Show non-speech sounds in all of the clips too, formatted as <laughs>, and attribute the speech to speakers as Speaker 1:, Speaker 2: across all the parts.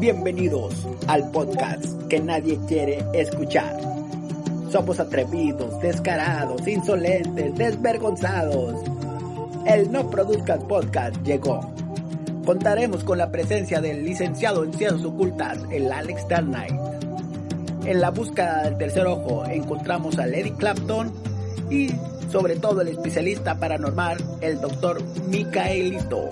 Speaker 1: Bienvenidos al podcast que nadie quiere escuchar. Somos atrevidos, descarados, insolentes, desvergonzados. El No Produzcas Podcast llegó. Contaremos con la presencia del licenciado en Ciencias Ocultas, el Alex Knight. En la búsqueda del tercer ojo encontramos a Lady Clapton y sobre todo el especialista paranormal, el doctor Micaelito.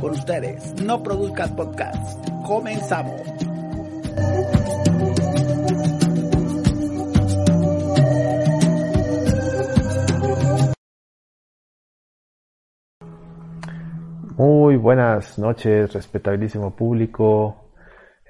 Speaker 1: Con ustedes, No Produzcas Podcast comenzamos.
Speaker 2: Muy buenas noches, respetabilísimo público.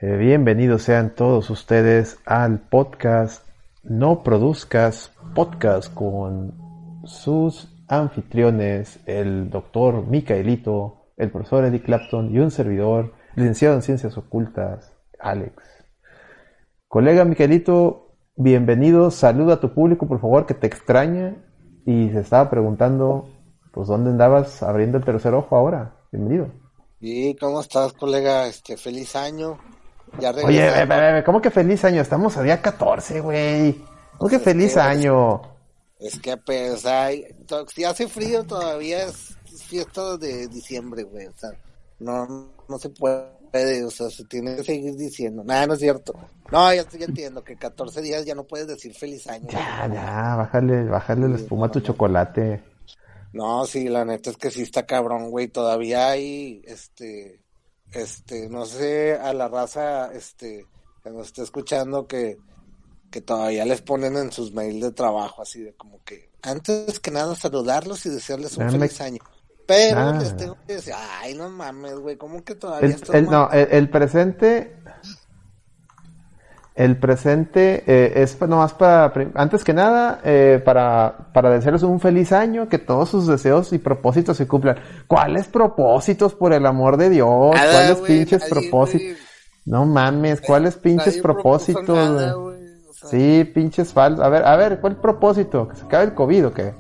Speaker 2: Eh, bienvenidos sean todos ustedes al podcast No Produzcas Podcast con sus anfitriones, el doctor Micaelito, el profesor Eddie Clapton y un servidor, licenciado en Ciencias Ocultas, Alex. Colega Miquelito, bienvenido, saluda a tu público, por favor, que te extraña y se estaba preguntando, pues, ¿dónde andabas abriendo el tercer ojo ahora? Bienvenido.
Speaker 3: Y ¿cómo estás, colega? Este, feliz año.
Speaker 2: Ya Oye, ¿cómo que feliz año? Estamos a día 14, güey. ¿Cómo que feliz año?
Speaker 3: Es que, pues, hay, si hace frío todavía es fiesta de diciembre, güey. O sea, no, no se puede, o sea, se tiene que seguir diciendo. Nada, no es cierto. No, ya estoy entiendo que 14 días ya no puedes decir feliz año.
Speaker 2: Ya, ya, bájale, bájale la espuma a tu chocolate.
Speaker 3: No, sí, la neta es que sí está cabrón, güey. Todavía hay, este, este, no sé, a la raza, este, que nos está escuchando que, que todavía les ponen en sus mails de trabajo, así de como que, antes que nada, saludarlos y desearles un feliz año. Pero les tengo que decir, ay, no mames, güey, ¿cómo que todavía
Speaker 2: el, el No, el, presente, el presente eh, es nomás para, antes que nada, eh, para, para desearles un feliz año, que todos sus deseos y propósitos se cumplan. ¿Cuáles propósitos, por el amor de Dios? ¿Cuáles pinches propósitos? No mames, ¿cuáles pinches propósitos? sí, pinches falsos. A ver, a ver, ¿cuál propósito? ¿Que se acabe el COVID o qué?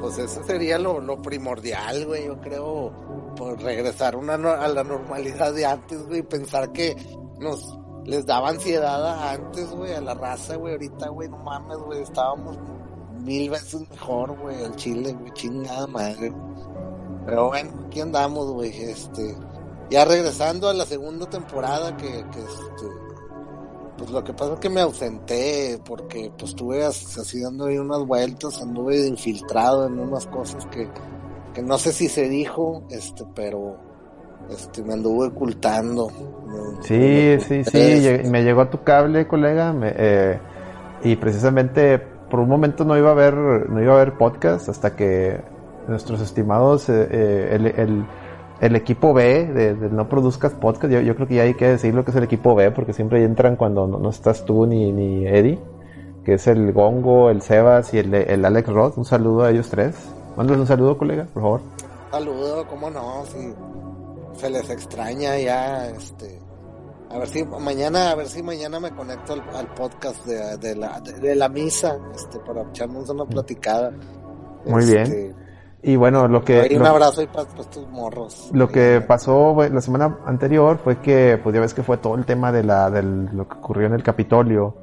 Speaker 3: pues eso sería lo, lo primordial, güey, yo creo, pues regresar una, a la normalidad de antes, güey, pensar que nos les daba ansiedad antes, güey, a la raza, güey, ahorita, güey, no mames, güey, estábamos mil veces mejor, güey, el Chile, güey, chingada madre. Pero bueno, aquí andamos, güey, este, ya regresando a la segunda temporada que, que este, pues lo que pasa es que me ausenté porque pues estuve así dando ahí unas vueltas, anduve infiltrado en unas cosas que, que no sé si se dijo, este, pero este me anduve ocultando.
Speaker 2: sí, sí, sí, me llegó a tu cable, colega, eh, y precisamente por un momento no iba a haber, no iba a haber podcast hasta que nuestros estimados, eh, eh, el el equipo B de, No Produzcas Podcast, yo, creo que ya hay que decir lo que es el equipo B, porque siempre entran cuando no, estás tú ni, ni, Eddie, que es el Gongo, el Sebas y el, el Alex Roth. Un saludo a ellos tres. Mándales un saludo, colega, por favor.
Speaker 3: Saludo, cómo no, si se les extraña ya, este... A ver si mañana, a ver si mañana me conecto al, podcast de, la, de, la misa, este, para echarnos una platicada.
Speaker 2: Muy bien. Este, y bueno, lo que...
Speaker 3: un abrazo y para tus morros.
Speaker 2: Lo que pasó la semana anterior fue que, pues ya ves que fue todo el tema de, la, de lo que ocurrió en el Capitolio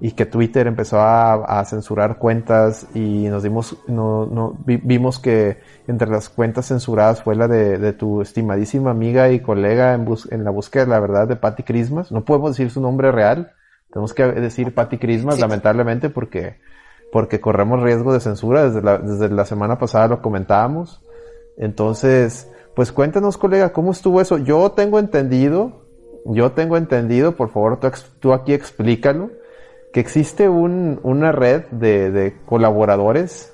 Speaker 2: y que Twitter empezó a, censurar cuentas y nos dimos, no, no, vimos que entre las cuentas censuradas fue la de, tu estimadísima amiga y colega en, en la búsqueda de la verdad de Patty Christmas. No podemos decir su nombre real, tenemos que decir Patty Christmas, lamentablemente, porque porque corremos riesgo de censura, desde la, desde la semana pasada lo comentábamos. Entonces, pues cuéntanos, colega, ¿cómo estuvo eso? Yo tengo entendido, yo tengo entendido, por favor, tú, aquí explícalo, que existe un, una red de, de colaboradores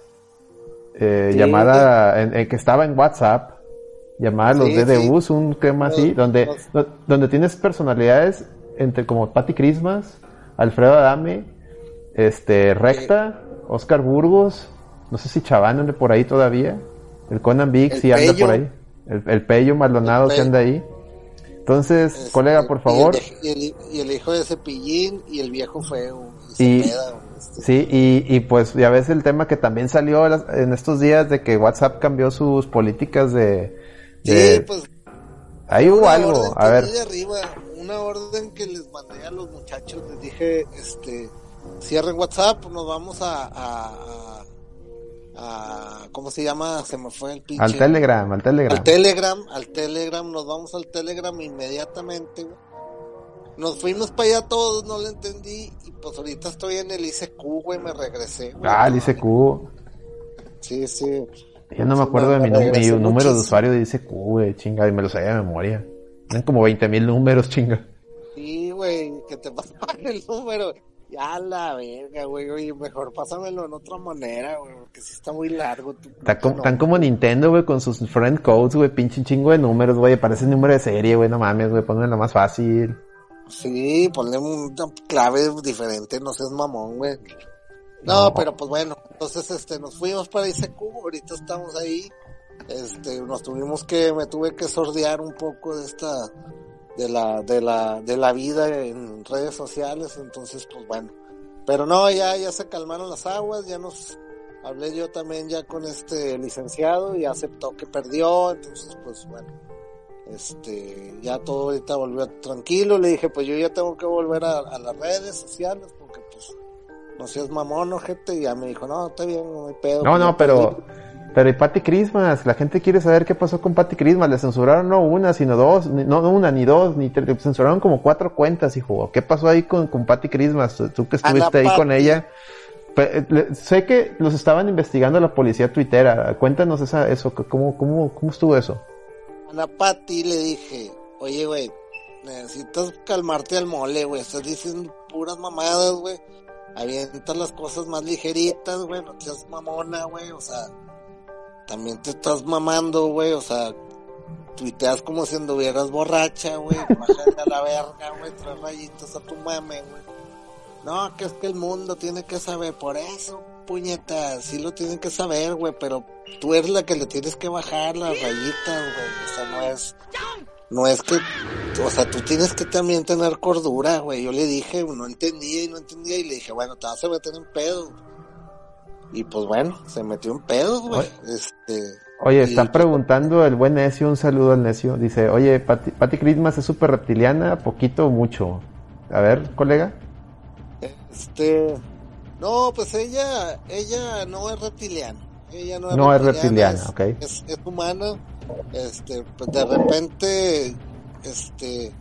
Speaker 2: eh, llamada, en, que estaba en WhatsApp, llamada los DDUs, un tema así, donde, donde tienes personalidades entre como Patty Christmas, Alfredo Adame, este, Recta, Oscar Burgos, no sé si Chaván anda por ahí todavía, el Conan Big si anda por ahí. El, el pello Maldonado que anda ahí. Entonces, colega, por favor.
Speaker 3: Y el, y el- y el hijo de Cepillín y el viejo feo.
Speaker 2: Y-
Speaker 3: Cepeda, este,
Speaker 2: Sí, y, y pues ya ves el tema que también salió en estos días de que WhatsApp cambió sus políticas de... de-
Speaker 3: Sí, pues
Speaker 2: ahí hubo algo, a ver.
Speaker 3: de arriba, una orden que les mandé a los muchachos, les dije, este, cierren WhatsApp, nos vamos a, a, a, a- ¿cómo se llama? Se me fue el pinche.
Speaker 2: Al Telegram, al Telegram.
Speaker 3: Al Telegram, al Telegram, nos vamos al Telegram inmediatamente, güey. Nos fuimos para allá todos, no lo entendí, y pues ahorita estoy en el ICQ, güey, me regresé, güey.
Speaker 2: ah, el ICQ.
Speaker 3: Sí, sí.
Speaker 2: Yo no me acuerdo de mi,
Speaker 3: me
Speaker 2: número de usuario de ICQ, güey, chinga, y me lo sabía de memoria. Eran como 20 mil números, chinga.
Speaker 3: Sí, güey, que te <laughs> pasaban el número. Ya la verga, güey, oye, mejor pásamelo en otra manera, güey, porque si está muy largo. tu
Speaker 2: Está como,
Speaker 3: no.
Speaker 2: tan como Nintendo, güey, con sus friend codes, güey, pinche chingo de números, güey, parece número de serie, güey, no mames, güey, lo más fácil.
Speaker 3: Sí, ponle una clave diferente, no seas mamón, güey. No,
Speaker 2: No.
Speaker 3: pero pues bueno, entonces este nos fuimos para ICQ, ahorita estamos ahí. Este, nos tuvimos que me tuve que sordear un poco de esta de la de la de la vida en redes sociales, entonces pues bueno. Pero no, ya ya se calmaron las aguas, ya nos hablé yo también ya con este licenciado y aceptó que perdió, entonces pues bueno. Este, ya todo ahorita volvió tranquilo, le dije, pues yo ya tengo que volver a, las redes sociales porque pues no seas mamón, ojete, y ya me dijo, no, está bien, no hay pedo.
Speaker 2: No, no, pero,
Speaker 3: perdí".
Speaker 2: Pero y Patty Christmas, la gente quiere saber qué pasó con Patty Christmas, le censuraron no una, sino dos, ni- no, no una, ni dos, ni tres, le censuraron como cuatro cuentas, hijo. ¿Qué pasó ahí con, con Patty Christmas? Tú- que estuviste ahí con ella. Le- sé que los estaban investigando la policía tuitera. Cuéntanos esa, eso, ¿cómo, cómo, cómo estuvo eso?
Speaker 3: A la Pati le dije, oye, güey, necesitas calmarte al mole, güey, estás diciendo puras mamadas, güey. Avientas las cosas más ligeritas, güey, no seas mamona, güey, o sea, también te estás mamando, güey, o sea, tuiteas como si anduvieras borracha, güey, <laughs> bájale a la verga, güey, tres rayitas a tu mame, güey. No, que es que el mundo tiene que saber, por eso, puñeta, sí lo tienen que saber, güey, pero tú eres la que le tienes que bajar las rayitas, güey, o sea, no es, no es que, o sea, tú tienes que también tener cordura, güey, yo le dije, no entendía y no entendía, y le dije, bueno, te vas a meter en pedo, y pues bueno, se metió en pedo, güey, este,
Speaker 2: Oye,
Speaker 3: Y-
Speaker 2: está preguntando el buen necio, un saludo al necio. Dice, oye, Patty, Patty Christmas es súper reptiliana, poquito o mucho. A ver, colega.
Speaker 3: Este, no, pues ella, ella no es reptiliana. Ella no es
Speaker 2: No es
Speaker 3: reptiliana,
Speaker 2: reptiliana, ok.
Speaker 3: Es, es humana. Este, pues de repente, este,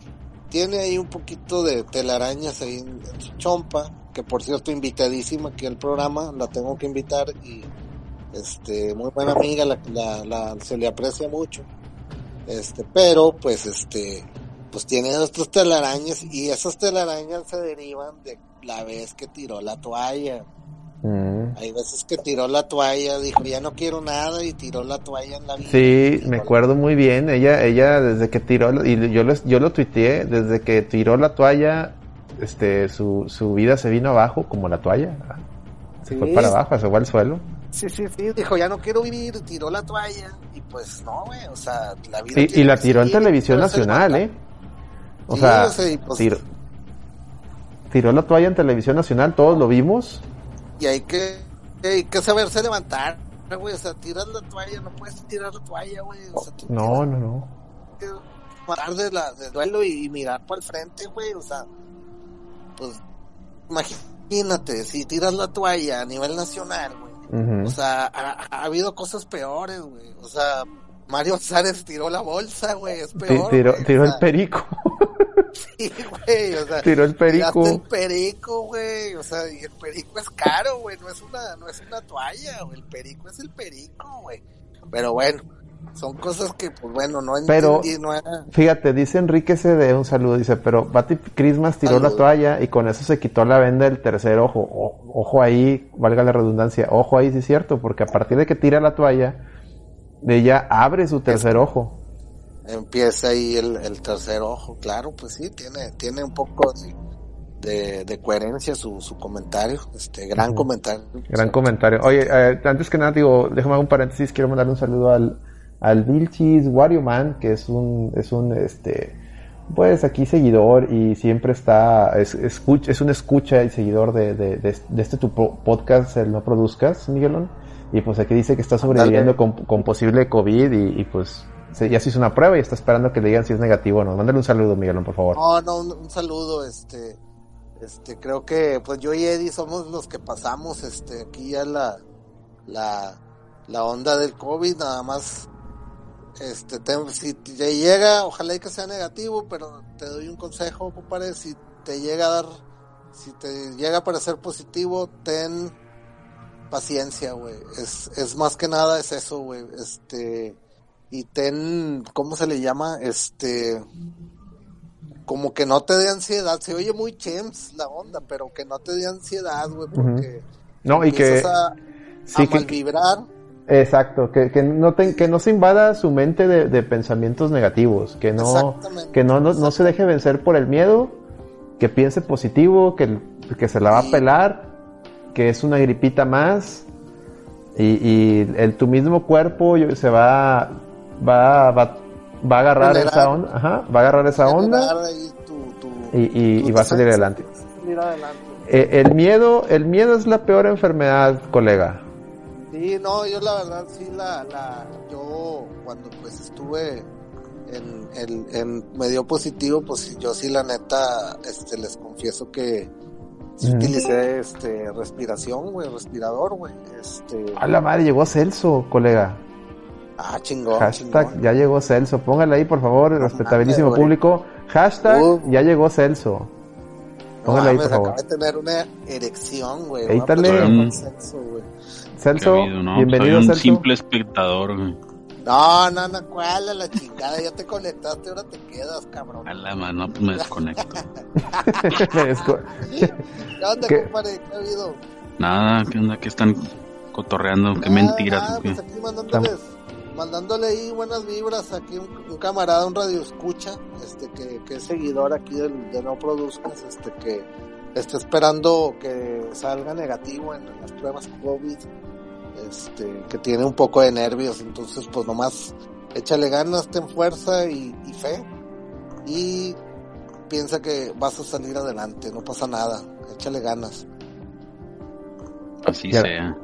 Speaker 3: tiene ahí un poquito de telarañas ahí en, en su chompa, que por cierto invitadísima aquí al programa, la tengo que invitar y, este, muy buena amiga, la, la, la- se le aprecia mucho. Este, pero pues este, pues tiene otras telarañas y esas telarañas se derivan de la vez que tiró la toalla.
Speaker 2: Mm.
Speaker 3: Hay veces que tiró la toalla, dijo ya no quiero nada y tiró la toalla en la vida.
Speaker 2: Sí, me acuerdo muy bien. Ella, ella desde que tiró, y yo lo, yo lo tuiteé, desde que tiró la toalla, este, su, su vida se vino abajo como la toalla. Se
Speaker 3: Sí.
Speaker 2: fue para abajo, se fue al suelo.
Speaker 3: Sí, sí, sí, dijo ya no quiero vivir, tiró la toalla y pues no, güey, o sea, la vida.
Speaker 2: Y,
Speaker 3: tiene
Speaker 2: y la tiró en televisión nacional. ¿eh? O
Speaker 3: Sí,
Speaker 2: sea,
Speaker 3: pues-
Speaker 2: tiró, tiró la toalla en televisión nacional, todos lo vimos.
Speaker 3: Y hay que, hay que saberse levantar, güey, o sea, tiras la toalla, no puedes tirar la toalla, güey, o sea,
Speaker 2: No, no, no.
Speaker 3: que parar de la, del duelo y, y mirar para el frente, güey, o sea, pues, imagínate, si tiras la toalla a nivel nacional, güey, o sea, ha, ha habido cosas peores, güey, o sea, Mario Sárez tiró la bolsa, güey, es peor.
Speaker 2: tiró,
Speaker 3: güey,
Speaker 2: tiró
Speaker 3: o
Speaker 2: el perico. <laughs>
Speaker 3: Sí, güey, o sea,
Speaker 2: tiró el perico.
Speaker 3: el perico, güey, o sea, y el perico es caro, güey, no es una, no es una toalla, güey, el perico es el perico, güey. Pero bueno, son cosas que, pues bueno, no
Speaker 2: Pero-
Speaker 3: entendí, no era...
Speaker 2: Fíjate, dice Enrique CD, un saludo, dice, pero Patty Christmas tiró la toalla y con eso se quitó la venda del tercer ojo. O- ojo ahí, valga la redundancia, ojo ahí sí es cierto, porque a partir de que tira la toalla, ella abre su tercer ojo.
Speaker 3: Empieza ahí el, el tercer ojo, claro, pues sí, tiene, tiene un poco de, de, de coherencia su, su comentario, este, gran comentario.
Speaker 2: Gran comentario. Oye, eh, antes que nada, digo, déjame un paréntesis, quiero mandarle un saludo al, al Vilchis Wario Man, que es un, es un, este, pues aquí seguidor y siempre está, es, escucha, es un escucha y seguidor de, de, de, este tu podcast, el No Produzcas, Miguelón. Y pues aquí dice que está sobreviviendo con, con, posible COVID y, y pues ya se hizo una prueba y está esperando que le digan si es negativo o no. Mándale un saludo, Miguelón, por favor.
Speaker 3: No, no, un, saludo, este, este, creo que pues yo y Eddie somos los que pasamos, este, aquí ya la, la, la onda del COVID, nada más este, si te llega, ojalá y que sea negativo, pero te doy un consejo, compadre, si te llega a dar, si te llega a parecer positivo, ten paciencia, güey. Es, es más que nada es eso, güey. Este, y ten, ¿cómo se le llama? Este, como que no te dé ansiedad. Se oye muy chems la onda, pero que no te dé ansiedad, güey, porque
Speaker 2: no, y que,
Speaker 3: a, sí, que, vibrar
Speaker 2: Exacto, que, que, no que no se invada su mente de, pensamientos negativos, que no, que no, no, se deje vencer por el miedo, que piense positivo, que, que se la va a pelar, que es una gripita más, y, y el, tu mismo cuerpo se va, va, va, va a agarrar esa onda, ajá, va a agarrar esa onda y, y, y va a salir adelante. Eh, el miedo, el miedo es la peor enfermedad, colega.
Speaker 3: Sí, no, yo la verdad sí la, la yo cuando pues estuve en, el en medio positivo, pues yo sí la neta, este, les confieso que utilicé este respiración, güey, respirador, güey, este.
Speaker 2: A la madre, llegó Celso, colega.
Speaker 3: Ah, chingón.
Speaker 2: Hashtag ya llegó Celso. Póngale ahí, por favor, respetabilísimo público. Hashtag ya llegó Celso.
Speaker 3: Póngale ahí, por favor. de tener una erección, güey.
Speaker 2: Ahí está Celso. Celso, bienvenido
Speaker 4: Soy un simple espectador, güey.
Speaker 3: No, no, no, cuál a la chingada, ya te conectaste, ahora te quedas, cabrón.
Speaker 4: A la mano, pues me desconecto. <laughs>
Speaker 3: me desconecto. ¿Qué onda, compadre? ¿Qué ha habido?
Speaker 4: Nada, ¿qué onda? ¿Qué están cotorreando? ¿Qué mentiras?
Speaker 3: Nada, pues aquí mandándoles, mandándole ahí buenas vibras, aquí un, camarada, un radio escucha, este, que, que es seguidor aquí del, de No Produzcas, este, que está esperando que salga negativo en las pruebas COVID este, que tiene un poco de nervios, entonces pues nomás échale ganas, ten fuerza y, fe y piensa que vas a salir adelante, no pasa nada, échale ganas.
Speaker 4: Así sea.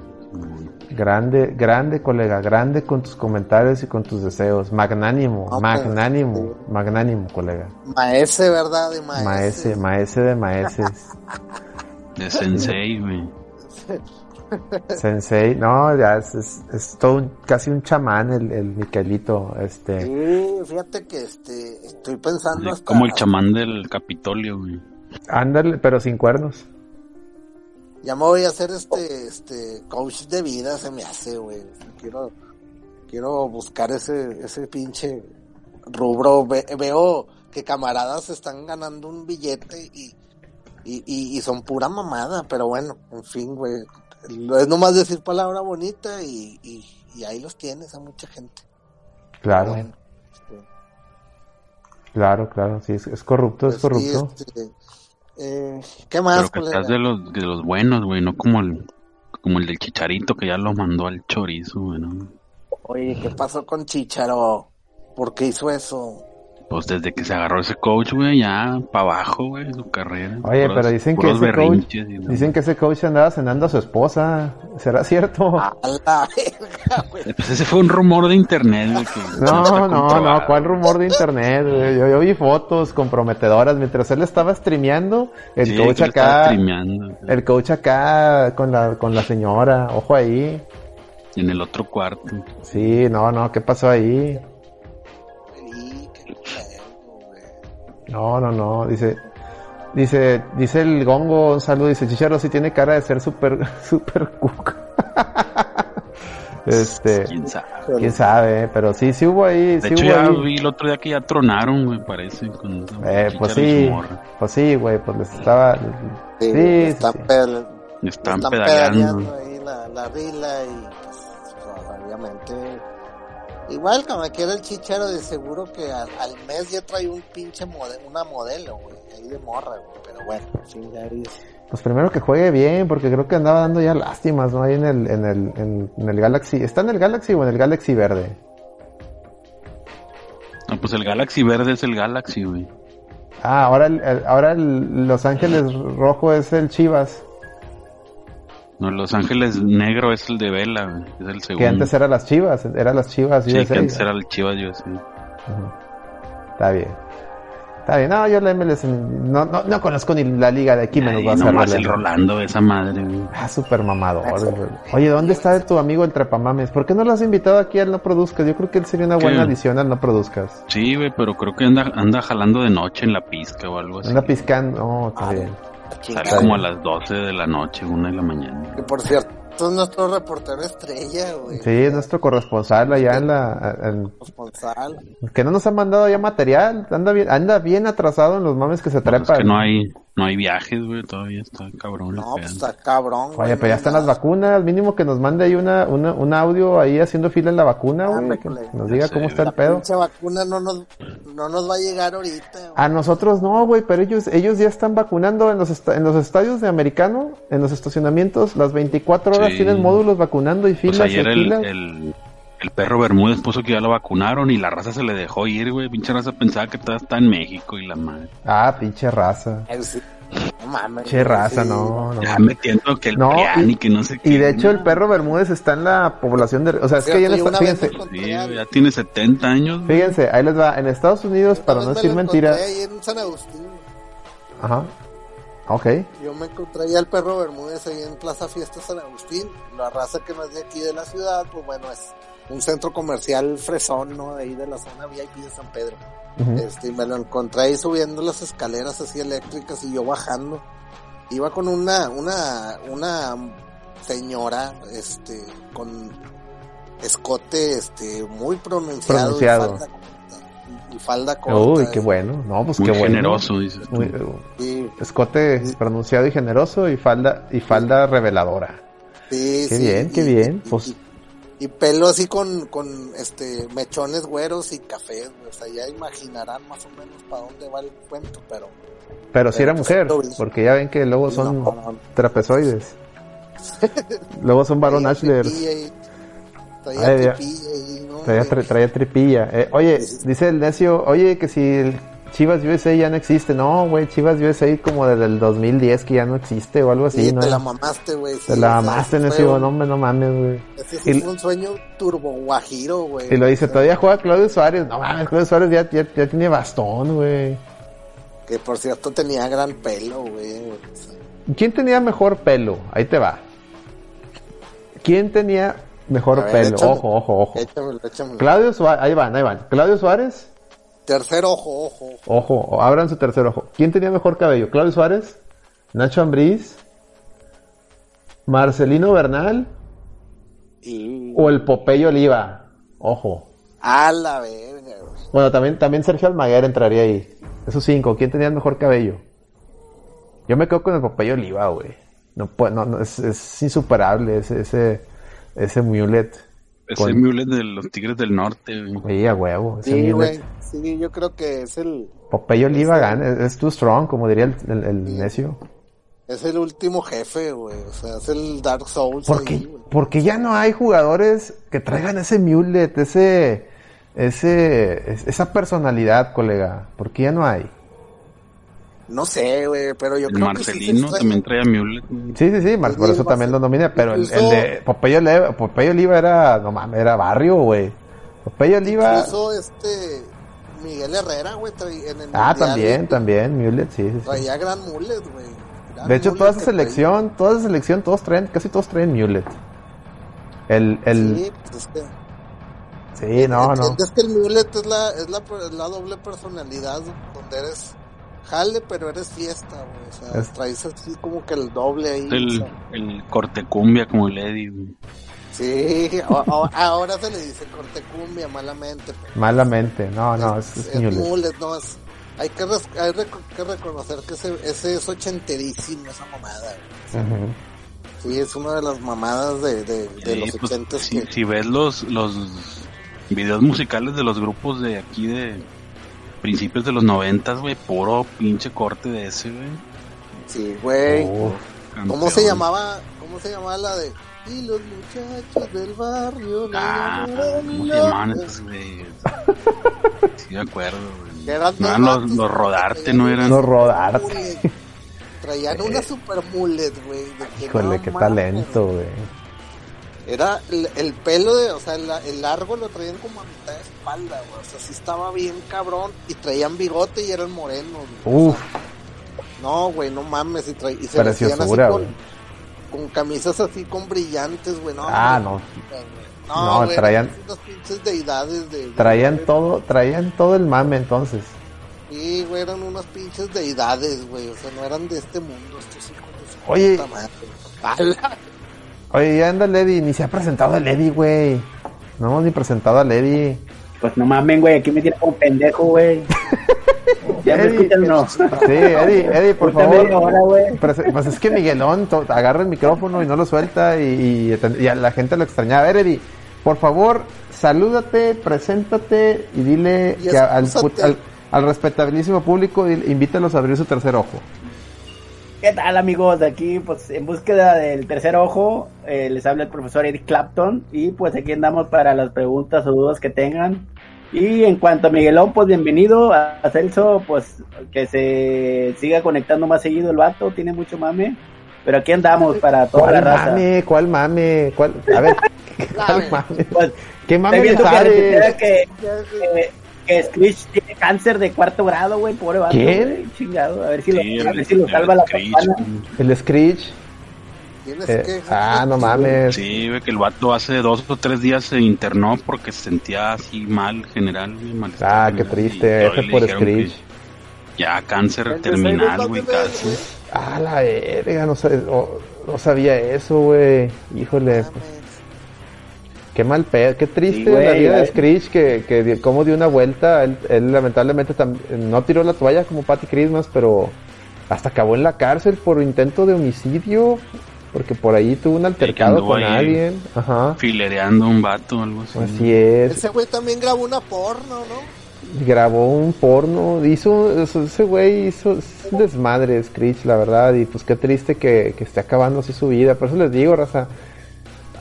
Speaker 2: Grande, grande colega, grande con tus comentarios y con tus deseos. Magnánimo, magnánimo, magnánimo colega.
Speaker 3: Maese, ¿verdad? De maese.
Speaker 2: Maese, maese de maeses.
Speaker 4: De sensei, güey. <laughs>
Speaker 2: Sensei, no, ya es, es, todo casi un chamán el, el Miquelito, este.
Speaker 3: Sí, fíjate que este, estoy pensando
Speaker 4: Como el chamán del Capitolio, güey.
Speaker 2: Ándale, pero sin cuernos.
Speaker 3: Ya me voy a hacer este, este, coach de vida, se me hace, güey. Quiero, quiero buscar ese, ese pinche rubro. veo que camaradas están ganando un billete y, y, y, y son pura mamada, pero bueno, en fin, güey es nomás decir palabra bonita y, y, ahí los tienes a mucha gente.
Speaker 2: Claro. Este, claro, claro, sí, es, corrupto, es pues corrupto.
Speaker 3: Este, eh, ¿Qué más?
Speaker 4: Pero que estás de los, de los buenos, güey, no como el, como el del chicharito que ya lo mandó al chorizo, güey,
Speaker 3: Oye, ¿qué pasó con Chicharo? ¿Por qué hizo eso?
Speaker 4: Pues desde que se agarró ese coach, güey, ya para abajo, güey, su carrera.
Speaker 2: Oye, pero dicen que ese coach, dicen que ese coach andaba cenando a su esposa. ¿Será cierto?
Speaker 3: A la verga,
Speaker 4: güey. Pues ese fue un rumor de internet, güey.
Speaker 2: no, no, no, ¿cuál rumor de internet? Güey? Yo, yo vi fotos comprometedoras mientras él estaba streameando. El coach acá. El coach acá con la, con la señora. Ojo ahí.
Speaker 4: En el otro cuarto.
Speaker 2: Sí, no, no, ¿qué pasó ahí? No, no, no, dice, dice, dice el gongo, un saludo, dice, Chicharo sí tiene cara de ser super, <laughs> super cook. <laughs> este,
Speaker 4: quién sabe,
Speaker 2: quién sabe, pero sí, sí hubo ahí.
Speaker 4: De
Speaker 2: sí
Speaker 4: hecho,
Speaker 2: hubo
Speaker 4: ya
Speaker 2: ahí.
Speaker 4: vi el otro día que ya tronaron, güey, parece. Con
Speaker 2: eh, pues sí, pues sí, güey, pues les estaba. Sí, sí,
Speaker 3: están,
Speaker 4: sí. están, pedaleando.
Speaker 3: ahí la, la rila y, pues, obviamente Igual como que era el chichero de seguro que al, mes ya trae un pinche modelo, una modelo, güey, ahí de morra, güey, pero bueno, sí, ya
Speaker 2: Pues primero que juegue bien, porque creo que andaba dando ya lástimas, ¿no? Ahí en el, en el, en, el Galaxy, ¿está en el Galaxy o en el Galaxy verde?
Speaker 4: pues el Galaxy verde es el Galaxy, güey.
Speaker 2: Ah, ahora el, el- ahora el Los Ángeles rojo es el Chivas,
Speaker 4: No, Los Ángeles negro es el de Vela. Es el
Speaker 2: que
Speaker 4: segundo.
Speaker 2: antes era las Chivas, era las Chivas
Speaker 4: sí, que antes era el Chivas USA.
Speaker 2: Ujú. Está bien. Está bien. No, yo la MLS no, no, no conozco ni la liga de aquí, menos va a
Speaker 4: el. Rolando, esa madre, güey.
Speaker 2: Ah, súper mamador. güey. Oye, ¿dónde está tu amigo el Trepamames? ¿Por qué no lo has invitado aquí al No Produzcas? Yo creo que él sería una
Speaker 4: ¿Qué?
Speaker 2: buena adición al No Produzcas.
Speaker 4: Sí, güey, pero creo que anda, anda jalando de noche en la pizca o algo así.
Speaker 2: Anda piscando. Oh, está bien.
Speaker 4: Sale como a las 12 de la noche, una de la mañana.
Speaker 3: Que por cierto, es nuestro reportero estrella, güey.
Speaker 2: Sí, es nuestro corresponsal allá en la...
Speaker 3: Responsable.
Speaker 2: que no nos ha mandado ya material. Anda bien, anda bien atrasado en los mames que se
Speaker 4: Pues es
Speaker 2: trepan.
Speaker 4: que no hay, no hay viajes, güey, todavía está cabrón.
Speaker 3: No, pues está cabrón, güey.
Speaker 2: Oye, pero ya
Speaker 3: no
Speaker 2: están las vacunas. Mínimo que nos mande ahí una, una, un audio ahí haciendo fila en la vacuna, güey. Que nos diga cómo está el
Speaker 3: La
Speaker 2: pedo.
Speaker 3: pinche vacuna no nos, no nos va a llegar ahorita. güey.
Speaker 2: A nosotros no, güey, pero ellos, ellos ya están vacunando en los, en los estadios de americano, en los estacionamientos, las 24 horas
Speaker 4: Sí.
Speaker 2: tienen módulos vacunando y
Speaker 4: Pues
Speaker 2: filas
Speaker 4: ayer
Speaker 2: y
Speaker 4: el,
Speaker 2: filas.
Speaker 4: el, el perro Bermúdez puso que ya lo vacunaron y la raza se le dejó ir, güey. Pinche raza pensaba que todavía está en México y la madre.
Speaker 2: Ah, pinche raza.
Speaker 3: No mames.
Speaker 2: Pinche
Speaker 3: güey,
Speaker 2: raza,
Speaker 3: sí.
Speaker 2: no, no.
Speaker 4: Ya metiendo que el
Speaker 2: No, y-
Speaker 4: y, que no sé qué.
Speaker 2: Y de hecho el perro Bermúdez está en la población de... O sea, es que ya
Speaker 3: vez
Speaker 2: fíjense,
Speaker 4: Sí, ya tiene 70 años.
Speaker 2: fíjense, ahí les va. En Estados Unidos, para no decir mentiras...
Speaker 3: ahí en San Agustín.
Speaker 2: Ajá. Ok.
Speaker 3: Yo me encontré al perro Bermúdez ahí en Plaza Fiesta San Agustín. La raza que no es de aquí de la ciudad, pues bueno, es un centro comercial fresón, ¿no? De ahí de la zona VIP de San Pedro. Este, y me lo encontré ahí subiendo las escaleras así eléctricas y yo bajando. Iba con una, una, una señora, este, con escote, este, muy pronunciado.
Speaker 2: Pronunciado.
Speaker 3: Y falda. Y falda corta.
Speaker 2: Uy, qué bueno. No, pues
Speaker 4: Muy
Speaker 2: qué bueno.
Speaker 4: generoso, dices tú.
Speaker 2: Muy-
Speaker 3: Sí,
Speaker 2: escote pronunciado y generoso y falda y falda reveladora.
Speaker 3: sí,
Speaker 2: Qué
Speaker 3: sí.
Speaker 2: bien, qué
Speaker 3: Y-
Speaker 2: bien,
Speaker 3: y-
Speaker 2: pues.
Speaker 3: y- y pelo así con, con este mechones güeros y cafés, güey. o sea, ya imaginarán más o menos para dónde va el cuento, pero
Speaker 2: Pero si era mujer, porque ya ven que luego son
Speaker 3: No, no,
Speaker 2: trapezoides. <laughs> luego son Baron
Speaker 3: traía
Speaker 2: Ashlers.
Speaker 3: Traía
Speaker 2: Traía,
Speaker 3: hombre.
Speaker 2: tra- traía tripilla. Eh, oye, dice el necio, oye, que si el Chivas USA ya no existe. No, güey, Chivas USA como desde el 2010 que ya no existe o algo así,
Speaker 3: Sí,
Speaker 2: ¿no?
Speaker 3: te la mamaste, güey.
Speaker 2: Te
Speaker 3: sí,
Speaker 2: la
Speaker 3: o sea,
Speaker 2: mamaste,
Speaker 3: ese
Speaker 2: necio. No, no mames, güey.
Speaker 3: Ese fue un sueño turbo guajiro, güey.
Speaker 2: Y lo dice, todavía juega Claudio Suárez. No mames, Claudio Suárez ya, ya, ya tiene bastón, güey.
Speaker 3: Que por cierto tenía gran pelo, güey.
Speaker 2: ¿Quién tenía mejor pelo? Ahí te va. ¿Quién tenía mejor
Speaker 3: ver,
Speaker 2: pelo?
Speaker 3: échame.
Speaker 2: Ojo, ojo, ojo.
Speaker 3: échamelo, échamelo.
Speaker 2: Claudio Suárez, ahí van, ahí van. Claudio Suárez,
Speaker 3: Tercer ojo, ojo. ojo.
Speaker 2: ojo, abran su tercer ojo. ¿Quién tenía mejor cabello? Claudio Suárez, Nacho Ambriz, Marcelino Bernal
Speaker 3: Y...
Speaker 2: o el Popeye Oliva. Ojo.
Speaker 3: A la verga, güey.
Speaker 2: Bueno, también, también Sergio Almaguer entraría ahí. Esos cinco, ¿quién tenía el mejor cabello? Yo me quedo con el Popeye Oliva, güey. No, no, no, es, es insuperable ese, ese, ese mulet.
Speaker 4: Ese
Speaker 2: Con-
Speaker 4: mule de los Tigres del Norte, güey.
Speaker 2: Sí, a huevo. Ese
Speaker 3: Sí,
Speaker 2: mulet.
Speaker 3: güey. Sí, yo creo que es el,
Speaker 2: Popeye Oliva gana, es, es too strong, como diría el, el- el
Speaker 3: Sí.
Speaker 2: necio.
Speaker 3: es el último jefe, güey. O sea, es el Dark Souls.
Speaker 2: Porque,
Speaker 3: ahí, güey.
Speaker 2: porque ya no hay jugadores que traigan ese mulet, ese, ese, es- esa personalidad, colega. Porque ya no hay.
Speaker 3: No sé, güey, pero yo
Speaker 4: El
Speaker 3: creo que sí se
Speaker 4: también traía mule. güey.
Speaker 2: Sí, sí, sí, Mar- por eso también lo nominé, pero el, el de Popeye Oliva, Popeye Oliva era, no mames, era barrio, güey. Popeye Oliva,
Speaker 3: Incluso este Miguel Herrera, güey, traía- en el
Speaker 2: ah,
Speaker 3: Mundial,
Speaker 2: también, también, mulet, sí, sí, sí.
Speaker 3: Traía gran mullet, güey.
Speaker 2: De hecho, toda esa
Speaker 3: traía.
Speaker 2: selección, toda esa selección, todos traen, casi todos traen mulet. El, el,
Speaker 3: Sí, pues es que...
Speaker 2: sí, no, no.
Speaker 3: Es que el mullet es la, es la, la doble personalidad donde eres jale, pero eres fiesta, güey. O sea,
Speaker 2: Es-
Speaker 3: traes así como que el doble ahí.
Speaker 4: El,
Speaker 3: o sea.
Speaker 4: el cortecumbia como el Eddie, güey.
Speaker 3: Sí, o- o- ahora se le dice corte cumbia malamente.
Speaker 2: Malamente, no, no, es, es
Speaker 3: es mullet, no es. Hay que, res- hay que reconocer que ese, ese es ochenterísimo, esa mamada. güey.
Speaker 2: Ujú.
Speaker 3: Sí, es una de las mamadas de, de, de
Speaker 4: Sí,
Speaker 3: los
Speaker 4: pues,
Speaker 3: ochentas
Speaker 4: si,
Speaker 3: que...
Speaker 4: si ves los, los videos musicales de los grupos de aquí de principios de los noventas, güey, puro pinche corte de ese, güey.
Speaker 3: Sí, güey. ¿Cómo se llamaba? ¿Cómo se llamaba la de Y los muchachos del barrio.
Speaker 4: Ah, ¿cómo se llamaban esos, güey? Sí, de acuerdo, güey.
Speaker 3: Eran
Speaker 4: No eran los, los rodarte, no eran.
Speaker 2: No rodarte.
Speaker 3: Traían una super mullet, güey. de que
Speaker 2: Híjole,
Speaker 3: no
Speaker 2: qué talento, güey.
Speaker 3: Era el, el pelo de, o sea, el, el largo lo traían como a mitad de espalda, güey. O sea, sí estaba bien cabrón. Y traían bigote y eran morenos. O
Speaker 2: Uf,
Speaker 3: sea, no, güey, no mames. Y, y se vestían así
Speaker 2: preciosura,
Speaker 3: con, con camisas así con brillantes, güey. No,
Speaker 2: Ah, no.
Speaker 3: güey.
Speaker 2: No,
Speaker 3: No, güey,
Speaker 2: traían-
Speaker 3: pinches deidades de, de-
Speaker 2: Traían todo, traían todo el mame entonces.
Speaker 3: Sí, güey, eran unas pinches deidades, güey. O sea, no eran de este mundo estos hijos de su
Speaker 2: Oye.
Speaker 3: puta madre.
Speaker 2: Oye, ya anda Lady, ni se ha presentado el Lady, güey. No hemos ni presentado al Lady.
Speaker 5: Pues no mamen, güey, aquí me tiene como pendejo, güey. <laughs> ¿Ya me escuchan no?
Speaker 2: Sí, Eddie, Eddie, por favor.
Speaker 5: media hora, güey.
Speaker 2: Prese- Pues es que Miguelón agarra el micrófono y no lo suelta y, y- y a la gente lo extrañaba. A ver, Eddie, por favor, salúdate, preséntate y dile
Speaker 3: Y
Speaker 2: que al, al, al respetabilísimo público invítalos a abrir su tercer ojo.
Speaker 5: ¿Qué tal, amigos? Aquí, pues, en búsqueda del tercer ojo, eh, les habla el profesor Eric Clapton. Y pues aquí andamos para las preguntas o dudas que tengan. Y en cuanto a Miguelón, pues bienvenido. A Celso, pues que se siga conectando más seguido el vato, tiene mucho mame. Pero aquí andamos para toda la
Speaker 2: ¿Cuál
Speaker 5: raza.
Speaker 2: mame? ¿Cuál mame? ¿Cuál? A ver, <laughs> ¿cuál mame?
Speaker 5: Pues,
Speaker 2: ¿Qué mame
Speaker 5: que,
Speaker 2: sabes?
Speaker 5: que,
Speaker 3: güey.
Speaker 5: que, que Screech tiene cáncer de cuarto grado, güey, pobre vato.
Speaker 2: ¿Quién?
Speaker 5: Chingado, a ver si lo,
Speaker 4: Sí,
Speaker 5: a
Speaker 4: el-
Speaker 5: ver si lo salva la
Speaker 4: Screech,
Speaker 5: campana.
Speaker 2: El Screech. Eh,
Speaker 3: que-
Speaker 2: ah, no mames.
Speaker 4: Sí, güey, que el vato hace dos o tres días se internó porque se sentía así mal general, güey, malestar
Speaker 2: Ah, qué triste,
Speaker 4: le
Speaker 2: por Screech.
Speaker 4: Ya cáncer terminal, güey, casi.
Speaker 2: Ah, la verga, no, sab- no sabía eso, güey. Híjole, pues,
Speaker 3: Mames.
Speaker 2: Qué mal pedo, qué triste
Speaker 5: Sí, güey,
Speaker 2: la vida de. Screech que, que cómo dio una vuelta. Él, él lamentablemente no tiró la toalla como Patty Christmas, pero hasta acabó en la cárcel por intento de homicidio. Porque por ahí tuvo un altercado con alguien. Ajá.
Speaker 4: Filereando un vato o algo así.
Speaker 2: Así es.
Speaker 3: Ese güey también grabó una porno, ¿no?
Speaker 2: grabó un porno, hizo, ese güey hizo un desmadre, Screech, la verdad, y pues qué triste que, que esté acabando así su vida, por eso les digo, raza,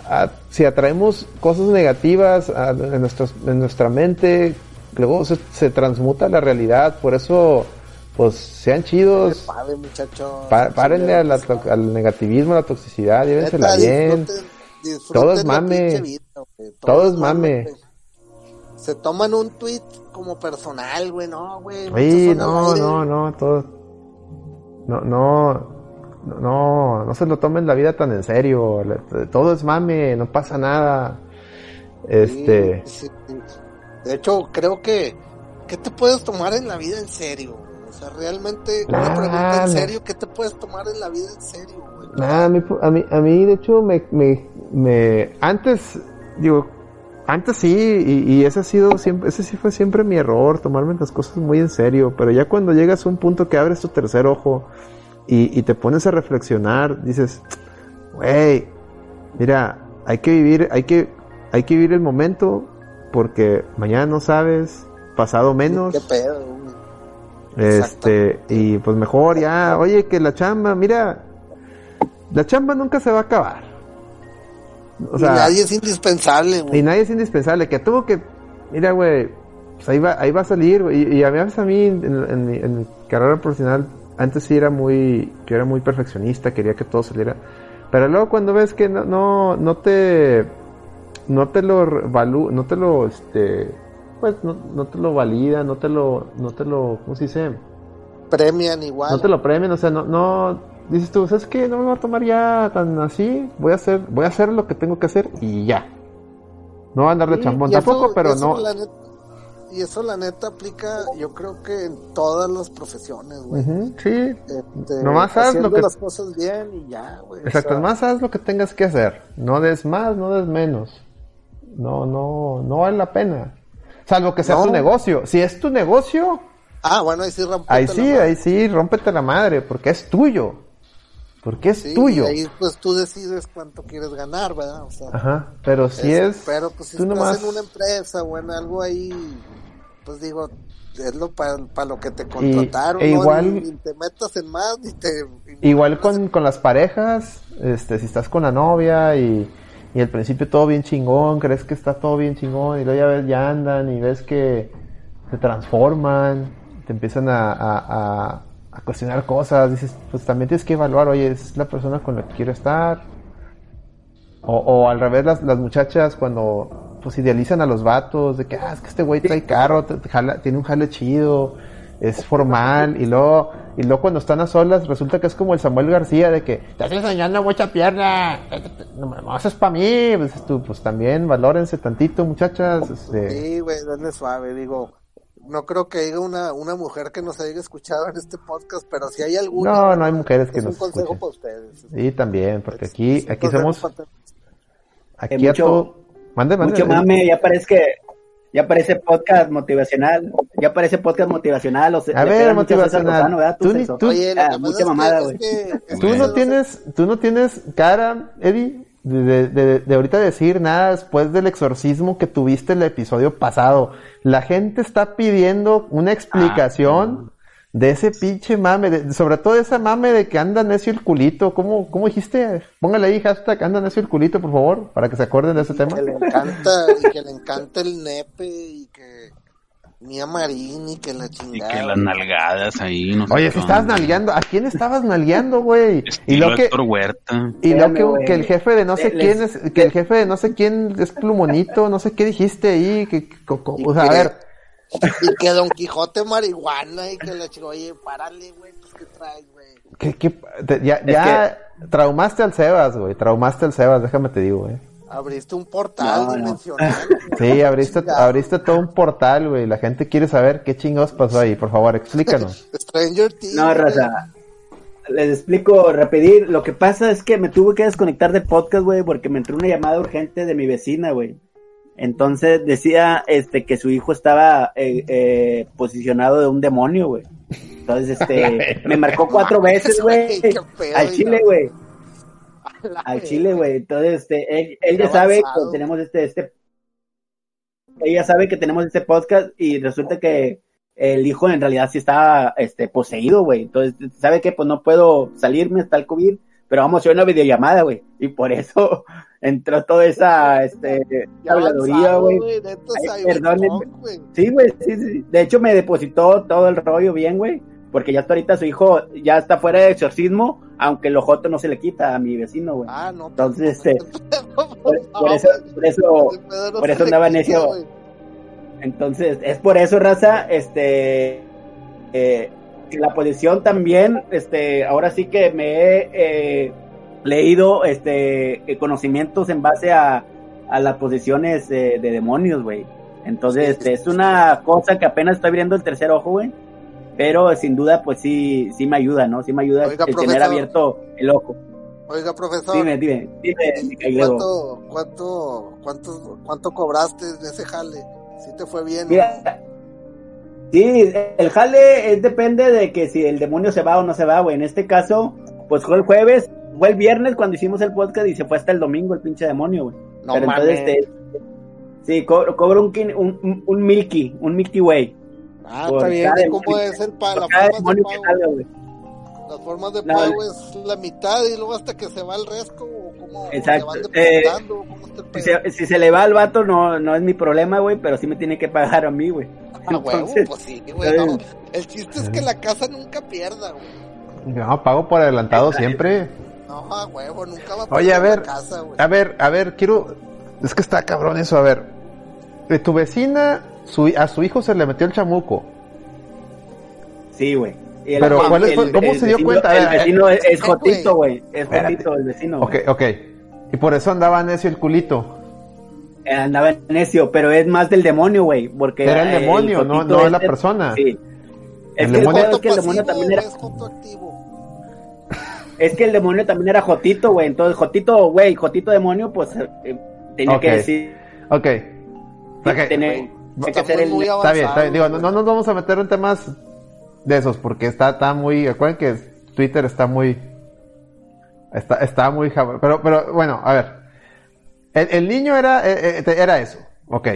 Speaker 2: a- si atraemos cosas negativas a- en, nuestros- en nuestra mente, luego se, se transmuta la realidad, por eso, pues sean chidos,
Speaker 3: Padre, muchacho.
Speaker 2: pa- párenle a la to- al negativismo, a la toxicidad, llévensela bien, Todo es mame. Todo es mame.
Speaker 3: Se toman un tweet como personal, güey, no, güey.
Speaker 2: Sí, no, no, no, todo. No, no, no, no se lo tomen la vida tan en serio. Todo es mame, no pasa nada. Este,
Speaker 3: Sí, sí, sí. De hecho, creo que. ¿Qué te puedes tomar en la vida en serio? O sea, realmente, una
Speaker 2: Nada.
Speaker 3: pregunta en serio, ¿qué te puedes tomar en la vida en serio, güey?
Speaker 2: nada, a mí, a mí, a mí, de hecho, me, me, me, antes, digo, antes sí, y, y ese ha sido siempre, ese sí fue siempre mi error, tomarme las cosas muy en serio, pero ya cuando llegas a un punto que abres tu tercer ojo y, y te pones a reflexionar, dices, güey, mira, hay que vivir, hay que, hay que vivir el momento, porque mañana no sabes, pasado menos,
Speaker 3: ¿Qué pedo, güey?
Speaker 2: este, y pues mejor ya, oye, que la chamba, mira, la chamba nunca se va a acabar. O
Speaker 3: Y nadie es indispensable, güey.
Speaker 2: y nadie es indispensable, que tuvo que, mira, güey, pues ahí va, ahí va a salir, güey, y, y a veces a mí, en, en mi, en mi carrera profesional, antes sí era muy, yo era muy perfeccionista, quería que todo saliera, pero luego cuando ves que no, no, no te, no te lo valú, no te lo, este, pues no, no te lo valida, no te lo, no te lo, ¿cómo se dice?
Speaker 3: Premian igual.
Speaker 2: No te lo premien, o sea, no, no, dices tú, ¿sabes qué? No me voy a tomar ya tan así, voy a hacer, voy a hacer lo que tengo que hacer y ya. No voy a andar de
Speaker 3: Sí,
Speaker 2: chambón
Speaker 3: eso-
Speaker 2: tampoco, pero
Speaker 3: eso
Speaker 2: no.
Speaker 3: la neta- y eso la neta aplica, yo creo que en todas las profesiones, güey.
Speaker 2: Sí,
Speaker 3: Este,
Speaker 2: Nomás haz lo que-
Speaker 3: las cosas bien y ya, güey. o
Speaker 2: exacto,
Speaker 3: sea,
Speaker 2: más haz lo que tengas que hacer. No des más, no des menos. No, no, no vale la pena. Salvo que sea
Speaker 3: No.
Speaker 2: tu negocio. Si es tu negocio,
Speaker 3: Ah, bueno, ahí sí rompete
Speaker 2: ahí
Speaker 3: la
Speaker 2: sí,
Speaker 3: madre.
Speaker 2: ahí sí, rómpete la madre, porque es tuyo. Porque es
Speaker 3: Sí,
Speaker 2: tuyo.
Speaker 3: y ahí pues tú decides cuánto quieres ganar, ¿verdad? O sea,
Speaker 2: Ajá, pero si
Speaker 3: eso,
Speaker 2: es,
Speaker 3: pero pues si
Speaker 2: tú
Speaker 3: estás
Speaker 2: nomás,
Speaker 3: en una empresa o en algo ahí, pues digo, es lo para lo que te contrataron,
Speaker 2: e
Speaker 3: ¿no?
Speaker 2: igual-
Speaker 3: Ni, ni te metas en más, ni te...
Speaker 2: Igual con, con las parejas, este, si estás con la novia y, y al principio todo bien chingón, crees que está todo bien chingón y luego ya ves, ya andan y ves que se transforman, te empiezan a, a, a- a cuestionar cosas, dices, pues también tienes que evaluar, oye, es la persona con la que quiero estar. O, o al revés, las, las muchachas cuando pues idealizan a los vatos, de que, ah, es que este güey trae carro, jala- tiene un jale chido, es formal, y luego, y luego cuando están a solas, resulta que es como el Samuel García, de que, te estás enseñando mucha pierna, no me haces para mí, pues, tú, pues también valórense tantito, muchachas, este,
Speaker 3: Sí, güey, denle suave, digo. No creo que haya una, una mujer que nos haya escuchado en este podcast, pero si hay alguna...
Speaker 2: No, no hay mujeres que
Speaker 3: es un
Speaker 2: nos
Speaker 3: consejo
Speaker 2: escuchen.
Speaker 3: para ustedes.
Speaker 2: sí, también, porque
Speaker 3: Es-
Speaker 2: aquí,
Speaker 3: es un
Speaker 2: aquí
Speaker 3: consejo
Speaker 2: somos, aquí
Speaker 5: mucho-
Speaker 2: a todo, mande, mande,
Speaker 5: Mucho mame, ya parece que ya parece podcast motivacional, ya parece podcast motivacional. O se-
Speaker 2: A ver, motivacional.
Speaker 5: ¿verdad?
Speaker 2: Tú ni- tú-
Speaker 3: Oye,
Speaker 5: Ah, mucha mamada, güey.
Speaker 3: que-
Speaker 2: Tú no tienes, tú no tienes cara, Eddie, de, de, de ahorita decir nada después del exorcismo que tuviste el episodio pasado. La gente está pidiendo una explicación de ese pinche mame, de- sobre todo esa mame de que anda necio el culito. ¿Cómo, cómo dijiste? Póngale ahí hashtag anda necio el culito, por favor, para que se acuerden de ese tema.
Speaker 3: que le encanta y que le encanta el nepe y que Mía Marín y que la
Speaker 4: Y
Speaker 3: chingada.
Speaker 4: que las nalgadas ahí, no sé
Speaker 2: Oye,
Speaker 4: qué
Speaker 2: si estabas nalgueando, ¿a quién estabas nalgueando, güey? Y lo que,
Speaker 4: Huerta.
Speaker 2: Y lo que, que el jefe de no sé
Speaker 5: Les-
Speaker 2: quién es, que el jefe de no sé quién es plumonito, no sé qué dijiste ahí, que, que-
Speaker 3: Y
Speaker 2: o sea, a ver,
Speaker 3: Y que Don Quijote marihuana y que la chica, oye, párale, güey, pues qué traes, güey.
Speaker 2: que, que- te- ya, ya traumaste al Sebas, güey, traumaste al Sebas, déjame te digo, güey.
Speaker 3: Abriste un portal
Speaker 5: No, no.
Speaker 3: dimensional. <laughs>
Speaker 2: Sí, abriste, abriste todo un portal, güey, la gente quiere saber qué chingados pasó ahí, por favor, explícanos. <laughs>
Speaker 3: Stranger Things.
Speaker 5: No, raza. Les explico rapidito. Lo que pasa es que me tuve que desconectar de podcast, güey, porque me entró una llamada urgente de mi vecina, güey. Entonces decía este que su hijo estaba eh, eh, posicionado de un demonio, güey. Entonces, este, <laughs> me marcó cuatro veces, güey. Al chile, güey. Al
Speaker 3: verga.
Speaker 5: chile, güey. Entonces, este, él, ya sabe que tenemos este, este, ella sabe que tenemos este podcast y resulta que el hijo en realidad sí estaba, este, poseído, güey. Entonces, sabe que pues no puedo salirme hasta el COVID, pero vamos a hacer una videollamada, güey. Y por eso <laughs> entró toda esa, este, <laughs> habladuría, güey. Perdónenme.
Speaker 3: güey.
Speaker 5: Sí, güey, sí, sí. De hecho, me depositó todo el rollo bien, güey. Porque ya hasta ahorita su hijo ya está fuera de exorcismo, aunque el ojoto no se le quita a mi vecino, güey.
Speaker 3: Ah, no.
Speaker 5: Entonces,
Speaker 3: pues,
Speaker 5: este, <laughs>
Speaker 3: no,
Speaker 5: Por, eso,
Speaker 3: güey.
Speaker 5: por eso,
Speaker 3: Ese
Speaker 5: por andaba necio.
Speaker 3: güey.
Speaker 5: entonces, es por eso, raza, este, eh, la posición también, este, ahora sí que me he eh, leído, este, eh, conocimientos en base a, a las posiciones de, de demonios, güey. Entonces, este, es una cosa que apenas estoy abriendo el tercer ojo, güey. Pero sin duda, pues sí, sí me ayuda, ¿no? Sí me ayuda
Speaker 3: Oiga,
Speaker 5: el tener abierto el ojo.
Speaker 3: Oiga, profesor.
Speaker 5: Dime, dime, dime,
Speaker 3: ¿y
Speaker 5: Micaelego.
Speaker 3: ¿Cuánto, cuánto, cuánto, cuánto cobraste de ese jale? ¿Sí te fue bien?
Speaker 5: Mira, sí, el jale es, depende de que si el demonio se va o no se va, güey. En este caso, pues fue el jueves, fue el viernes cuando hicimos el podcast y se fue hasta el domingo el pinche demonio, güey.
Speaker 3: No
Speaker 5: Pero
Speaker 3: mames.
Speaker 5: entonces, este, sí, cobro, cobro un, un, un, un Milky, un Milky Way.
Speaker 3: Ah, está bien.
Speaker 5: cada
Speaker 3: ¿y ¿Cómo
Speaker 5: demonio-
Speaker 3: es el pa
Speaker 5: por
Speaker 3: la
Speaker 5: cada
Speaker 3: forma de pago? Las formas de
Speaker 5: No,
Speaker 3: pago es la mitad y luego hasta que se va el resto o cómo
Speaker 5: Exacto.
Speaker 3: se van
Speaker 5: Eh,
Speaker 3: ¿cómo
Speaker 5: Si se, si se le va al vato, no, no es mi problema, güey, pero sí me tiene que pagar a mí, güey. <laughs>
Speaker 3: Ah, huevo,
Speaker 5: entonces-
Speaker 3: pues sí, güey, no. El chiste es que la casa nunca pierda, güey.
Speaker 2: No, pago por adelantado siempre.
Speaker 3: No, a huevo, nunca va a
Speaker 2: Oye, a ver,
Speaker 3: la casa, güey.
Speaker 2: a ver, a ver, quiero, es que está cabrón eso, a ver, de tu vecina, su, a su hijo se le metió el chamuco.
Speaker 5: Sí, güey.
Speaker 2: Pero,
Speaker 5: el-
Speaker 2: ¿cuál es-
Speaker 5: el-
Speaker 2: cómo
Speaker 5: el
Speaker 2: se dio
Speaker 5: vecino-
Speaker 2: cuenta?
Speaker 5: El vecino es, es Jotito, güey. Es. Jotito el vecino.
Speaker 2: Ok, ok. Y por eso andaba necio el culito.
Speaker 5: Andaba necio, pero es más del demonio, güey. Porque
Speaker 2: Era el demonio, no- es la persona.
Speaker 5: Sí. Es
Speaker 2: El
Speaker 5: que, el
Speaker 2: demonio-
Speaker 5: es que el
Speaker 3: ¿Joto
Speaker 5: demonio también era. <laughs>
Speaker 3: es
Speaker 5: que el demonio también era Jotito, güey. Entonces, Jotito, güey, Jotito demonio, pues eh, tenía que decir.
Speaker 2: Ok. Ok.
Speaker 5: Tenía, que
Speaker 3: Está
Speaker 5: ser
Speaker 3: muy,
Speaker 5: el.
Speaker 3: muy
Speaker 2: Está bien, está bien. Digo, no, nos vamos a meter en temas de esos porque está, está muy, recuerden que Twitter está muy, está, está muy, pero, pero bueno, a ver. El, el niño era, eh, eh, era eso, ok.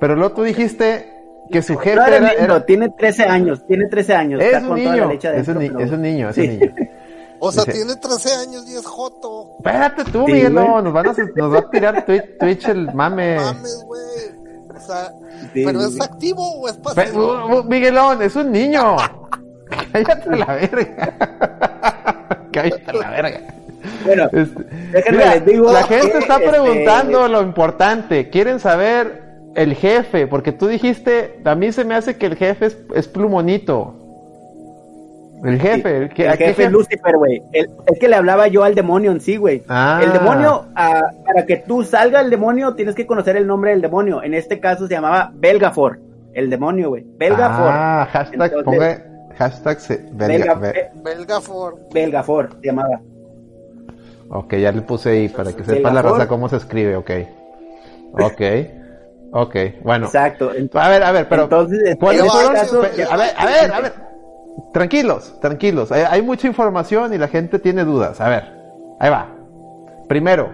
Speaker 2: Pero luego tú dijiste que su jefe
Speaker 5: era
Speaker 2: era,
Speaker 5: tiene 13 años, tiene 13 años.
Speaker 2: es
Speaker 5: está
Speaker 2: un niño, es un,
Speaker 5: adentro,
Speaker 2: ni-
Speaker 5: pero-
Speaker 2: es un niño, es un niño.
Speaker 3: O sea,
Speaker 2: Dice-
Speaker 3: tiene 13 años y es Joto.
Speaker 2: Espérate tú,
Speaker 5: Sí,
Speaker 2: Miguel, no, nos, van a, nos va a tirar Twitch, Twitch el mame.
Speaker 3: Mames, güey. O sea,
Speaker 5: Sí,
Speaker 3: ¿pero es activo o es pasivo?
Speaker 2: uh, uh, Miguelón, es un niño. <laughs> Cállate a la verga. <laughs> Cállate la verga.
Speaker 5: Bueno,
Speaker 2: Este,
Speaker 5: déjenme
Speaker 2: mira,
Speaker 5: les digo.
Speaker 2: la gente
Speaker 5: que,
Speaker 2: está
Speaker 5: este,
Speaker 2: preguntando lo importante. Quieren saber el jefe, porque tú dijiste, a mí se me hace que el jefe es, es plumonito. El jefe, el, que,
Speaker 5: el
Speaker 2: ¿a qué
Speaker 5: jefe Lucifer, güey. El- Es que le hablaba yo al demonio en sí, güey.
Speaker 2: Ah.
Speaker 5: El demonio, ah, para que tú salga el demonio, tienes que conocer el nombre del demonio. En este caso se llamaba Belgafor. El demonio, güey. Belgafor.
Speaker 2: Ah, hashtag,
Speaker 5: Entonces-
Speaker 2: ponga hashtag se-
Speaker 5: Belga-
Speaker 2: belga- be-
Speaker 5: Be-
Speaker 3: Belgafor.
Speaker 5: Belgafor se llamaba.
Speaker 2: Ok, ya le puse ahí para que sepa la raza cómo se escribe, ok. Ok, ok, bueno.
Speaker 5: Exacto. Ent-
Speaker 2: A ver, a ver, pero
Speaker 5: Entonces,
Speaker 2: ¿cuáles
Speaker 5: en este caso,
Speaker 2: a ver, a ver, a ver. Tranquilos, tranquilos. Hay, hay mucha información y la gente tiene dudas. A ver, ahí va. Primero,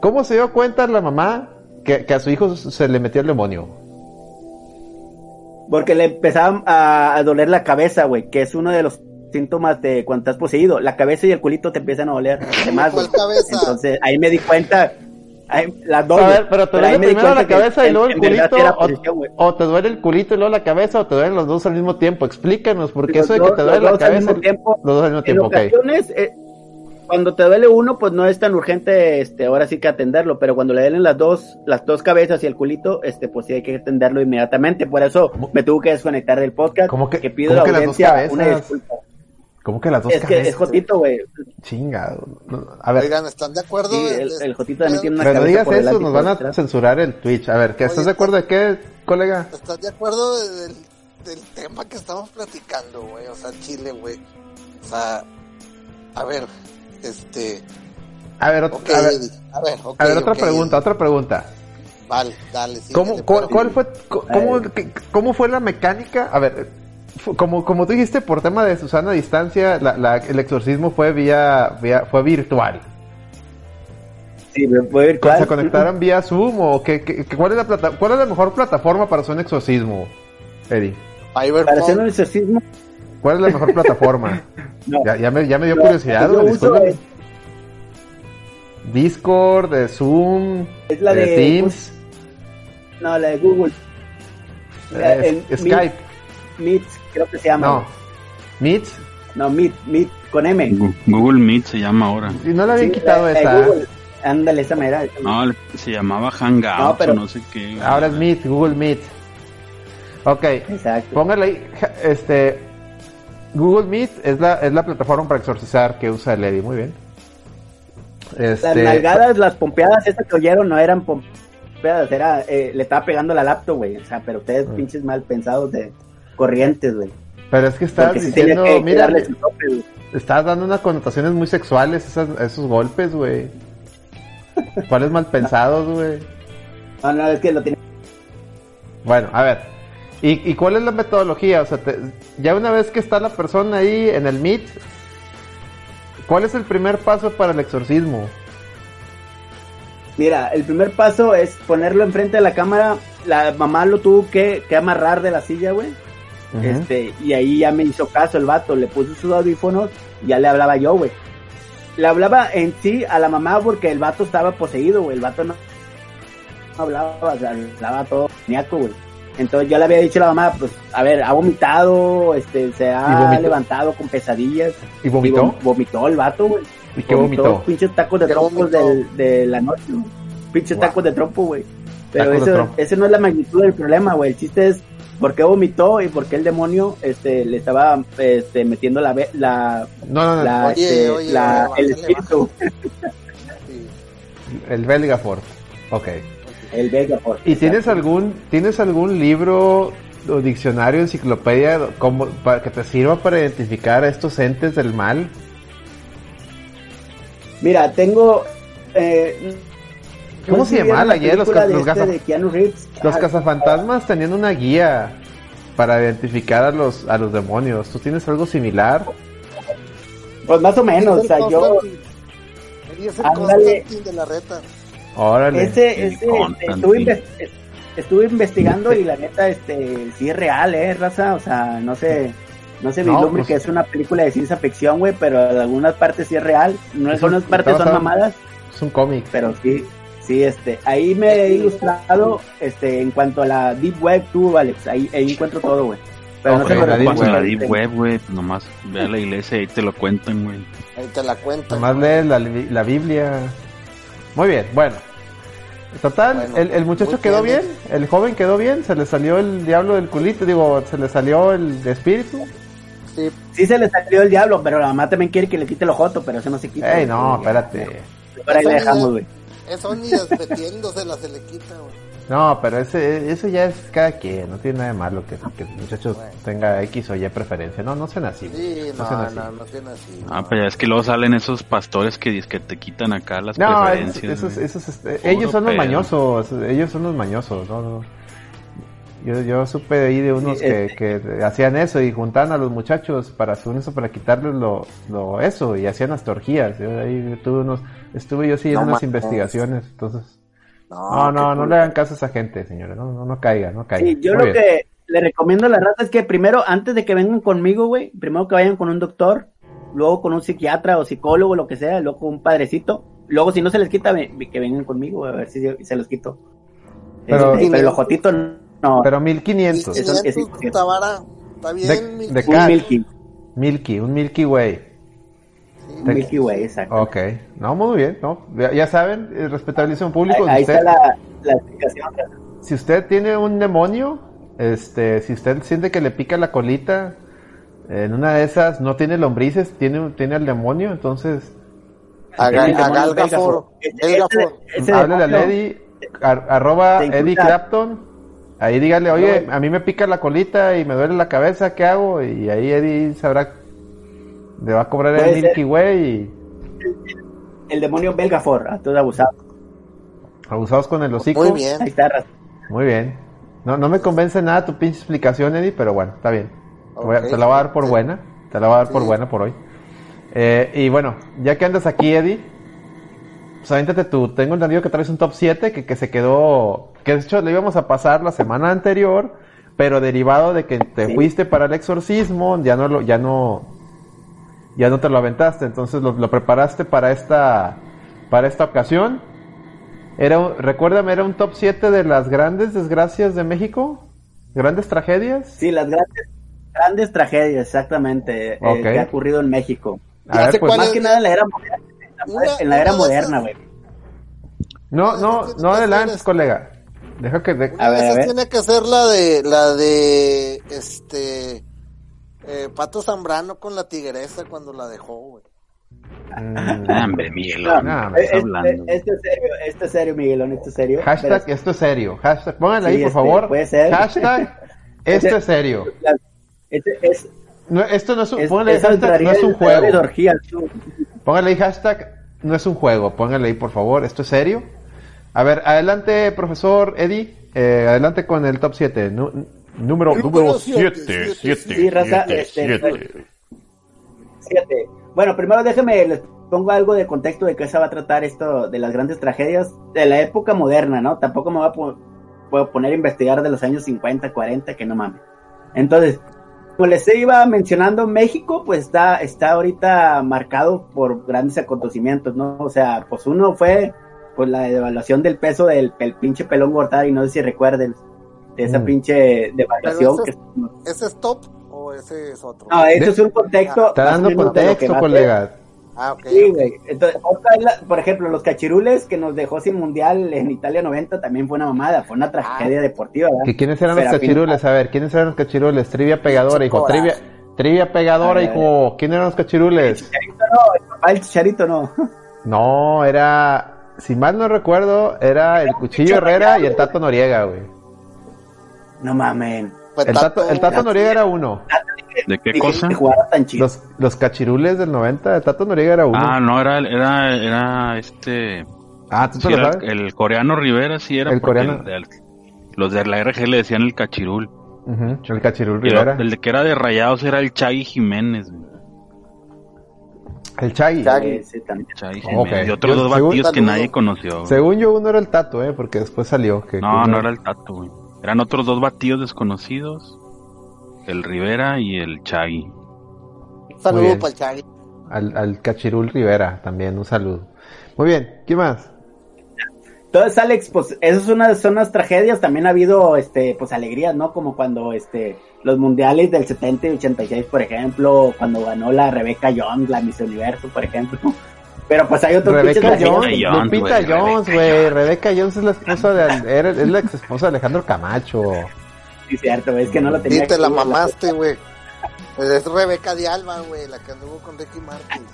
Speaker 2: ¿cómo se dio cuenta la mamá que, que a su hijo se le metió el demonio?
Speaker 5: Porque le empezaba a, a doler la cabeza, güey, que es uno de los síntomas de cuando estás poseído. La cabeza y el culito te empiezan a doler <laughs> más, güey.
Speaker 3: ¿Cuál cabeza?
Speaker 5: Entonces, ahí me di cuenta. Ahí- las dos.
Speaker 2: A ver, pero te duele primero la
Speaker 5: que
Speaker 2: cabeza y
Speaker 5: en-
Speaker 2: luego el
Speaker 5: en
Speaker 2: culito, o, o te duele el culito y luego la cabeza, o te duelen los dos al mismo tiempo. Explícanos, porque
Speaker 5: Los
Speaker 2: eso de que te duele la cabeza,
Speaker 5: tiempo.
Speaker 2: los dos al mismo
Speaker 5: En
Speaker 2: tiempo, ok.
Speaker 5: ocasiones, eh, cuando te duele uno, pues no es tan urgente, este, ahora sí que atenderlo, pero cuando le duelen las dos, las dos cabezas y el culito, este, pues sí hay que atenderlo inmediatamente. Por eso me tuve que desconectar del podcast.
Speaker 2: ¿Cómo que-
Speaker 5: pido
Speaker 2: cómo
Speaker 5: la
Speaker 2: que las dos
Speaker 5: audiencia una disculpa.
Speaker 2: ¿Cómo que las dos
Speaker 5: Es que es? Jotito, güey.
Speaker 2: Chinga. A ver,
Speaker 3: Oigan, ¿están de acuerdo?
Speaker 5: Sí, el,
Speaker 3: de-
Speaker 5: el Jotito también tiene una
Speaker 2: pero no digas
Speaker 5: por
Speaker 2: eso, nos van a
Speaker 5: detrás.
Speaker 2: censurar el Twitch. A ver, ¿qué, ¿estás de acuerdo de qué, colega?
Speaker 3: ¿Estás de acuerdo del, del tema que estamos platicando, güey? O sea, Chile, güey. O sea, a ver, este...
Speaker 2: A ver, ot-
Speaker 3: Ok,
Speaker 2: a ver,
Speaker 3: a ver,
Speaker 2: a ver, otra pregunta, otra pregunta.
Speaker 3: Vale, dale,
Speaker 2: ¿Cómo, cuál,
Speaker 3: pero-
Speaker 2: cuál fue, co- cómo, cómo fue la mecánica? A ver, como, como tú dijiste, por tema de Susana a distancia, la, la- el exorcismo fue vía, vía fue virtual.
Speaker 5: Sí, me puede ir cuál.
Speaker 2: ¿Se conectaron vía Zoom o qué, cuál, es la plata, cuál es la mejor plataforma para hacer un exorcismo, Eddie?
Speaker 5: Para hacer un exorcismo,
Speaker 2: ¿Cuál es la mejor plataforma? <laughs>
Speaker 5: no.
Speaker 2: ya, ya me, ya me dio curiosidad.
Speaker 5: es-
Speaker 2: Discord, de Zoom,
Speaker 5: Es la
Speaker 2: de
Speaker 5: de-
Speaker 2: Teams,
Speaker 5: No, la de Google. La-
Speaker 2: eh, Skype.
Speaker 5: Meet, creo que se llama.
Speaker 2: No. Meet.
Speaker 5: No, Meet, Meet, con M.
Speaker 4: Google Meet se llama ahora.
Speaker 2: Y no le habían
Speaker 5: Sí,
Speaker 2: quitado
Speaker 5: la- la
Speaker 2: esa.
Speaker 5: Google. Ándale, esa mera.
Speaker 4: No, se llamaba Hangout
Speaker 5: No, pero-
Speaker 4: o no sé qué.
Speaker 2: Ahora es Meet, Google Meet. Ok,
Speaker 5: Exacto.
Speaker 2: póngale ahí, este, Google Meet es la, es la plataforma para exorcizar que usa el Eddie, muy bien.
Speaker 5: Las
Speaker 2: Este,
Speaker 5: nalgadas, las pompeadas, esas que oyeron, no eran pompeadas, era, eh, le estaba pegando la laptop, güey. O sea, pero ustedes
Speaker 2: Mm.
Speaker 5: pinches mal pensados de corrientes, güey.
Speaker 2: pero es que estás
Speaker 5: Porque
Speaker 2: diciendo,
Speaker 5: que
Speaker 2: mira,
Speaker 5: tope,
Speaker 2: estás dando unas connotaciones muy sexuales esas, esos golpes, güey. ¿Cuáles mal pensados, güey?
Speaker 5: No, no, es que lo tiene.
Speaker 2: Bueno, a ver. ¿Y, y cuál es la metodología? O sea, te- ya una vez que está la persona ahí en el Meet, ¿cuál es el primer paso para el exorcismo?
Speaker 5: Mira, el primer paso es ponerlo enfrente de la cámara. La mamá lo tuvo que, que amarrar de la silla, güey. Este, y ahí ya me hizo caso el vato, le puso sus audífonos y ya le hablaba yo, güey. Le hablaba en sí a la mamá porque el vato estaba poseído, güey. El vato no, no hablaba, o sea, hablaba todo niaco, güey. Entonces yo le había dicho a la mamá, pues, a ver, ha vomitado, este, se
Speaker 2: ¿Y
Speaker 5: ha
Speaker 2: vomitó?
Speaker 5: levantado con pesadillas.
Speaker 2: ¿Y vomitó?
Speaker 5: Y vom- vomitó el vato, güey.
Speaker 2: ¿Y qué vomitó?
Speaker 5: Pinches tacos de
Speaker 3: ¿Qué
Speaker 5: trompos
Speaker 3: vomitó?
Speaker 5: del- de la noche, güey. Pinches
Speaker 2: Wow.
Speaker 5: tacos de trompo, güey. Pero eso,
Speaker 2: trompo.
Speaker 5: ese no es la magnitud del problema, güey. El chiste es por qué vomitó y por qué el demonio este, le estaba este, metiendo la, la,
Speaker 2: No, no, no.
Speaker 5: la,
Speaker 3: Oye,
Speaker 5: este,
Speaker 3: oye,
Speaker 5: la-
Speaker 3: bájale,
Speaker 5: el espíritu. <laughs>
Speaker 2: El Belgafort. Ok.
Speaker 5: el Vega, por
Speaker 2: ¿Y tienes algún, tienes algún libro o diccionario, enciclopedia como, para que te sirva para identificar a estos entes del mal?
Speaker 5: Mira, tengo. Eh,
Speaker 2: ¿Cómo se
Speaker 5: sé
Speaker 2: llamaba la guía de los los
Speaker 5: este de Keanu Reeves?
Speaker 2: Los
Speaker 5: Ah,
Speaker 2: cazafantasmas tenían una guía para identificar a los, a los demonios. ¿Tú tienes algo similar?
Speaker 5: Pues más o menos, o sea, yo.
Speaker 3: Es el. Constantine de la reta.
Speaker 2: Órale.
Speaker 5: Ese, ese, este, estuve, estuve investigando y la neta, este, sí es real, eh, raza, o sea, no sé, no se
Speaker 2: No,
Speaker 5: vislumbre
Speaker 2: pues-
Speaker 5: que es una película de ciencia ficción, güey, pero en algunas partes sí es real, no algunas partes son mamadas,
Speaker 2: Es un cómic.
Speaker 5: pero sí, sí, este, ahí me he ilustrado, este, en cuanto a la Deep Web, tú, Alex, ahí, ahí encuentro todo, güey. Pero
Speaker 2: Ok,
Speaker 5: no se
Speaker 2: la Deep
Speaker 4: en la. Deep Web, güey, pues nomás ve a la iglesia y ahí te lo cuentan, güey.
Speaker 3: Ahí te la cuento.
Speaker 2: Nomás lees la, la Biblia. Muy bien, bueno. Total,
Speaker 3: Bueno,
Speaker 2: el, el muchacho quedó bien,
Speaker 3: bien.
Speaker 2: el joven quedó bien, se le salió el diablo del culito, digo, se le salió el espíritu.
Speaker 3: Sí,
Speaker 5: Sí se le salió el diablo, pero la mamá también quiere que le quite el ojoto, pero eso no se quita.
Speaker 2: Ey, no, espérate.
Speaker 5: Por ahí le dejamos, güey.
Speaker 3: Eso ni desmetiéndosela se le quita, güey.
Speaker 2: No, pero ese, eso ya es cada quien, no tiene nada de malo que, que el muchacho tenga X o Y preferencia. No, no sean así.
Speaker 3: Sí,
Speaker 2: No
Speaker 3: no,
Speaker 2: sean
Speaker 3: no,
Speaker 2: así.
Speaker 3: no, tiene así.
Speaker 4: Ah,
Speaker 3: no.
Speaker 4: pero ya es que luego salen esos pastores que, que te quitan acá las
Speaker 2: No,
Speaker 4: preferencias.
Speaker 2: esos,
Speaker 4: güey.
Speaker 2: esos, este, ellos son los
Speaker 4: pedo.
Speaker 2: mañosos, ellos son los mañosos, no, no. Yo, yo supe de ahí de unos
Speaker 5: Sí,
Speaker 2: que, que hacían eso y juntaban a los muchachos para eso para quitarles lo, lo eso y hacían hasta orgías. Yo ahí tuve unos, estuve yo sí en
Speaker 3: No
Speaker 2: unas investigaciones, entonces
Speaker 3: No,
Speaker 2: no, no, le hagan caso a esa gente, señores, no, no, no caigan, no caigan.
Speaker 5: Sí, yo
Speaker 2: Muy
Speaker 5: lo
Speaker 2: bien.
Speaker 5: que le recomiendo a la raza es que primero, antes de que vengan conmigo, güey, primero que vayan con un doctor, luego con un psiquiatra o psicólogo, lo que sea, luego con un padrecito, luego si no se les quita, que vengan conmigo, a ver si se los quito.
Speaker 2: Pero-
Speaker 5: Este, pero el ojotito no,
Speaker 2: Pero 1500,
Speaker 5: Eso es-
Speaker 3: 1500, puta vara. Está bien,
Speaker 2: De-
Speaker 3: mil-
Speaker 2: de
Speaker 5: un. Milky,
Speaker 2: Milky, un Milky Way.
Speaker 5: Milky Way, exacto.
Speaker 2: Ok, no, muy bien, no, ya, ya saben, eh, respetabilísimo público,
Speaker 5: ahí ahí
Speaker 2: usted-
Speaker 5: está la, la explicación.
Speaker 2: si usted tiene un demonio, este, si usted siente que le pica la colita, en una de esas no tiene lombrices, tiene, tiene al demonio, entonces
Speaker 3: A,
Speaker 5: Tiene el
Speaker 3: a
Speaker 2: háblele ar- arroba. Eddie Clapton, ahí dígale, oye, a mí me pica la colita y me duele la cabeza, ¿qué hago? Y ahí Eddie sabrá, le va a cobrar el
Speaker 5: Puede.
Speaker 2: Milky Way y
Speaker 5: El demonio Belgafor, a todos abusados.
Speaker 2: abusados con el hocico.
Speaker 3: Muy bien.
Speaker 5: Ahí está.
Speaker 2: Muy bien. No, no me convence nada tu pinche explicación, Eddie, pero bueno, está bien. Te la voy a dar por buena. Te la voy a dar por buena por hoy. Eh, y bueno, ya que andas aquí, Eddie, pues avéntate tú. Tengo entendido que traes un top 7 que, que se quedó. Que de hecho le íbamos a pasar la semana anterior, pero derivado de que te
Speaker 5: Sí.
Speaker 2: fuiste para el exorcismo, ya no lo, ya no, ya no te lo aventaste. Entonces lo, lo preparaste para esta, para esta ocasión. Era, recuérdame, era un top 7 de las grandes desgracias de México. Grandes tragedias.
Speaker 5: Sí, las grandes, grandes tragedias, exactamente, eh, que ha ocurrido en México.
Speaker 2: A ver, pues,
Speaker 5: Más
Speaker 3: es,
Speaker 5: que nada en la era moderna, en la,
Speaker 3: Una-
Speaker 5: en la era moderna, güey.
Speaker 2: no, no, no
Speaker 3: hacer
Speaker 2: colega. Deja que... de-
Speaker 5: A ver, a ver.
Speaker 3: tiene que ser la de, la de, este, eh, Pato Zambrano con la tigresa cuando la dejó, güey.
Speaker 2: Mm,
Speaker 4: Ah, hombre, Miguel,
Speaker 5: No,
Speaker 2: no,
Speaker 4: ¿qué
Speaker 5: eh,
Speaker 4: estás
Speaker 5: eh,
Speaker 4: hablando?
Speaker 5: Esto es serio, esto es serio, Miguelón, esto es serio.
Speaker 2: hashtag,
Speaker 5: Pero
Speaker 2: esto es serio. Hashtag, pónganle
Speaker 5: Sí,
Speaker 2: ahí, por
Speaker 5: este,
Speaker 2: favor.
Speaker 5: puede ser.
Speaker 2: Hashtag, <laughs> esto es serio.
Speaker 5: este es,
Speaker 2: No, esto no es un,
Speaker 5: es,
Speaker 2: póngale
Speaker 5: eso
Speaker 2: hashtag,
Speaker 5: entraría
Speaker 2: no es un
Speaker 5: en peores
Speaker 2: juego. Póngale ahí hashtag, no es un juego. Póngale ahí, por favor, esto es serio. A ver, adelante, profesor Eddie. Eh, adelante con el top 7. Número
Speaker 3: Número
Speaker 2: número
Speaker 3: siete,
Speaker 2: 7.
Speaker 3: siete,
Speaker 5: Sí, raza, este, Siete. Bueno, primero déjeme, les pongo algo de contexto de qué se va a tratar esto de las grandes tragedias de la época moderna, ¿no? Tampoco me voy a po- puedo poner a investigar de los años 50, 40, que no mames. Entonces, como les iba mencionando, México pues está, está ahorita marcado por grandes acontecimientos, ¿no? O sea, pues uno fue pues la devaluación del peso del, del pinche pelón Gortari, no sé si recuerden de esa
Speaker 2: Mm.
Speaker 5: pinche devaluación
Speaker 3: Pero
Speaker 5: que...
Speaker 3: ¿Ese es top o ese es otro?
Speaker 5: No, esto es un contexto...
Speaker 2: Está dando contexto, colega.
Speaker 3: Ah, ok.
Speaker 5: Sí,
Speaker 3: ok.
Speaker 5: güey. Entonces, por ejemplo, los cachirules que nos dejó sin mundial en Italia 90 también fue una mamada, fue una tragedia deportiva, ¿verdad?
Speaker 2: ¿Que ¿Quiénes eran los cachirules? A ver, ¿quiénes eran los cachirules? Trivia pegadora, hijo. Trivia, trivia pegadora,
Speaker 5: A ver.
Speaker 2: hijo. ¿Quién eran los cachirules?
Speaker 5: Chicharito no, el papá del chicharito no. <laughs>
Speaker 2: No, era. Si mal no recuerdo, era el Cuchillo Herrera y el Tato Noriega, güey.
Speaker 5: No mamen.
Speaker 3: Fue
Speaker 2: El Tato, el Tato Noriega era uno.
Speaker 4: ¿De qué
Speaker 5: Dije
Speaker 4: cosa?
Speaker 2: Los, los cachirules del 90, el Tato Noriega era uno.
Speaker 4: Ah, no, era, era, era este.
Speaker 2: Ah, ¿tú
Speaker 4: sí
Speaker 2: te lo sabes?
Speaker 4: el, el coreano Rivera, sí era.
Speaker 2: El
Speaker 4: porque
Speaker 2: coreano.
Speaker 4: el- los de la RG le decían el cachirul.
Speaker 2: Ujú, el cachirul Rivera.
Speaker 4: el de que era de rayados era el Chagui Jiménez. güey.
Speaker 2: El Chagui.
Speaker 3: Chagui.
Speaker 5: También.
Speaker 2: Ok.
Speaker 4: Jiménez. Y otros
Speaker 2: Yo-
Speaker 4: dos batidos que nadie conoció. güey.
Speaker 2: Según yo, uno era el Tato, ¿eh? Porque después salió. Que,
Speaker 4: No,
Speaker 2: que
Speaker 4: no era el Tato, güey. Eran otros dos batidos desconocidos. El Rivera y el Chagui.
Speaker 3: Un saludo para el Chagui.
Speaker 2: Al, al Cachirul Rivera también, un saludo. Muy bien, ¿qué más?
Speaker 5: Entonces, Alex, pues esas son unas, son unas tragedias. También ha habido, este, pues alegrías, ¿no? Como cuando, este, los mundiales del 70 y 86, por ejemplo, cuando ganó la Rebeca Jones, la Miss Universo, por ejemplo. Pero pues hay
Speaker 2: Rebecca
Speaker 5: tragedias.
Speaker 2: Jones,
Speaker 4: Jones,
Speaker 2: Lupita Jones, güey. Rebecca Jones es la esposa de, es la ex esposa de Alejandro Camacho.
Speaker 5: Sí, cierto, es que no lo tenía.
Speaker 3: Y te la mamaste, güey. Pues es Rebeca de Alba, güey, la que anduvo con Ricky Martin.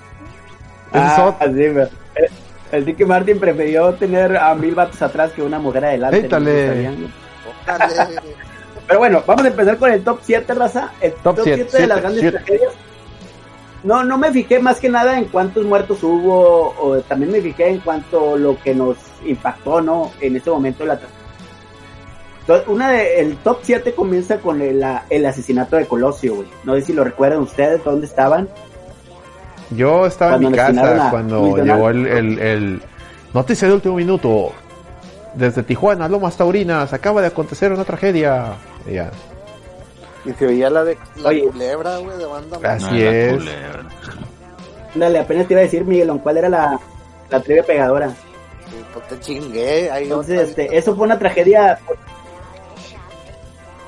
Speaker 5: Ah,
Speaker 2: otro.
Speaker 5: sí, pero el, el Ricky Martin prefirió tener a mil vatos atrás que una mujer adelante.
Speaker 3: Órale. <laughs>
Speaker 5: Pero bueno, vamos a empezar con el top 7, raza. El
Speaker 2: Top
Speaker 5: top,
Speaker 2: siete,
Speaker 5: 7 de las
Speaker 2: siete,
Speaker 5: grandes tragedias. No, no me fijé más que nada en cuántos muertos hubo, o también me fijé en cuanto lo que nos impactó, ¿no? En este momento la una de, el top 7 comienza con el, la- el asesinato de Colosio, güey. No sé si lo recuerdan ustedes, dónde estaban.
Speaker 2: Yo estaba en mi casa cuando llegó el, el, el noticia de último minuto. Desde Tijuana, Lomas Taurinas, acaba de acontecer una tragedia. Ya.
Speaker 3: Y se veía la de la
Speaker 5: Oye.
Speaker 3: culebra, güey, de banda.
Speaker 2: Así
Speaker 4: No,
Speaker 2: es.
Speaker 4: culebra.
Speaker 5: Dale, apenas te iba a decir, Miguelón, cuál era la, la trivia pegadora.
Speaker 3: Sí, pues te chingué. Ahí
Speaker 5: Entonces,
Speaker 3: otra
Speaker 5: este, eso fue una tragedia,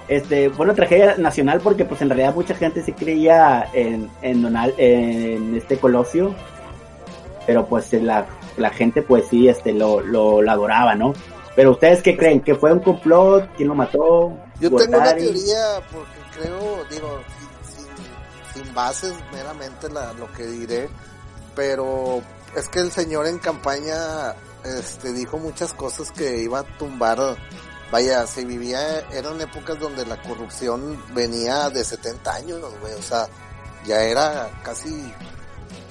Speaker 5: este, fue una tragedia nacional porque, pues, en realidad mucha gente sí creía en, en Donald, en este Colosio, pero pues la, la gente, pues sí, este, lo, lo, lo adoraba, ¿no? Pero ustedes qué creen, que fue un complot, quién lo mató,
Speaker 3: Yo tengo una teoría, porque creo, digo, sin, bases meramente la, lo que diré, pero es que el señor en campaña este, dijo muchas cosas que iba a tumbar. Vaya, se vivía, eran épocas donde la corrupción venía de 70 años, güey, o sea, ya era casi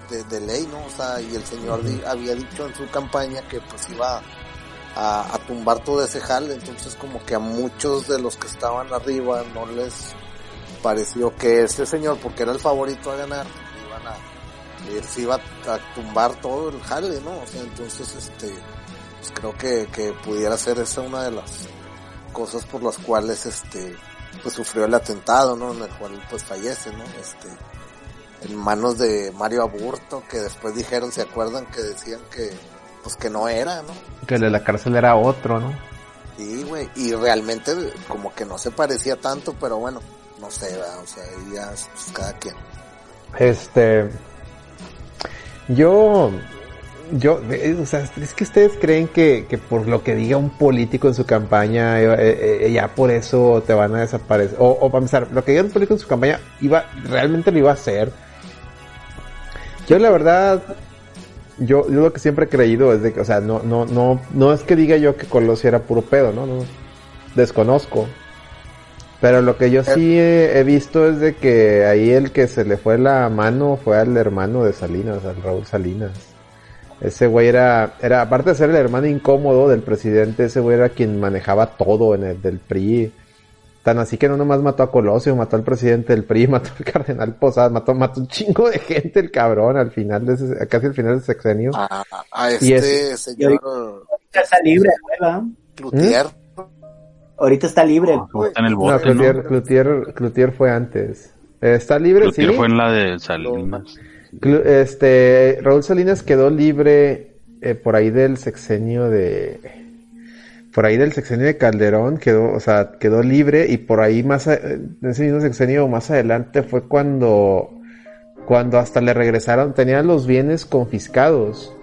Speaker 3: de, de ley, ¿no? O sea, y el señor di- había dicho en su campaña que pues iba a, a tumbar todo ese jale, entonces como que a muchos de los que estaban arriba no les pareció que este señor, porque era el favorito a ganar, iban a, él se iba a tumbar todo el jale, ¿no? O sea, entonces este, pues creo que, que pudiera ser esa una de las cosas por las cuales este, pues sufrió el atentado, ¿no? En el cual pues fallece, ¿no? Este, en manos de Mario Aburto, que después dijeron, ¿se acuerdan? Que decían que, pues que no era, ¿no?
Speaker 2: Que el de la cárcel era otro, ¿no?
Speaker 3: Sí, güey, y realmente como que no se parecía tanto, pero bueno, no sé, ¿verdad? o sea, ya es pues, cada quien.
Speaker 2: Este. Yo. Yo, o sea, es que ustedes creen que, que por lo que diga un político en su campaña, eh, eh, ya por eso te van a desaparecer. O, o para empezar, lo que diga un político en su campaña, iba, realmente lo iba a hacer. Yo, la verdad, yo, yo lo que siempre he creído es de que, o sea, no, no, no, no es que diga yo que Colosio era puro pedo, ¿no? no desconozco. Pero lo que yo sí he, he visto es de que ahí el que se le fue la mano fue al hermano de Salinas, al Raúl Salinas. Ese güey era, era, aparte de ser el hermano incómodo del presidente, ese güey era quien manejaba todo en el del PRI. Tan así que no nomás mató a Colosio, mató al presidente del PRI, <laughs> mató al cardenal Posadas, mató, mató un chingo de gente el cabrón al final de ese, casi al final del sexenio.
Speaker 3: A, a
Speaker 2: Y
Speaker 3: este señor
Speaker 5: está libre, ¿verdad? Ahorita está libre.
Speaker 3: güey.
Speaker 4: Está en el
Speaker 2: No,
Speaker 4: bote, ¿no?
Speaker 2: Cloutier, Cloutier, Cloutier fue antes. Eh, Está libre,
Speaker 4: Cloutier
Speaker 2: sí.
Speaker 4: fue en la de Salinas.
Speaker 2: Clu- Este, Raúl Salinas quedó libre eh, por ahí del sexenio de, por ahí del sexenio de Calderón quedó, o sea, quedó libre y por ahí más, a- en ese mismo sexenio más adelante fue cuando, cuando hasta le regresaron, tenían los bienes confiscados.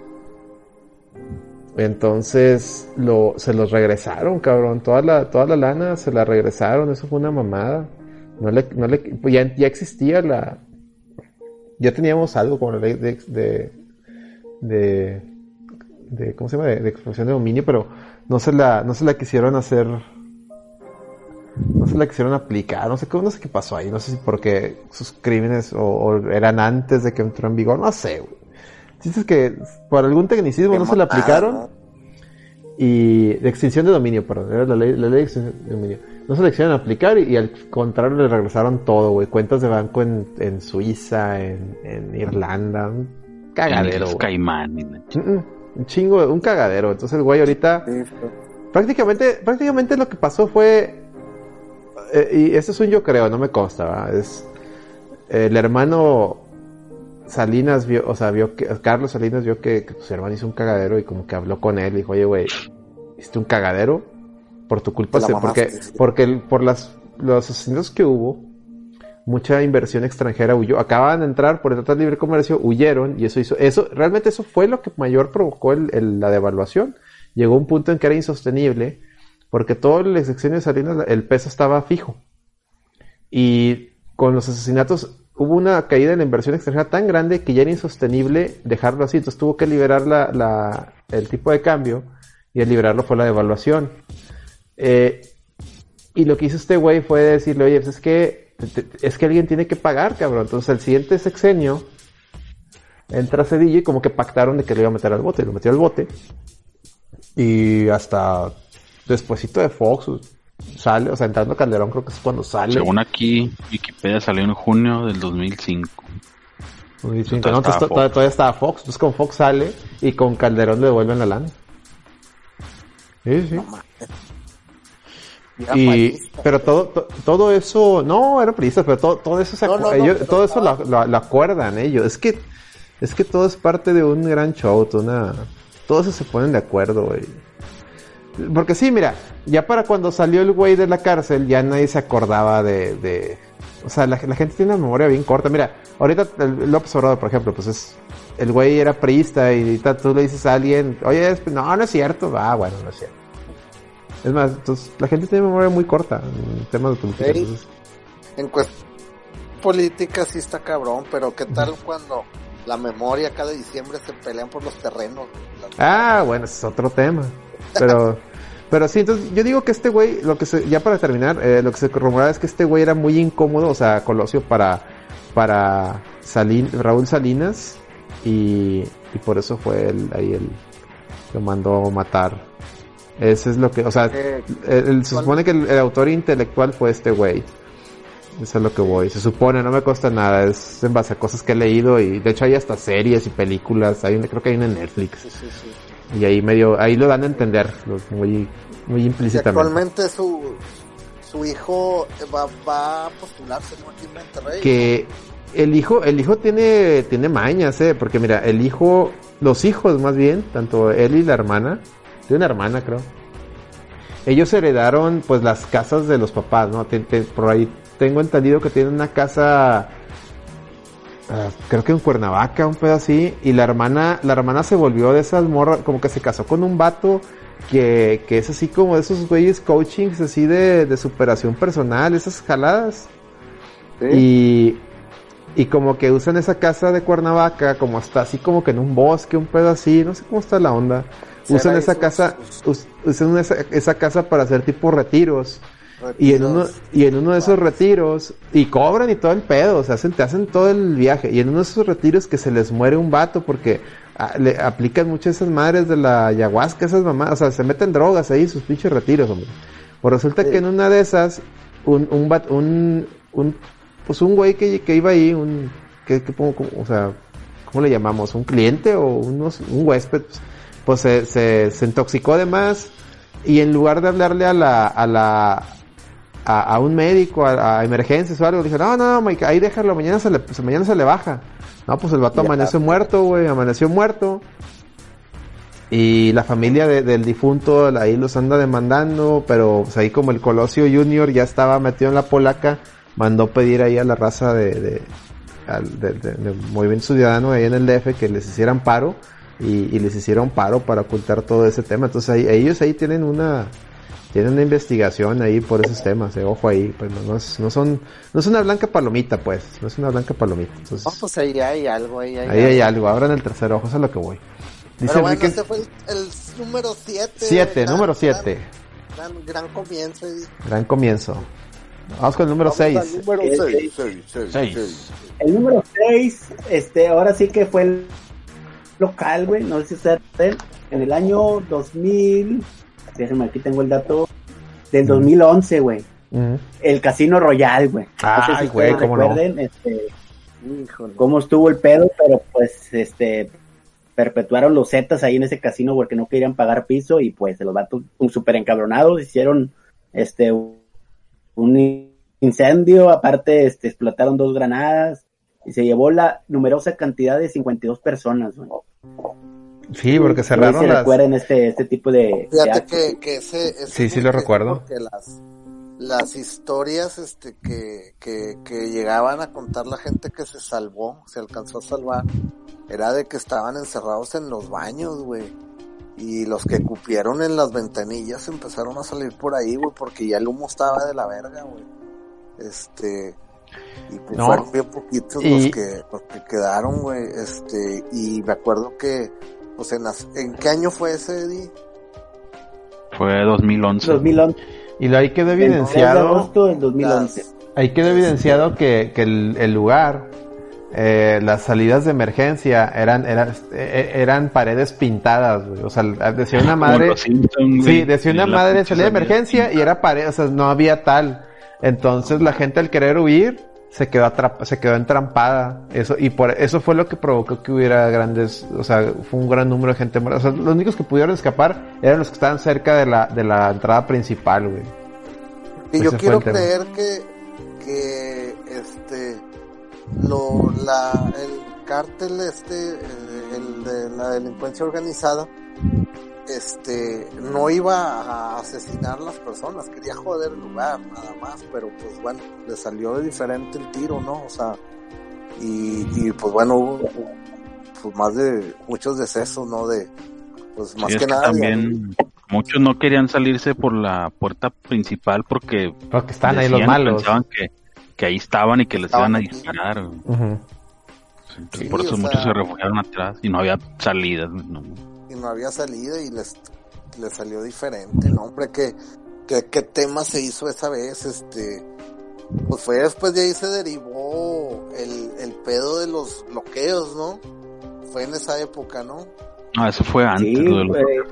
Speaker 2: Entonces lo, se los regresaron, cabrón. Toda la, toda la lana se la regresaron. Eso fue una mamada. No le, no le, pues ya, ya existía la, ya teníamos algo con la ley de, de, de, ¿cómo se llama? De, de de dominio, pero no se la, no se la quisieron hacer, no se la quisieron aplicar, no sé no sé qué pasó ahí, no sé si porque sus crímenes o, o eran antes de que entró en vigor, no sé, güey. El chiste es que por algún tecnicismo no se la aplicaron y de extinción de dominio, perdón, era la ley, la ley de extinción de dominio. No se le quisieron aplicar y, y al contrario le regresaron todo, güey. Cuentas de banco en, en Suiza, en, en Irlanda, un cagadero.
Speaker 4: Caimán.
Speaker 2: Un chingo, un cagadero. Entonces el güey ahorita prácticamente, prácticamente lo que pasó fue, eh, y eso es un yo creo, no me consta, ¿verdad? es el hermano Salinas vio, o sea, vio que Carlos Salinas vio que, que su hermano hizo un cagadero y como que habló con él y dijo, oye, güey, hiciste un cagadero por tu culpa, se- porque, porque el- por las, los asesinatos que hubo, mucha inversión extranjera huyó, acaban de entrar por el Tratado de Libre Comercio, huyeron y eso hizo, eso, realmente eso fue lo que mayor provocó el- el- la devaluación. Llegó un punto en que era insostenible porque todo el sexenio de Salinas el peso estaba fijo. Y con los asesinatos hubo una caída en la inversión extranjera tan grande que ya era insostenible dejarlo así. Entonces tuvo que liberar la, la- el tipo de cambio y al liberarlo fue la devaluación. Eh, y lo que hizo este güey fue decirle, oye, pues es que, es que alguien tiene que pagar, cabrón. Entonces el siguiente sexenio entra Cedillo y como que pactaron de que lo iba a meter al bote. Lo metió al bote. Y hasta despuesito de Fox sale, o sea, entrando Calderón creo que es cuando sale.
Speaker 4: Según aquí, Wikipedia salió en junio del 2005.
Speaker 2: Muy distinto,
Speaker 4: Entonces
Speaker 2: ¿no?
Speaker 4: Estaba
Speaker 2: todavía estaba Fox. Entonces con Fox sale y con Calderón le devuelven la lana. Sí, sí.
Speaker 3: Era
Speaker 2: Y,
Speaker 3: panista.
Speaker 2: pero todo, to- todo eso, no, era priista, pero todo, todo eso se
Speaker 3: No, no, no,
Speaker 2: ellos- todo eso lo, lo- lo acuerdan ellos. Es que, es que todo es parte de un gran show, una, todos se ponen de acuerdo, güey. Porque sí, mira, ya para cuando salió el güey de la cárcel, ya nadie se acordaba de, de, o sea, la, la gente tiene una memoria bien corta. Mira, ahorita el López Obrador, por ejemplo, pues es, el güey era priista y ahorita tú le dices a alguien, oye, no, no es cierto. Ah, bueno, no es cierto. Es más, entonces, la gente tiene memoria muy corta en temas de política. Entonces,
Speaker 3: En cuestión política sí está cabrón, pero ¿qué tal cuando la memoria cada diciembre se pelean por los terrenos?
Speaker 2: Ah, bueno, ese es otro tema. Pero, pero sí, entonces yo digo que este güey, lo que se, ya para terminar, eh, lo que se rumoraba es que este güey era muy incómodo, o sea, Colosio para, para Salin, Raúl Salinas y, y por eso fue el, ahí el, lo mandó matar. Ese es lo que, o sea,
Speaker 3: Eh,
Speaker 2: el- el- se supone que el, el autor intelectual fue este güey. Eso es lo que voy. Se supone, no me cuesta nada. Es en base a cosas que he leído y de hecho hay hasta series y películas. Hay creo que hay una en Netflix.
Speaker 3: sí, sí, sí.
Speaker 2: Y ahí medio, ahí lo dan a entender, muy, muy
Speaker 3: Y
Speaker 2: implícitamente.
Speaker 3: actualmente su, su hijo va, va a postularse aquí en Monterrey.
Speaker 2: Que el hijo, el hijo tiene, tiene mañas, eh, porque mira, el hijo, los hijos más bien, tanto él y la hermana, tiene una hermana creo. Ellos heredaron pues las casas de los papás, ¿no? Te- te- por ahí tengo entendido que tienen una casa ah, creo que en Cuernavaca, un pedo así, y la hermana, la hermana se volvió de esas morras, como que se casó con un vato que, que es así como de esos güeyes coachings así de, de superación personal, esas jaladas. Y, y como que usan esa casa de Cuernavaca, como está así como que en un bosque, un pedo así, no sé cómo está la onda. Usan esa casa, us- usan esa, esa casa para hacer tipo retiros.
Speaker 3: Retiros.
Speaker 2: Y en uno, y en uno de esos retiros, y cobran y todo el pedo, o sea, hacen, te hacen todo el viaje. Y en uno de esos retiros que se les muere un vato porque ah, le aplican mucho esas madres de la ayahuasca, esas mamás, o sea, se meten drogas ahí, sus pinches retiros, hombre. Pues resulta que en una de esas, un, un, bat- un, un pues un güey que, que iba ahí, un, que, que pongo como- o sea, ¿cómo le llamamos? ¿Un cliente o unos, un huésped? Pues, pues se, se, se intoxicó de más y en lugar de hablarle a la, a la, a, a un médico, a, a emergencias o algo, dijo, no, no, Mike, ahí déjalo, mañana se le, mañana se le baja. No, pues el vato amaneció muerto, güey, amaneció muerto. Y la familia de- del difunto ahí los anda demandando, pero pues, ahí como el Colosio Junior ya estaba metido en la polaca, mandó pedir ahí a la raza de, de- de- de Movimiento Ciudadano ahí en el DF que les hicieran paro y, y les hicieron paro para ocultar todo ese tema. Entonces ahí, ellos ahí tienen una tienen una investigación ahí por esos temas, eh, ojo ahí, pues no, no, es- no son no es una blanca palomita pues, no es una blanca palomita. Entonces
Speaker 3: No, pues ahí hay algo, ahí hay
Speaker 2: ahí hay algo, abran el tercer ojo, eso es lo que voy. Dice
Speaker 3: Pero bueno,
Speaker 2: Enrique
Speaker 3: este fue el, el número 7.
Speaker 2: 7, número 7.
Speaker 3: Gran, gran comienzo. y-
Speaker 2: Gran comienzo. Vamos con el número
Speaker 3: Vamos al
Speaker 2: 6.
Speaker 3: Número
Speaker 5: El
Speaker 3: 6.
Speaker 4: Seis.
Speaker 5: El número 6, este, ahora sí que fue el local, güey, no sé si saben, en el año 2000, déjenme, aquí tengo el dato, del 2011, güey, el Casino Royal, güey. No sé
Speaker 2: Ay,
Speaker 5: si
Speaker 2: güey,
Speaker 5: ustedes
Speaker 2: cómo no.
Speaker 5: recuerden, este,
Speaker 3: Híjole.
Speaker 5: cómo estuvo el pedo, pero pues este perpetuaron los Zetas ahí en ese casino porque no querían pagar piso y pues los vatos un súper encabronados hicieron este un incendio, aparte este explotaron dos granadas y se llevó la numerosa cantidad de 52 personas. güey.
Speaker 2: Sí, porque
Speaker 5: No sé
Speaker 2: cerraron
Speaker 5: si
Speaker 2: las...
Speaker 5: recuerden este este tipo de,
Speaker 3: Fíjate que, que ese, ese
Speaker 2: Sí, sí lo
Speaker 3: que-
Speaker 2: recuerdo.
Speaker 3: porque las, las historias este que, que, que llegaban a contar la gente que se salvó, se alcanzó a salvar, era de que estaban encerrados en los baños, güey. Y los que cupieron en las ventanillas empezaron a salir por ahí, güey, porque ya el humo estaba de la verga, güey. Este, y pues
Speaker 2: No.
Speaker 3: fueron bien poquitos
Speaker 2: Y-
Speaker 3: los que, los que quedaron, güey. Este, y me acuerdo que, pues en, las- ¿en qué año fue ese, Eddie?
Speaker 4: Fue 2011.
Speaker 5: 2011,
Speaker 2: Y lo ahí quedó
Speaker 5: el 3 de
Speaker 2: evidenciado...
Speaker 5: agosto del 2011.
Speaker 3: Las-
Speaker 2: Ahí quedó evidenciado que, que el, el lugar, eh, las salidas de emergencia eran, eran, eh, eran paredes pintadas, güey. O sea, decía una madre, sí, decía una madre salida de emergencia y era pared, o sea, no había tal. Entonces la gente al querer huir se quedó se quedó entrampada. Eso, y por eso fue lo que provocó que hubiera grandes, o sea, fue un gran número de gente muerta. O sea, los únicos que pudieron escapar eran los que estaban cerca de la, de la entrada principal, güey.
Speaker 3: Y
Speaker 2: Ese
Speaker 3: yo quiero creer que, que este, lo, la, el cártel este, el de la delincuencia organizada, este, no iba a asesinar a las personas, quería joder el lugar, nada más, pero pues bueno, le salió de diferente el tiro, ¿no? O sea, y, y pues bueno, hubo, pues más de muchos decesos, ¿no? De, pues más
Speaker 4: Sí, es
Speaker 3: que, nada.
Speaker 4: también muchos no querían salirse por la puerta principal porque
Speaker 2: Porque están ahí los malos.
Speaker 4: pensaban que, que ahí estaban y que les
Speaker 3: Estaban
Speaker 4: iban a disparar. Entonces,
Speaker 3: Sí,
Speaker 4: por eso muchos
Speaker 3: sea-
Speaker 4: se refugiaron atrás y no había salidas. no.
Speaker 3: No había salida y les, les salió diferente, ¿no? Hombre, ¿qué, qué, qué tema se hizo esa vez? Este, pues fue después de ahí se derivó el, el pedo de los bloqueos, ¿no? Fue en esa época, ¿no?
Speaker 4: No, eso fue antes,
Speaker 5: Sí,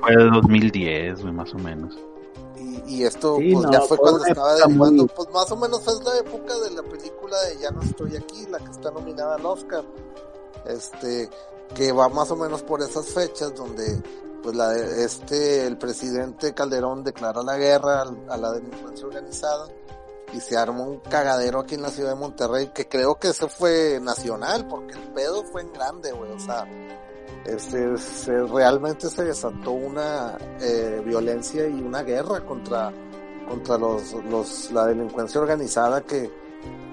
Speaker 4: fue de 2010, güey, más o menos.
Speaker 3: Y, y esto,
Speaker 5: Sí,
Speaker 3: pues
Speaker 5: no,
Speaker 3: ya fue cuando estaba derivando,
Speaker 5: muy-
Speaker 3: pues más o menos fue la época de la película de Ya no estoy aquí, la que está nominada al Oscar. Este, que va más o menos por esas fechas donde pues la este el presidente Calderón declara la guerra al- a, la delincuencia organizada y se armó un cagadero aquí en la ciudad de Monterrey que creo que ese fue nacional porque el pedo fue en grande güey o sea este, se- realmente se desató una eh, violencia y una guerra contra contra los, los la delincuencia organizada que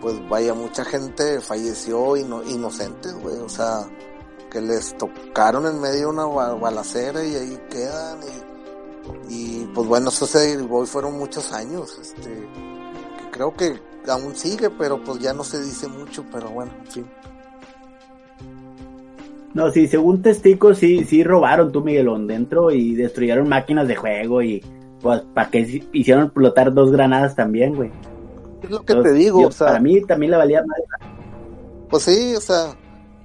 Speaker 3: pues vaya mucha gente falleció ino- inocentes güey o sea que les tocaron en medio de una ba- balacera y ahí quedan y, y pues bueno eso se derivó y fueron muchos años este que creo que aún sigue pero pues ya no se dice mucho pero bueno en fin
Speaker 5: No, sí, según testigos, sí, sí robaron tú, Miguelón, dentro y destruyeron máquinas de juego y pues para que hicieron explotar dos granadas también, güey.
Speaker 3: es lo que
Speaker 5: Entonces,
Speaker 3: te digo
Speaker 5: yo-
Speaker 3: o sea
Speaker 5: para mí también le valía más.
Speaker 3: Pues sí, o sea,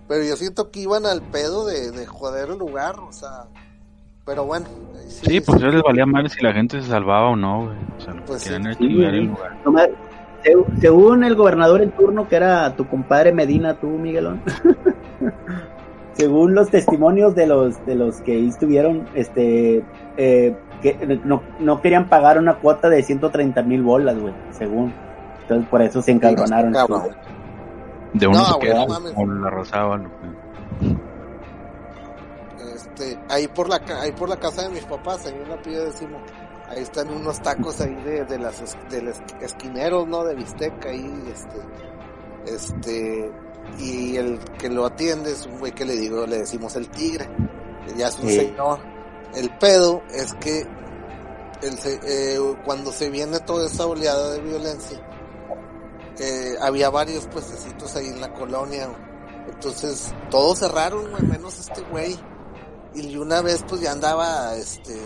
Speaker 3: pero yo siento que iban al pedo de, de joder el lugar, o sea, pero bueno. ahí
Speaker 4: Sí, pues a ellos les valía mal si la gente se salvaba o no, güey. O sea, lo que
Speaker 3: Pues sí.
Speaker 5: Sí,
Speaker 4: el lugar.
Speaker 5: Según el gobernador en turno, que era tu compadre Medina, tú, Miguelón. <laughs> según los testimonios de los de los que ahí estuvieron, este, eh, que no, no querían pagar una cuota de 130 mil bolas, güey, según. Entonces por eso se encabronaron.
Speaker 3: Cabrón.
Speaker 4: De unos
Speaker 3: No,
Speaker 4: que
Speaker 3: mames.
Speaker 4: como la güey.
Speaker 3: Este, ahí por la ahí por la casa de mis papás, ahí en la pilla decimos, ahí están unos tacos ahí de, de las de los esquineros, ¿no? De bistec ahí, este, este, y el que lo atiende es un güey que le digo, le decimos el tigre, ya es un
Speaker 5: Sí.
Speaker 3: señor. El pedo es que el eh, cuando se viene toda esa oleada de violencia, eh, había varios puestecitos ahí en la colonia, entonces todos cerraron, güey, menos este güey. Y una vez pues ya andaba, este,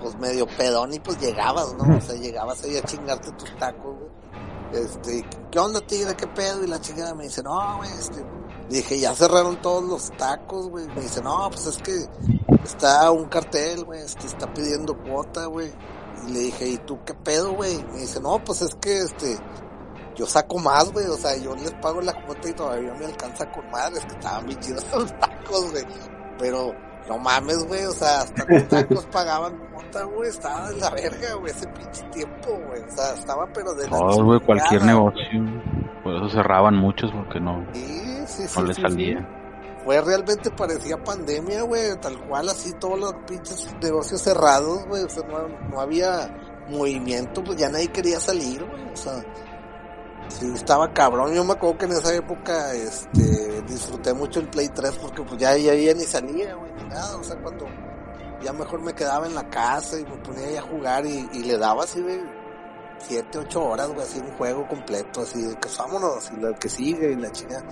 Speaker 3: pues medio pedón y pues llegabas, ¿no? O sea, llegabas ahí a chingarte tus tacos, güey. Este, ¿qué onda, tigre? ¿Qué pedo? Y la chingada me dice, no, güey, este, dije, ya cerraron todos los tacos, güey. Me dice, no, pues es que está un cartel, güey, este, está pidiendo cuota, güey. Y le dije, ¿y tú qué pedo, güey? Me dice, no, pues es que, este, yo saco más, güey, o sea, yo les pago la cuota y todavía me alcanza con madres, que estaban bien chidos <laughs> los tacos, güey. Pero, no mames, güey, o sea, hasta los tacos <laughs> pagaban cuota, güey, estaba de la verga, güey, ese pinche tiempo, güey, o sea, estaba pero de la
Speaker 4: güey, cualquier negocio. Por eso cerraban muchos porque no,
Speaker 3: Sí, sí, sí.
Speaker 4: no les salía.
Speaker 3: Fue realmente parecía pandemia, güey, tal cual, así todos los pinches negocios cerrados, güey, o sea, no, no había movimiento, pues ya nadie quería salir, güey, o sea, sí, estaba cabrón, yo me acuerdo que en esa época, este, disfruté mucho el Play 3 porque pues ya, ya, ya ni salía, güey, ni nada, o sea, cuando ya mejor me quedaba en la casa y me ponía ahí a jugar y, le daba así de siete, ocho horas, güey, así un juego completo, así de que vámonos, y lo que sigue y la chingada.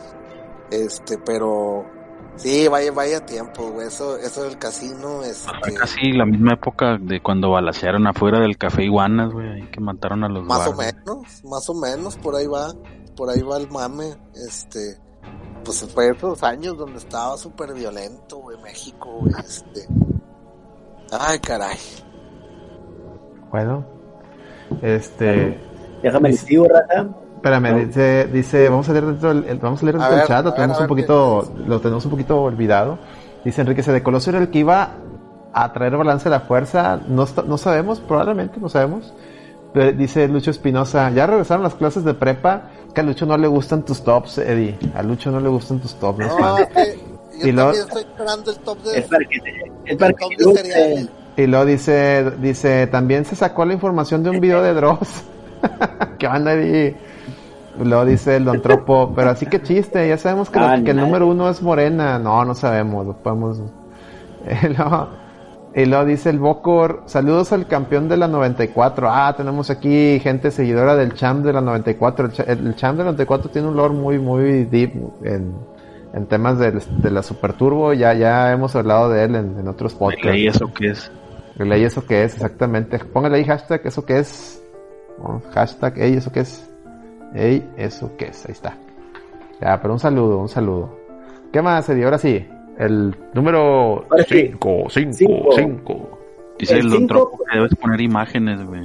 Speaker 3: Este, pero sí, vaya, vaya tiempo, güey, eso, eso del casino, este,
Speaker 4: Fue casi la misma época de cuando balacearon afuera del café Iguanas, güey, ahí que mataron a los
Speaker 3: más o menos, más o menos, por ahí va, por ahí va el mame, este, pues fue esos años donde estaba súper violento, güey, México, güey, este, ay, caray.
Speaker 2: Bueno, este,
Speaker 5: Déjame les digo, raza.
Speaker 2: Espérame, dice, dice, vamos a leer dentro del, el- vamos a leer
Speaker 3: A
Speaker 2: dentro del
Speaker 3: ver,
Speaker 2: chat, lo
Speaker 3: a ver,
Speaker 2: tenemos
Speaker 3: a
Speaker 2: un poquito,
Speaker 3: ¿qué
Speaker 2: lo tenemos un poquito olvidado. Dice Enrique, ¿se de Colosio era el que iba a traer balance de la fuerza? No, no sabemos, probablemente, no sabemos. Pero dice Lucho Espinosa, ya regresaron las clases de prepa, que a Lucho no le gustan tus tops, Eddie. A Lucho no le gustan tus tops, no es
Speaker 3: No,
Speaker 2: fan.
Speaker 3: es que yo
Speaker 2: Y luego-
Speaker 3: también estoy esperando el top de,
Speaker 5: Es para que te, es para
Speaker 3: el
Speaker 5: que
Speaker 3: top
Speaker 5: te
Speaker 3: de
Speaker 5: guste.
Speaker 3: cereales.
Speaker 2: Y luego dice, dice, también se sacó la información de un video de Dross. <laughs> ¿Qué onda, Eddie? Luego dice el Don Tropo, <laughs> pero así que chiste, ya sabemos que, lo-
Speaker 5: Ah,
Speaker 2: que el número uno es Morena. No, no sabemos, lo podemos... <laughs> Y luego, y luego dice el Bocor, saludos al campeón de la 94. Ah, tenemos aquí gente seguidora del Champ de la 94. El, el Champ de la 94 tiene un lore muy, muy deep en, en temas de, de la Super Turbo. Ya, ya hemos hablado de él en, en otros podcasts.
Speaker 4: ¿Y eso qué es?
Speaker 2: Relay, ¿eso qué es? Exactamente. Póngale ahí hashtag, ¿eso qué es? Oh, hashtag, ey, ¿eso qué es? Ey, ¿eso qué es? Ahí está. Ya, pero un saludo, un saludo. ¿Qué más, Eddie? Ahora sí. El número
Speaker 5: Ahora sí.
Speaker 2: 5, 5,
Speaker 5: Cinco.
Speaker 2: 5.
Speaker 4: Dice
Speaker 5: El pues-
Speaker 4: que debes poner imágenes, güey.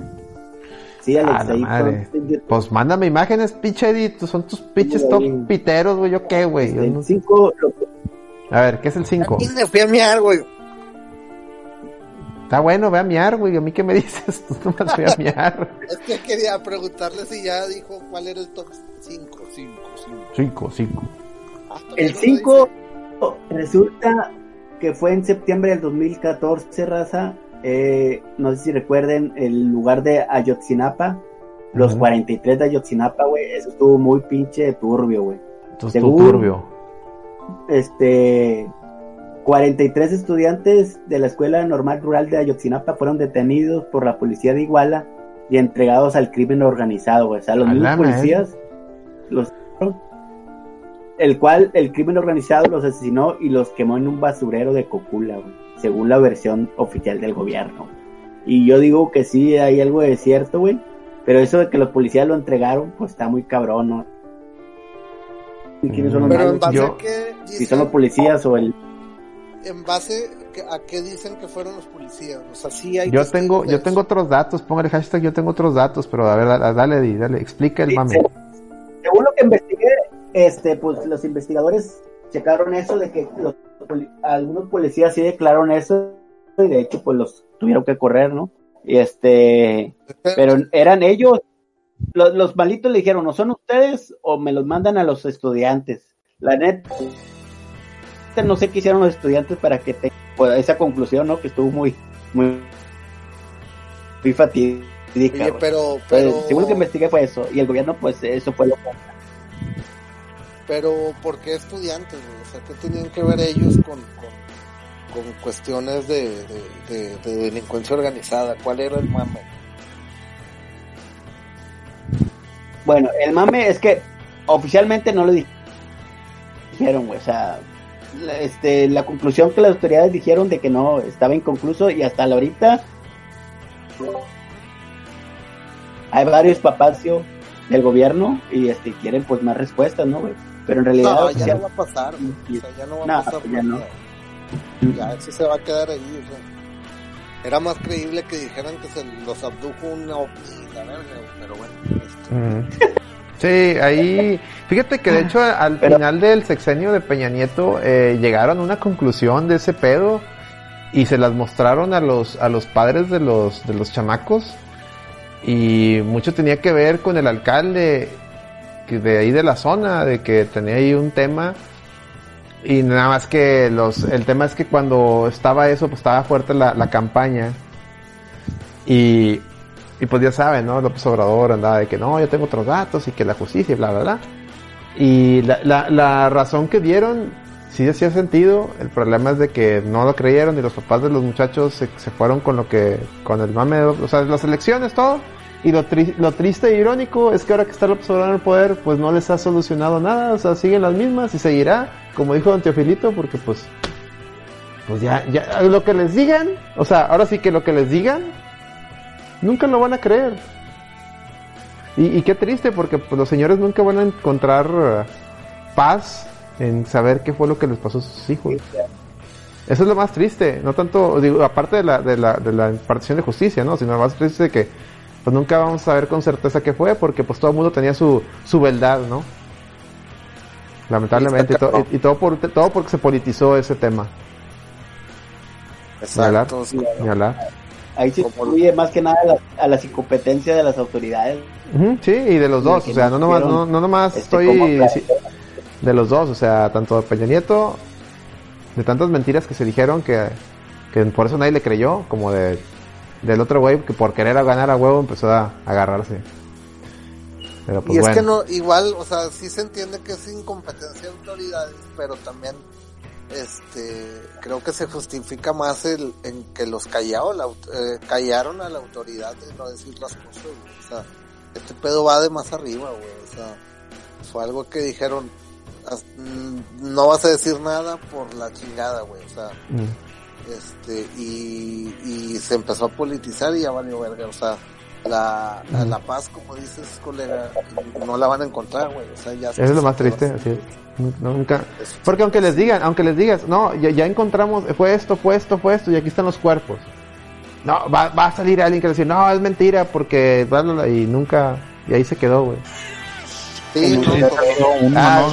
Speaker 5: Sí, Alex,
Speaker 2: Ah, la
Speaker 5: ahí
Speaker 2: madre.
Speaker 5: con-
Speaker 2: Pues mándame imágenes, pinche Eddie. Son tus pinches top piteros, güey. ¿Yo qué, güey?
Speaker 5: El
Speaker 2: no-
Speaker 5: 5
Speaker 2: A ver, ¿qué es el 5?
Speaker 3: Aquí me fui a miar, güey.
Speaker 2: Está bueno, ve a miar, güey. ¿A mí qué me dices? <laughs> Tú nomás ve a miar.
Speaker 3: Es que quería preguntarle si ya dijo cuál era el top 5, 5, 5.
Speaker 2: 5, 5.
Speaker 5: El 5 resulta que fue en septiembre del 2014, raza. Eh, no sé si recuerden el lugar de Ayotzinapa. Los
Speaker 2: Ujú.
Speaker 5: 43 de Ayotzinapa, güey. Eso estuvo muy pinche turbio, güey. Según-
Speaker 2: turbio.
Speaker 5: Este. 43 estudiantes de la Escuela Normal Rural de Ayotzinapa fueron detenidos por la policía de Iguala y entregados al crimen organizado, güey. O sea, los mismos policías los el cual el crimen organizado los asesinó y los quemó en un basurero de Cocula, güey, según la versión oficial del gobierno. Y yo digo que sí hay algo de cierto, güey, pero eso de que los policías lo entregaron, pues está muy cabrón, ¿no? ¿Y quiénes son los
Speaker 3: Pero en
Speaker 5: malos?
Speaker 3: base
Speaker 2: Yo-
Speaker 3: a
Speaker 5: Si son los policías o el
Speaker 3: en base a qué dicen que fueron los policías. O sea, sí hay
Speaker 2: Yo tengo, yo tengo otros datos, póngale hashtag, yo tengo otros datos, pero a ver, dale, dale, dale, explica el
Speaker 5: Sí,
Speaker 2: mame.
Speaker 5: según lo que investigué, este, pues los investigadores checaron eso de que los algunos policías sí declararon eso y de hecho pues los tuvieron que correr, ¿no? Y este, pero eran ellos, los, los malitos le dijeron, ¿no son ustedes o me los mandan a los estudiantes? La neta, no sé qué hicieron los estudiantes para que tengan pues, esa conclusión, ¿no? Que estuvo muy, muy, muy fatídica.
Speaker 3: Oye, pero,
Speaker 5: Pues,
Speaker 3: pero,
Speaker 5: según lo que investigué fue eso, y el gobierno pues eso fue lo que
Speaker 3: pero, ¿por qué estudiantes? O sea, ¿qué tenían que ver ellos con, con, con cuestiones de, de, de- de delincuencia organizada? ¿Cuál era el mame?
Speaker 5: Bueno, el mame es que oficialmente no lo di- dijeron, güey. O sea, este, la conclusión que las autoridades dijeron de que no estaba inconcluso y hasta la ahorita hay varios papacios del gobierno y este quieren pues más respuestas, ¿no, güey? Pero en realidad
Speaker 3: No, ya
Speaker 5: oficial-
Speaker 3: no va a pasar. O sea, ya no va
Speaker 5: No,
Speaker 3: a pasar.
Speaker 5: pues ya no.
Speaker 3: Ya, eso se va a quedar ahí. O sea, era más creíble que dijeran que se los abdujo un ovni, la verga, güey, pero bueno. este,
Speaker 2: Mm. Sí, ahí, fíjate que de hecho al
Speaker 5: Pero-
Speaker 2: final del sexenio de Peña Nieto eh, llegaron a una conclusión de ese pedo y se las mostraron a los a los padres de los de los chamacos. Y mucho tenía que ver con el alcalde de ahí de la zona de que tenía ahí un tema. Y nada más que los el tema es que cuando estaba eso pues estaba fuerte la, la campaña. Y y pues ya saben, ¿no? López Obrador andaba de que no, yo tengo otros datos y que la justicia y bla, bla, bla. Y la, la, la razón que dieron sí hacía sentido. El problema es de que no lo creyeron y los papás de los muchachos se, se fueron con lo que, con el mame, o sea, las elecciones, todo. Y lo, lo triste e irónico es que ahora que está López Obrador en el poder, pues no les ha solucionado nada. O sea, siguen las mismas y seguirá, como dijo Don Teofilito, porque pues, pues ya, ya, lo que les digan, o sea, ahora sí que lo que les digan, nunca lo van a creer. Y, y qué triste, porque pues, los señores nunca van a encontrar eh, paz en saber qué fue lo que les pasó a sus hijos. Eso es lo más triste, no tanto, digo, aparte de la, de la, de la impartición de justicia, ¿no? Sino lo más triste de que pues nunca vamos a saber con certeza qué fue, porque pues todo el mundo tenía su, su verdad, ¿no? Lamentablemente, y, to- y- y todo, por, todo porque se politizó ese tema.
Speaker 3: Exacto. sí.
Speaker 2: Ni hablar.
Speaker 5: Ahí se incluye más que nada a la, a las incompetencias de las autoridades.
Speaker 2: Sí, y de los
Speaker 5: Y
Speaker 2: dos, o sea, no
Speaker 5: no
Speaker 2: nomás, no, no nomás
Speaker 5: este,
Speaker 2: estoy sí, de los dos, o sea, tanto de Peña Nieto, de tantas mentiras que se dijeron que, que por eso nadie le creyó, como de del otro güey que por querer a ganar a huevo empezó a agarrarse. Pero pues
Speaker 3: y es
Speaker 2: bueno.
Speaker 3: que no, igual, o sea, sí se entiende que es incompetencia de autoridades, pero también, este, creo que se justifica más el, en que los callado, la eh, callaron a la autoridad de no decir las cosas, güey. O sea, este pedo va de más arriba, güey. O sea, fue algo que dijeron, "As- mm, no vas a decir nada por la chingada, güey. O sea,
Speaker 2: Mm.
Speaker 3: este y, y se empezó a politizar y ya valió verga, o sea, la, la, la paz, como dices, colega, no la van a encontrar, güey, o sea, ya...
Speaker 2: Eso es lo más triste, así es. Nunca, porque aunque les digan, aunque les digas, no, ya, ya encontramos, fue esto, fue esto, fue esto, y aquí están los cuerpos. No, va, va a salir alguien que va a decir, no, es mentira, porque, bla, bla, bla", y nunca, y ahí se quedó, güey.
Speaker 3: Sí, no,
Speaker 4: Sí,
Speaker 3: no,
Speaker 2: Ah,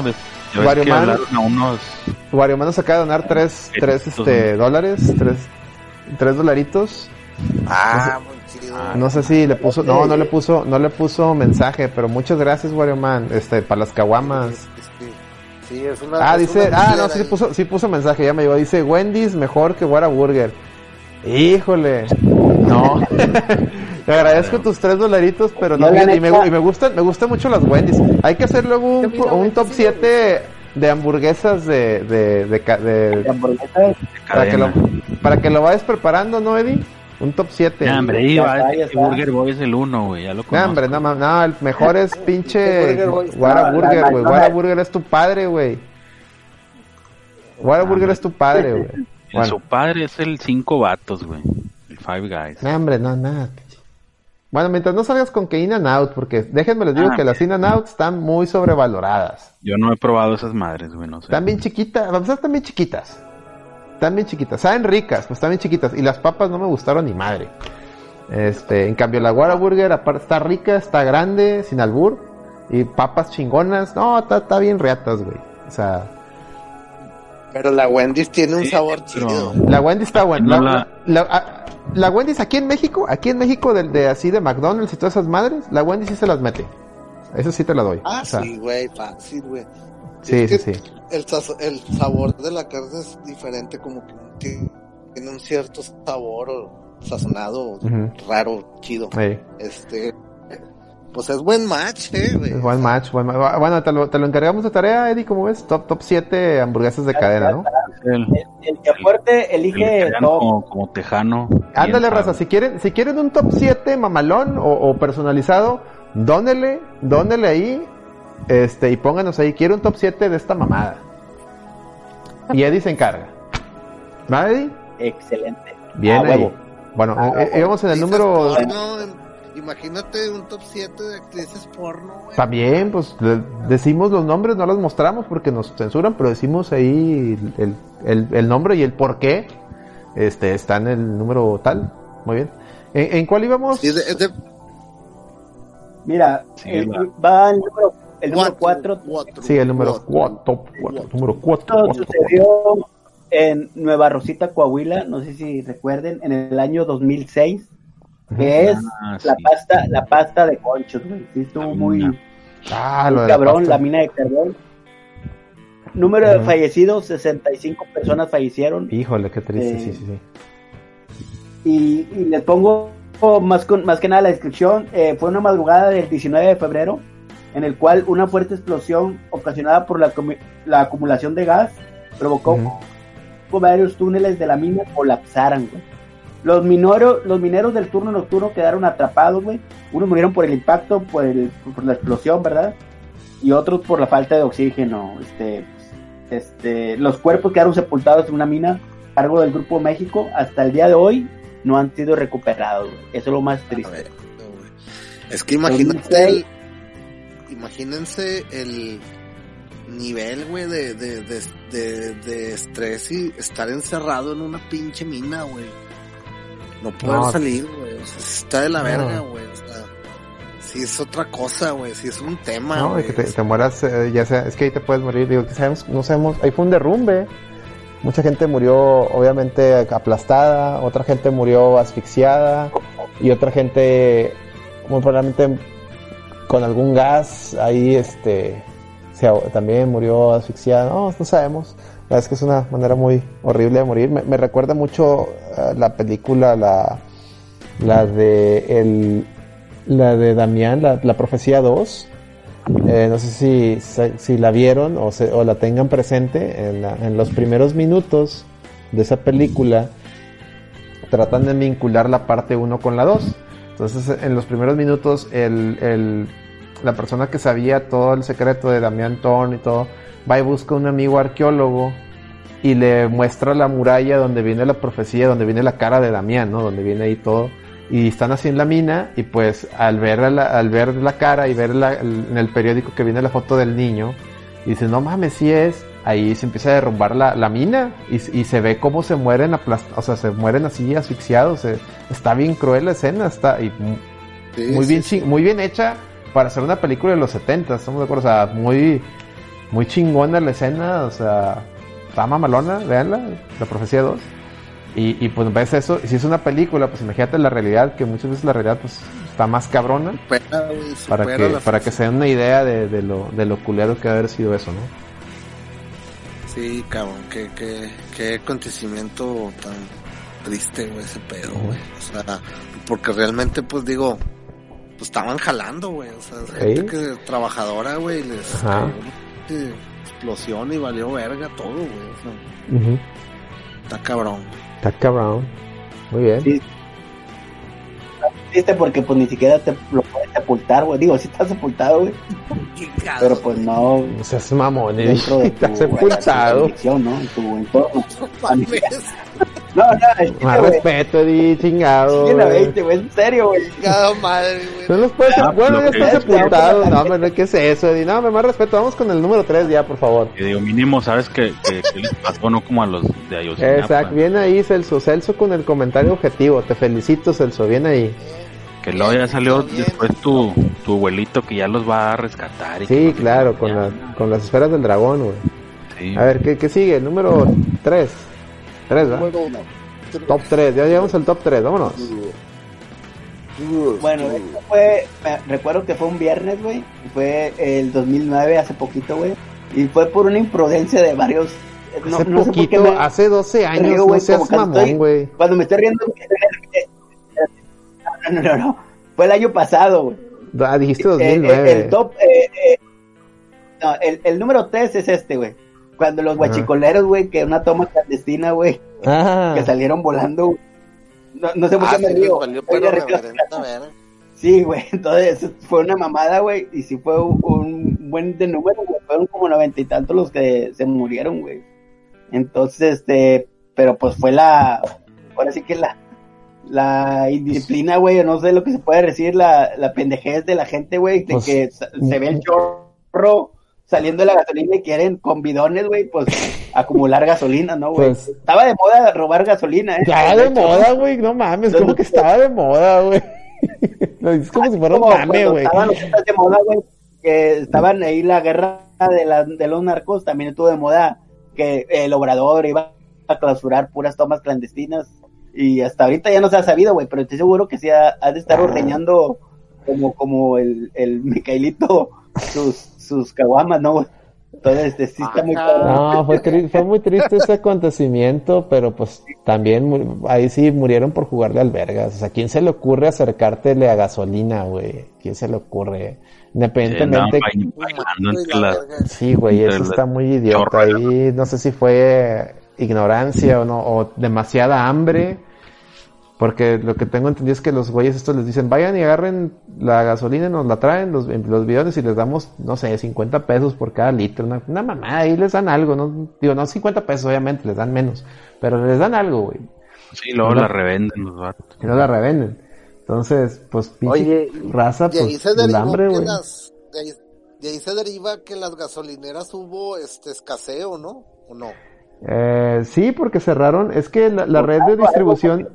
Speaker 2: Wario
Speaker 4: que
Speaker 2: Man.
Speaker 4: hablaron a unos
Speaker 2: Wario Man nos acaba de donar tres, tres, este, dólares, tres, tres dolaritos.
Speaker 3: Ah.
Speaker 4: Ah,
Speaker 2: No sé si le puso, no, no le puso, no le puso mensaje, pero muchas gracias, Wario Man, este, para las caguamas.
Speaker 3: Sí, es una...
Speaker 2: Ah,
Speaker 3: es
Speaker 2: dice,
Speaker 3: una
Speaker 2: ah, no, sí
Speaker 3: ahí.
Speaker 2: puso, sí puso mensaje, ya me llegó. Dice, Wendy's mejor que Whataburger. Híjole, no. <laughs> Te agradezco tus tres dolaritos, pero no, bien, y, me, y me gustan, me gustan mucho las Wendy's. Hay que hacer luego un, top
Speaker 3: sí,
Speaker 2: 7 de hamburguesas de, de, de, de-
Speaker 5: La hamburguesa
Speaker 4: de
Speaker 2: para que lo, para que lo vayas preparando, ¿no, Eddie? Un top 7.
Speaker 4: Ya, hombre, este
Speaker 5: está.
Speaker 4: Burger Boy es el uno, güey, ya lo
Speaker 2: No,
Speaker 4: conozco.
Speaker 2: hombre, no, no, el mejor es pinche
Speaker 3: Burger
Speaker 5: No, la-
Speaker 2: güey.
Speaker 5: la-
Speaker 2: Whataburger es tu padre, güey. Whataburger es tu padre, güey. <laughs> Bueno.
Speaker 4: Su padre es el cinco vatos, güey. El Five Guys.
Speaker 2: No, hombre, no, nada. Bueno, mientras no salgas con que In and Out, porque déjenme les digo
Speaker 4: Ah,
Speaker 2: que las In and Out están muy sobrevaloradas.
Speaker 4: Yo no he probado esas madres, güey, no sé.
Speaker 2: Están bien chiquitas, vamos a están bien chiquitas. Están bien chiquitas, saben ricas, pues están bien chiquitas. Y las papas no me gustaron ni madre. Este, en cambio la Whataburger aparte está rica, está grande, sin albur. Y papas chingonas, no, está, está bien reatas, güey. O sea,
Speaker 3: Pero la Wendy's tiene un
Speaker 4: Sí,
Speaker 3: sabor chido.
Speaker 2: La Wendy's está buena.
Speaker 4: No
Speaker 2: La,
Speaker 4: la-
Speaker 2: la- Wendy's aquí en México, aquí en México del de así de McDonald's y todas esas madres, la Wendy's sí se las mete. Eso sí te la doy.
Speaker 3: Ah,
Speaker 2: O sea,
Speaker 3: sí, güey, fácil, güey.
Speaker 2: sí, sí, sí.
Speaker 3: El, sazo- el sabor de la carne es diferente, como que tiene, un cierto sabor o sazonado, raro, chido.
Speaker 2: Sí,
Speaker 3: Este, pues es buen match, eh, güey.
Speaker 2: es buen match, buen ma- Bueno, te lo, te lo encargamos de tarea, Eddie, ¿cómo ves? Top, top 7 hamburguesas de cadena, ¿no?
Speaker 4: El,
Speaker 5: El, el que
Speaker 4: el
Speaker 5: elige top.
Speaker 4: como, como tejano.
Speaker 2: Ándale,
Speaker 4: sabe.
Speaker 2: raza, si quieren, si quieren un top 7 mamalón o, o personalizado, dónele, dónele ahí, este, y pónganos ahí, quiero un top 7 de esta mamada. Y Eddie se encarga. ¿Va, Eddie?
Speaker 5: Excelente.
Speaker 2: Bien
Speaker 5: Ah,
Speaker 2: ahí. Bueno,
Speaker 5: Ah,
Speaker 2: eh, eh, íbamos en el número...
Speaker 3: porno, imagínate un top 7 de actrices porno, güey.
Speaker 2: También, pues le- decimos los nombres, no los mostramos porque nos censuran, pero decimos ahí el, el, el nombre y el por qué este, está en el número tal. Muy bien. ¿En, en cuál íbamos?
Speaker 3: Sí, es de- es de-
Speaker 5: Mira,
Speaker 4: Sí,
Speaker 5: el-
Speaker 4: va.
Speaker 5: va el número el número 4
Speaker 2: Sí, el número 4, top 4, número 4.
Speaker 5: Esto sucedió en Nueva Rosita, Coahuila, no sé si recuerden, en el año 2006, que es
Speaker 4: Ah,
Speaker 5: la pasta la pasta de conchos, güey. Sí, estuvo
Speaker 4: La
Speaker 5: muy.
Speaker 2: Ah,
Speaker 5: muy
Speaker 2: de la
Speaker 5: cabrón, la mina de carbón. Número de
Speaker 2: Ujú.
Speaker 5: fallecidos, 65 personas fallecieron.
Speaker 2: Híjole, qué triste,
Speaker 5: Eh,
Speaker 2: sí, sí, sí.
Speaker 5: y, y les pongo más, con, más que nada la descripción. eh, fue una madrugada del 19 de febrero en el cual una fuerte explosión ocasionada por la, la acumulación de gas provocó que varios túneles de la mina colapsaran, güey. Los, minoro- los mineros del turno nocturno quedaron atrapados, güey. Unos murieron por el impacto, por, el, por la explosión, ¿verdad? Y otros por la falta de oxígeno. Este, este, los cuerpos quedaron sepultados en una mina a cargo del Grupo México. Hasta el día de hoy no han sido recuperados. güey. Eso es lo más triste.
Speaker 3: ver. Es que imagínate imagínense el nivel, güey, de, de, de, de, estrés y estar encerrado en una pinche mina, güey. No poder
Speaker 2: No.
Speaker 3: salir, güey. O sea, está de la
Speaker 2: No.
Speaker 3: verga, güey. O sea, si es otra cosa, güey. Si es un tema,
Speaker 2: No,
Speaker 3: güey.
Speaker 2: y que te, te mueras, eh, ya sea, es que ahí te puedes morir, digo, que sabemos, no sabemos, ahí fue un derrumbe. Mucha gente murió obviamente aplastada, otra gente murió asfixiada y otra gente muy probablemente con algún gas ahí este se también murió asfixiada. No, no sabemos. La verdad es que es una manera muy horrible de morir. Me, recuerda mucho eh, la película, la, la de el, la de Damián, la, profecía 2. Eh, no sé si, si, la vieron o, se- o la tengan presente. En, la- en los primeros minutos de esa película tratan de vincular la parte 1 con la 2. Entonces, en los primeros minutos, el- la persona que sabía todo el secreto de Damián Thorne y todo, va y busca un amigo arqueólogo y le muestra la muralla donde viene la profecía, donde viene la cara de Damián, ¿no? Donde viene ahí todo. Y están así en la mina y pues al ver la, al ver la cara y ver la- en el periódico que viene la foto del niño, y dice, no mames, sí es. Ahí se empieza a derrumbar la, la mina y, y se ve cómo se mueren o sea, se mueren así asfixiados. está bien cruel la escena, está y mu-
Speaker 3: Sí,
Speaker 2: muy
Speaker 3: sí,
Speaker 2: bien
Speaker 3: sí.
Speaker 2: muy bien hecha para hacer una película de los 70, estamos de acuerdo, o sea, muy muy chingona la escena, o sea, está mamalona, veanla, la profecía 2. Y, y pues ves eso, y si es una película, pues imagínate la realidad, que muchas veces la realidad pues está más cabrona,
Speaker 3: Supera, güey,
Speaker 2: para
Speaker 3: supera
Speaker 2: que, para que se den una idea de, de lo, de lo culero que ha haber sido eso, ¿no?
Speaker 3: Sí, cabrón, qué, qué, qué acontecimiento tan triste, güey, ese pedo, güey. O sea, porque realmente, pues digo, pues estaban jalando, güey. O sea, gente
Speaker 2: Sí.
Speaker 3: que trabajadora, güey, les
Speaker 2: Ajá.
Speaker 3: cayó una explosión y valió verga todo, güey. O sea, está cabrón.
Speaker 2: Está cabrón. Muy bien.
Speaker 5: Sí. Triste porque pues ni siquiera te lo puedes sepultar, güey. Digo, sí está sepultado, güey. Pero pues no
Speaker 2: No seas mamón, eh.
Speaker 5: dentro de <laughs> tu
Speaker 2: Estás sepultado.
Speaker 5: ¿no? En tu entorno. No, no, es que,
Speaker 2: Más respeto, di chingado.
Speaker 5: sí, la
Speaker 2: güey.
Speaker 5: 20, güey, en serio, güey.
Speaker 3: Chingada madre, güey.
Speaker 2: No los puedes
Speaker 4: Ah,
Speaker 2: Bueno,
Speaker 4: lo
Speaker 2: ya
Speaker 4: que-
Speaker 2: está sepultado. No, hombre, ¿qué es eso, Eddie? No, hombre, más respeto. Vamos con el número 3 ya, por favor.
Speaker 4: Que digo, mínimo sabes que, que, que les pasó, no como a los de Ayotzinapa.
Speaker 2: Exacto, bien ahí, Celso. Celso con el comentario objetivo. Te felicito, Celso. Bien ahí.
Speaker 4: Que luego ya salió
Speaker 3: Bien.
Speaker 4: después tu, tu abuelito que ya los va a rescatar. Y
Speaker 2: Sí, claro, con, la- con las esferas del dragón, güey.
Speaker 4: sí.
Speaker 2: A ver, ¿qué, qué sigue? Número 3. 3, ¿verdad?
Speaker 3: Número uno.
Speaker 2: Top 3. Ya llegamos al top 3. Vámonos.
Speaker 5: Bueno, esto fue, me recuerdo que fue un viernes, güey. y Fue el 2009, hace poquito, güey. Y fue por una imprudencia de varios. No,
Speaker 2: hace
Speaker 5: no sé por qué
Speaker 2: poquito,
Speaker 5: me-
Speaker 2: hace 12 años,
Speaker 5: río,
Speaker 2: no
Speaker 5: güey,
Speaker 2: seas mamón, güey.
Speaker 5: Cuando me estoy riendo. <laughs> No, no, no, no. Fue el año pasado, güey.
Speaker 2: Ah, dijiste
Speaker 5: Eh,
Speaker 2: 2009.
Speaker 5: eh, el top. eh, eh, no, el, el número 3 es este, güey. Cuando los guachicoleros, güey, que una toma clandestina, güey,
Speaker 2: ah,
Speaker 5: que salieron volando. güey. No, no sé por
Speaker 3: Ah,
Speaker 5: qué me
Speaker 3: sí, les
Speaker 5: río. Sí, güey, <laughs> entonces fue una mamada, güey, y sí fue un, buen de número, güey, fueron como noventa y tantos los que se murieron, güey. Entonces, este, pero pues fue la, ahora sí que la, la indisciplina, güey, o no sé lo que se puede decir, la, la pendejez de la gente, güey, de
Speaker 2: Pues,
Speaker 5: que se ve el chorro saliendo de la gasolina y quieren con bidones, güey, pues <laughs> acumular gasolina, ¿no, güey?
Speaker 2: Pues-
Speaker 5: Estaba de moda robar gasolina, ¿eh?
Speaker 2: Ya
Speaker 5: De
Speaker 2: moda, güey. No mames, como que estaba de moda, güey. <laughs> Dices como si fuera un mame, güey.
Speaker 5: estaban los de moda, güey, que estaban ahí la guerra de, la, de los narcos, también estuvo de moda que el obrador iba a clausurar puras tomas clandestinas. Y hasta ahorita ya no se ha sabido, güey, pero estoy seguro que sí ha, ha de estar ordeñando como, como el, el Micaelito sus, sus caguamas, ¿no? Entonces, este, sí está muy.
Speaker 2: No, fue, tri- fue muy triste ese acontecimiento, pero pues también ahí sí murieron por jugarle albergas. O sea, ¿quién se le ocurre acercártele a gasolina, güey? ¿Quién se le ocurre? Independientemente.
Speaker 4: Entre las-
Speaker 2: Sí, güey, eso está muy idiota. Ahí no sé si fue ignorancia o no, o demasiada hambre. Porque lo que tengo entendido es que los güeyes estos les dicen, vayan y agarren la gasolina y nos la traen los, los bidones y les damos, no sé, 50 pesos por cada litro. Una, una mamá, ahí les dan algo, no, digo, no 50 pesos obviamente, les dan menos. Pero les dan algo, güey.
Speaker 4: Sí, luego
Speaker 2: No.
Speaker 4: la revenden los vatos.
Speaker 2: Y no la revenden. Entonces, pues, pinche
Speaker 3: Oye,
Speaker 2: raza,
Speaker 3: ahí
Speaker 2: pues,
Speaker 3: se
Speaker 2: el hambre, güey.
Speaker 3: las, de ahí, de ahí se deriva que las gasolineras hubo este escaseo, ¿no? ¿O no?
Speaker 2: Eh, sí, porque cerraron. Es que la, la red de distribución,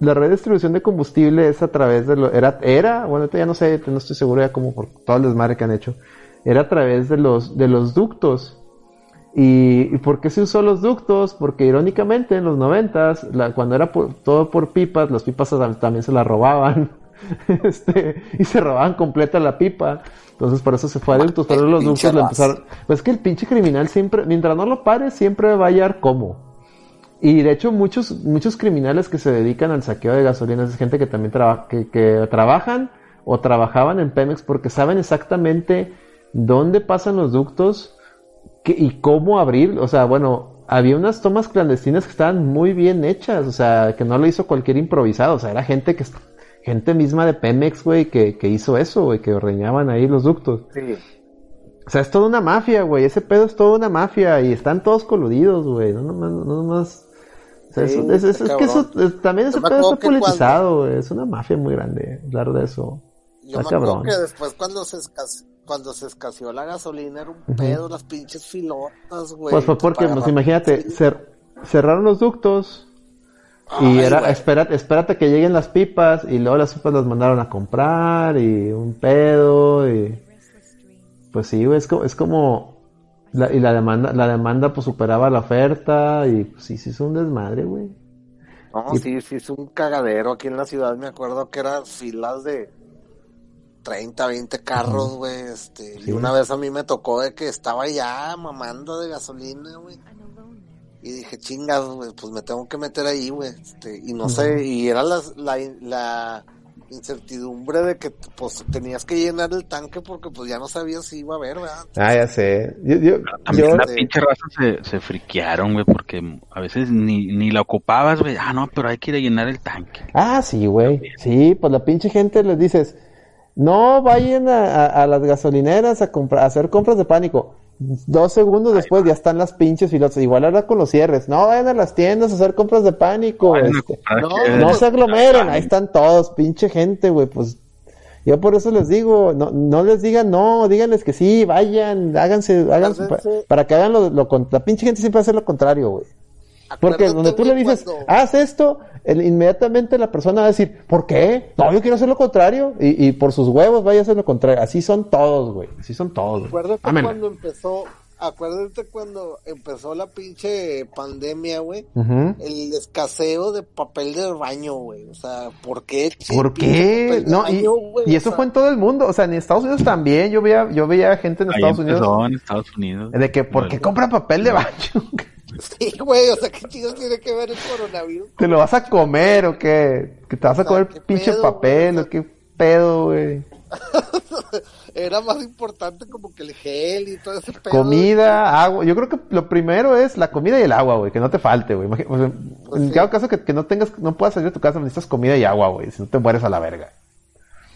Speaker 2: la red de distribución de combustible es a través de lo, era, era, bueno, ya no sé, no estoy seguro ya como por todo el desmadre que han hecho. Era a través de los, de los ductos. ¿Y, y por qué se usó los ductos? Porque irónicamente en los noventas, cuando era por- todo por pipas, las pipas tam- también se las robaban. <laughs> este, y se robaban completa la pipa. Entonces por eso se fue a ductos, pero los ductos lo
Speaker 3: raza.
Speaker 2: empezaron. Pues que el pinche criminal siempre, mientras no lo pares, siempre va a hallar cómo. Y de hecho muchos, muchos criminales que se dedican al saqueo de gasolinas es gente que también traba- que, que trabajan o trabajaban en Pemex porque saben exactamente dónde pasan los ductos que- y cómo abrir. O sea, bueno, había unas tomas clandestinas que estaban muy bien hechas, o sea, que no lo hizo cualquier improvisado, o sea, era gente que gente misma de Pemex, güey, que, que hizo eso, güey, que ordeñaban ahí los ductos.
Speaker 3: Sí.
Speaker 2: O sea, es toda una mafia, güey. Ese pedo es toda una mafia y están todos coludidos, güey. No nomás, no nomás.
Speaker 3: Sí,
Speaker 2: eso- es, es-
Speaker 3: está
Speaker 2: es que eso, también ese pedo está
Speaker 3: cuando-
Speaker 2: politizado. Es una mafia muy grande hablar de eso.
Speaker 3: Yo
Speaker 2: Está
Speaker 3: me acuerdo
Speaker 2: cabrón.
Speaker 3: que después cuando se escase- cuando se escaseó la gasolina era un pedo, las pinches filotas, güey.
Speaker 2: Pues fue porque,
Speaker 3: para
Speaker 2: pues imagínate, cer- cerraron los ductos y
Speaker 3: Ay,
Speaker 2: era, espérate, espérate que lleguen las pipas y luego las pipas las mandaron a comprar y un pedo y... Pues sí, güey, es como, es como la, y la demanda, la demanda pues superaba la oferta y pues sí, sí es un desmadre, güey.
Speaker 3: No,
Speaker 2: Y-
Speaker 3: sí, sí, es un cagadero aquí en la ciudad. Me acuerdo que eran filas de 30, 20 carros, güey. Este,
Speaker 2: Sí.
Speaker 3: Y una vez a mí me tocó de que estaba ya mamando de gasolina, güey. Y dije, chingas, güey, pues me tengo que meter ahí, güey. Este, y no sé, y era la, la, la incertidumbre de que pues tenías que llenar el tanque porque pues ya no sabías si iba a haber, ¿verdad?
Speaker 2: Ah, ya sé. Yo, yo,
Speaker 4: También
Speaker 2: yo-
Speaker 4: la pinche raza se, se friquearon, güey, porque a veces ni, ni la ocupabas, güey. Ah, no, pero hay que ir a llenar el tanque.
Speaker 2: Ah, sí, güey. Sí, pues la pinche gente les dices, no vayan a, a- a las gasolineras a, comprar, a hacer compras de pánico. Dos segundos después ya están las pinches filotas. Igual ahora con los cierres. No vayan a las tiendas a hacer compras de pánico. Este.
Speaker 3: no,
Speaker 2: No se aglomeren, ahí están todos, pinche gente, güey, pues yo por eso les digo, no, no les digan no, díganles que sí, vayan, háganse, háganse, pa-
Speaker 3: Acuérdense.
Speaker 2: para que hagan lo, lo la pinche gente siempre hacer lo contrario, güey. Porque donde tú le dices,
Speaker 3: cuando-
Speaker 2: haz esto, el- inmediatamente la persona va a decir, ¿por qué? No, yo quiero hacer lo contrario, y, y por sus huevos vaya a hacer lo contrario, así son todos, güey, así son todos. güey.
Speaker 3: Acuérdate cuando empezó, acuérdate cuando empezó la pinche pandemia, güey. El escaseo de papel de baño, güey. O sea, ¿por qué?
Speaker 2: ¿Por qué? No, y,
Speaker 3: güey?
Speaker 2: y
Speaker 3: O
Speaker 2: eso
Speaker 3: sea,
Speaker 2: fue en todo el mundo, o sea, en Estados Unidos también, yo veía, yo veía gente en
Speaker 4: Ahí
Speaker 2: Estados Unidos
Speaker 4: en Estados Unidos.
Speaker 2: de que, ¿por qué compran papel de baño? <laughs>
Speaker 3: Sí, güey, o sea, ¿qué chicos tiene que ver el coronavirus?
Speaker 2: ¿Te lo vas a comer o qué? ¿Que te vas a
Speaker 3: O sea,
Speaker 2: comer
Speaker 3: ¿qué
Speaker 2: pinche
Speaker 3: pedo,
Speaker 2: papel
Speaker 3: güey?
Speaker 2: o qué pedo, güey? <laughs>
Speaker 3: Era más importante como que el gel y todo ese pedo.
Speaker 2: Comida, agua. Yo creo que lo primero es la comida y el agua, güey. Que no te falte, güey. O sea,
Speaker 3: Pues
Speaker 2: en
Speaker 3: sí.
Speaker 2: cada caso que, que no tengas, no puedas salir de tu casa, necesitas comida y agua, güey. Si no te mueres a la verga.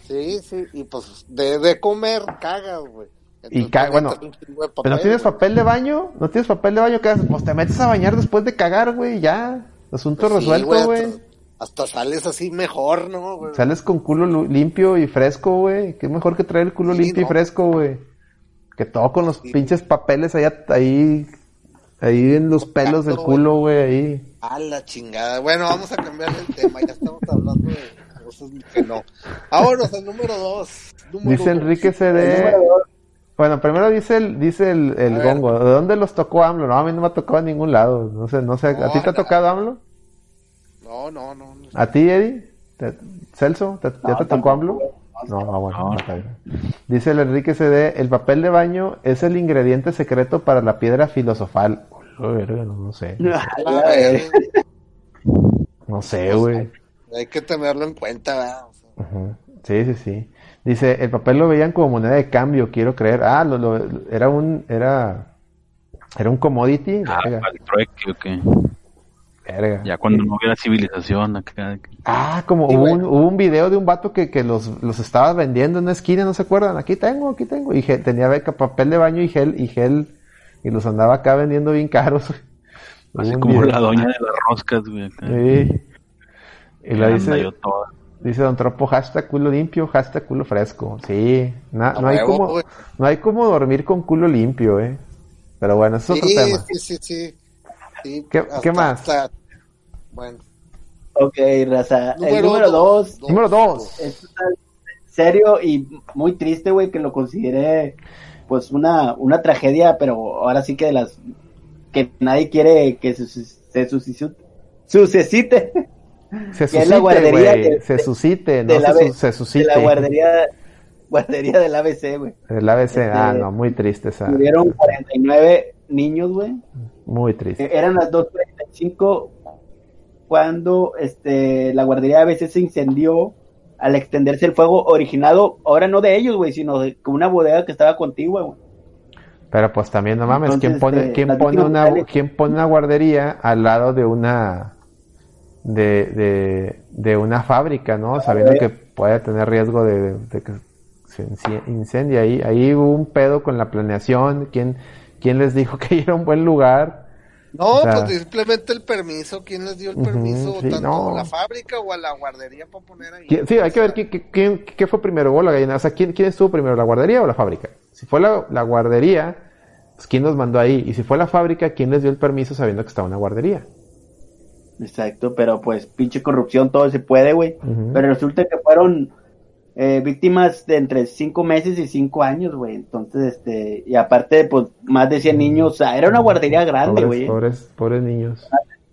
Speaker 3: Sí, sí, y pues de, de comer cagas, güey.
Speaker 2: Y ca- bueno, Pero no tienes
Speaker 3: güey.
Speaker 2: papel de baño, no tienes papel de baño, ¿qué haces? Pues te metes a bañar después de cagar, güey, ya. Asunto
Speaker 3: Pues sí,
Speaker 2: resuelto, güey.
Speaker 3: Hasta, hasta sales así mejor, ¿no, güey?
Speaker 2: Sales con culo limpio y fresco, güey. Qué mejor que traer el culo
Speaker 3: Sí,
Speaker 2: limpio y fresco, güey. Que todo con los
Speaker 3: Sí.
Speaker 2: pinches papeles ahí, ahí, ahí en los pelos del culo, güey, ahí.
Speaker 3: A la chingada. Bueno, vamos a cambiar el tema. Ya estamos hablando de cosas que no. Vámonos al número dos. Número
Speaker 2: Dice
Speaker 3: uno.
Speaker 2: Enrique
Speaker 5: El
Speaker 2: CD,
Speaker 5: número dos,
Speaker 2: Bueno, primero dice el, dice el, el gongo, ¿de dónde los tocó AMLO? No, a mí no me ha tocado en ningún lado. No sé, no sé, ¿a
Speaker 3: No,
Speaker 2: ti te ha tocado AMLO?
Speaker 3: No, no, no. no.
Speaker 2: ¿A ti, Eddie? ¿Te- ¿Celso? ¿Te- ¿Ya te tocó AMLO? No, ah, bueno.
Speaker 4: No.
Speaker 2: está bien. Dice el Enrique CD, el papel de baño es el ingrediente secreto para la piedra filosofal. Oh, verga, no, no sé. <laughs> No sé, güey.
Speaker 3: hay que tenerlo en cuenta, ¿verdad? O sea.
Speaker 2: Sí, sí, sí. Dice, el papel lo veían como moneda de cambio, quiero creer. Ah, lo, lo- era un, era, era un commodity.
Speaker 4: Ah,
Speaker 2: Verga,
Speaker 4: para el trueque, o qué.
Speaker 2: verga.
Speaker 4: Ya cuando no hubiera civilización acá.
Speaker 2: Ah, como
Speaker 3: Sí,
Speaker 2: hubo, un, hubo un video de un vato que, que los, los estaba vendiendo en una esquina, ¿no se acuerdan? Aquí tengo, aquí tengo. Y gel- tenía beca, papel de baño y gel, y gel, y los andaba acá vendiendo bien caros.
Speaker 4: Así como
Speaker 2: video.
Speaker 4: la doña de las roscas, güey. acá.
Speaker 2: Sí. Y la dice,
Speaker 4: yo toda.
Speaker 2: Dice Don Tropo, hashtag culo limpio, hashtag culo fresco. Sí, na-
Speaker 3: A
Speaker 2: no, hay
Speaker 3: huevo,
Speaker 2: como, no hay como dormir con culo limpio, eh. Pero bueno, eso es
Speaker 3: sí,
Speaker 2: otro tema.
Speaker 3: sí, sí, sí. Sí,
Speaker 2: ¿Qué-
Speaker 3: hasta-
Speaker 2: qué más?
Speaker 3: hasta- bueno.
Speaker 5: Ok, raza. el número dos,
Speaker 2: Número dos.
Speaker 5: es serio y muy triste, güey, que lo consideré pues una, una tragedia, pero ahora sí que de las que nadie quiere que se, se suscite. Sucesite <laughs>
Speaker 2: Se
Speaker 5: es la
Speaker 2: suscite,
Speaker 5: guardería de-
Speaker 2: Se suscite,
Speaker 5: de
Speaker 2: no
Speaker 5: la
Speaker 2: se,
Speaker 5: ve-
Speaker 2: su- se
Speaker 5: de
Speaker 2: suscite.
Speaker 5: la guardería guardería del ABC, güey.
Speaker 2: El ABC, ah,
Speaker 5: Este,
Speaker 2: no, muy triste esa.
Speaker 5: Tuvieron 49 niños, güey.
Speaker 2: Muy triste.
Speaker 5: Eh, Eran las 2.45 cuando este la guardería ABC se incendió al extenderse el fuego originado, ahora no de ellos, güey, sino de una bodega que estaba contigua, güey.
Speaker 2: Pero pues también no mames, ¿quién pone,
Speaker 5: eh,
Speaker 2: quién pone una, quién pone una guardería al lado de una de, de, de una fábrica, ¿no? Sabiendo que puede tener riesgo de, de que se incendie ahí. Ahí hubo un pedo con la planeación. ¿Quién, quién les dijo <laughs> que era un buen lugar?
Speaker 3: No,
Speaker 2: O sea-
Speaker 3: pues simplemente el permiso. ¿Quién les dio el permiso?
Speaker 2: sí,
Speaker 3: ¿Tanto
Speaker 2: no.
Speaker 3: a la fábrica o a la guardería para poner ahí?
Speaker 2: ¿Quién- Sí, hay que ver qué, qué- fue primero, o la gallina. O sea, ¿quién, quién estuvo primero, la guardería o la fábrica? Si fue la, la guardería, pues ¿quién nos mandó ahí? Y si fue la fábrica, ¿quién les dio el permiso sabiendo que estaba una guardería?
Speaker 5: Exacto, pero pues pinche corrupción, todo se puede, güey. Pero resulta que fueron eh, víctimas de entre 5 meses y 5 años, güey. Entonces, este, y aparte, pues más de 100 niños, o sea, era una guardería grande, güey.
Speaker 2: pobres, pobres niños.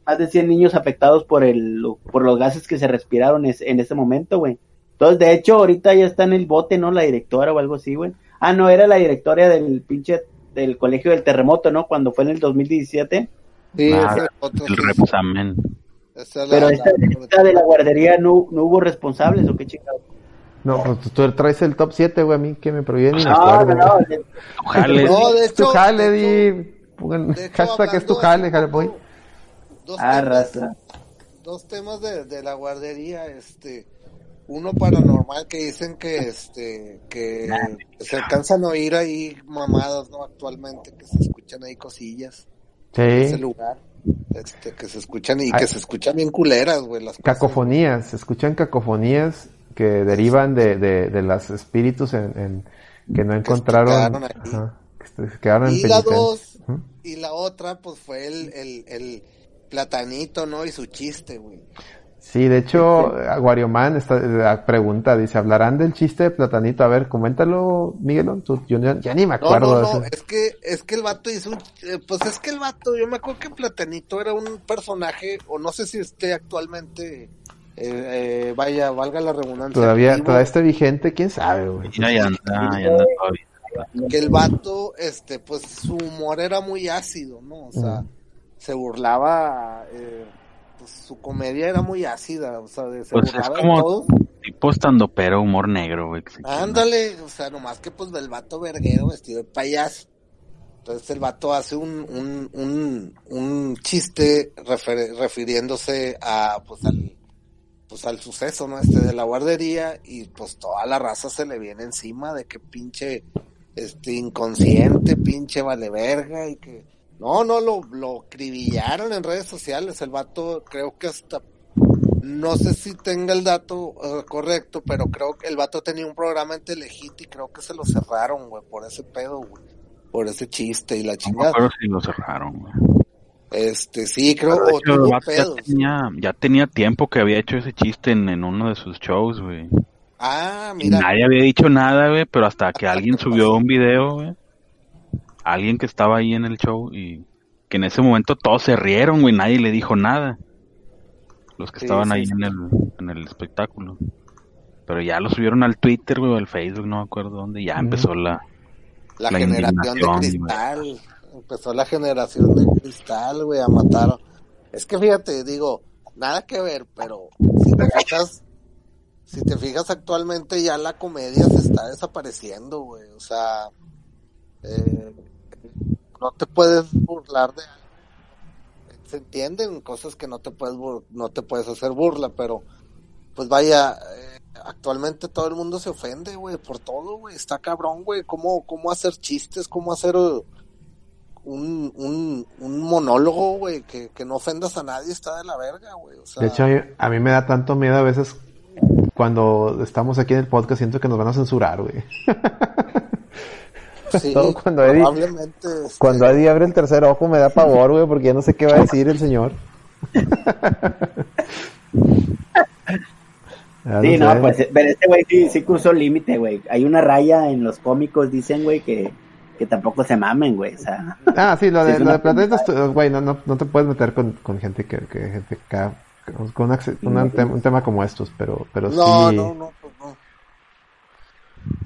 Speaker 5: Más de 100 niños afectados por el por los gases que se respiraron es- en ese momento, güey. Entonces, de hecho, ahorita ya está en el bote, ¿no? La directora o algo así, güey. Ah, no, era la directora del pinche del colegio del terremoto, ¿no? Cuando fue en el 2017.
Speaker 3: Sí,
Speaker 4: Ah, El repsamen.
Speaker 3: Esa es la-
Speaker 5: Pero
Speaker 3: la-
Speaker 5: esta, esta de la guardería no, no hubo responsables, ¿o qué chingados?
Speaker 2: No, pues tú- traes el top 7, güey, a mí que me prohíben me
Speaker 5: No, no, no.
Speaker 4: Ojalá.
Speaker 3: No, de
Speaker 2: Es tu
Speaker 3: hecho,
Speaker 2: jale,
Speaker 3: hecho,
Speaker 2: di. Pongan
Speaker 3: hecho,
Speaker 2: hashtag es tu jale, jale, boy.
Speaker 3: Dos
Speaker 5: Ah,
Speaker 3: temas,
Speaker 5: raza.
Speaker 3: dos temas de, de la guardería, este, uno paranormal que dicen que este, que se alcanzan a oír ahí mamadas, ¿no? Actualmente, que se escuchan ahí cosillas en ese
Speaker 2: Sí.
Speaker 3: lugar, este, que se escuchan y
Speaker 2: Ay.
Speaker 3: que se escuchan bien culeras, güey, las cosas.
Speaker 2: Cacofonías, se escuchan cacofonías que derivan de, de, de los espíritus en, en- que no encontraron.
Speaker 3: quedaron ahí.
Speaker 2: ajá, que se quedaron en
Speaker 3: Y la
Speaker 2: penitencia.
Speaker 3: dos,
Speaker 2: Ujú.
Speaker 3: y la otra, pues fue el, el, el platanito, ¿no? Y su chiste, güey.
Speaker 2: Sí, de hecho, Aguarioman está, eh, pregunta, dice, ¿hablarán del chiste de Platanito? A ver, coméntalo, Miguelón, tú, yo ya, ya ni me acuerdo
Speaker 3: no,
Speaker 2: de
Speaker 3: no,
Speaker 2: eso.
Speaker 3: es que, es que el vato hizo un, eh, pues es que el vato, yo me acuerdo que Platanito era un personaje, o no sé si esté actualmente, eh, eh, vaya, valga la redundancia.
Speaker 2: Todavía, todavía está vigente, quién sabe, güey.
Speaker 4: Mira, ya anda, ya anda todavía.
Speaker 3: que el vato, este, pues su humor era muy ácido, ¿no? O sea, se burlaba, eh, pues su comedia era muy ácida, o sea, de- se
Speaker 4: Pues es como-
Speaker 3: todo.
Speaker 4: Tipo estando pero humor negro, güey.
Speaker 3: Ándale, o sea, nomás que pues del vato verguero vestido de payaso. Entonces el vato hace un, un, un, un chiste refer- refiriéndose a pues al pues al suceso, ¿no? Este de la guardería y pues toda la raza se le viene encima de que pinche este inconsciente, pinche vale verga y que no, no lo lo cribillaron en redes sociales, el vato creo que hasta no sé si tenga el dato eh, correcto, pero creo que el vato tenía un programa en Telehit y creo que se lo cerraron, güey, por ese pedo, güey. Por ese chiste y la
Speaker 4: No
Speaker 3: chingada.
Speaker 4: acuerdo si lo cerraron, güey.
Speaker 3: Este, sí, creo
Speaker 4: Pero vato ya tenía, ya tenía tiempo que había hecho ese chiste en, en uno de sus shows, güey.
Speaker 3: Ah,
Speaker 4: Y
Speaker 3: mira.
Speaker 4: nadie había dicho nada, güey, pero hasta que <laughs> alguien subió un video, güey. Alguien que estaba ahí en el show y que en ese momento todos se rieron, güey, nadie le dijo nada. Los que
Speaker 3: Sí,
Speaker 4: estaban
Speaker 3: sí,
Speaker 4: ahí
Speaker 3: sí.
Speaker 4: en el, en el espectáculo. Pero ya lo subieron al Twitter, güey, o al Facebook, no me acuerdo dónde, y ya empezó la...
Speaker 3: La,
Speaker 4: La
Speaker 3: generación de cristal. Empezó la generación de cristal, güey, a matar. Es que fíjate, digo, nada que ver, pero si te fijas, si te fijas actualmente ya la comedia se está desapareciendo, güey. O sea, eh, no te puedes burlar de. Se entienden cosas que no te puedes no te puedes hacer burla, pero pues vaya, eh, actualmente todo el mundo se ofende, güey, por todo, güey. Está cabrón, güey. ¿Cómo, cómo hacer chistes? ¿Cómo hacer eh, un, un, monólogo, güey? Que, que no ofendas a nadie está de la verga, güey.
Speaker 2: De hecho, a mí me da tanto miedo a veces cuando estamos aquí en el podcast, siento que nos van a censurar, güey. <laughs>
Speaker 3: sí,
Speaker 2: todo cuando Eddie-
Speaker 3: probablemente, este,
Speaker 2: Cuando Eddie abre el tercer ojo me da pavor, güey, porque ya no sé qué va a decir el señor. <laughs> Ya
Speaker 5: Sí,
Speaker 2: sé.
Speaker 5: no, pues, pero este güey sí, sí cruzó el límite, güey. Hay una raya en los cómicos, dicen, güey, que, que tampoco se mamen, güey. O sea,
Speaker 2: Ah, sí, lo de, lo de planetas, güey, no, no, no te puedes meter con, con gente que, que gente acá, con una- una- un, tema, un tema como estos, pero, pero
Speaker 3: No,
Speaker 2: sí.
Speaker 3: no, no, no.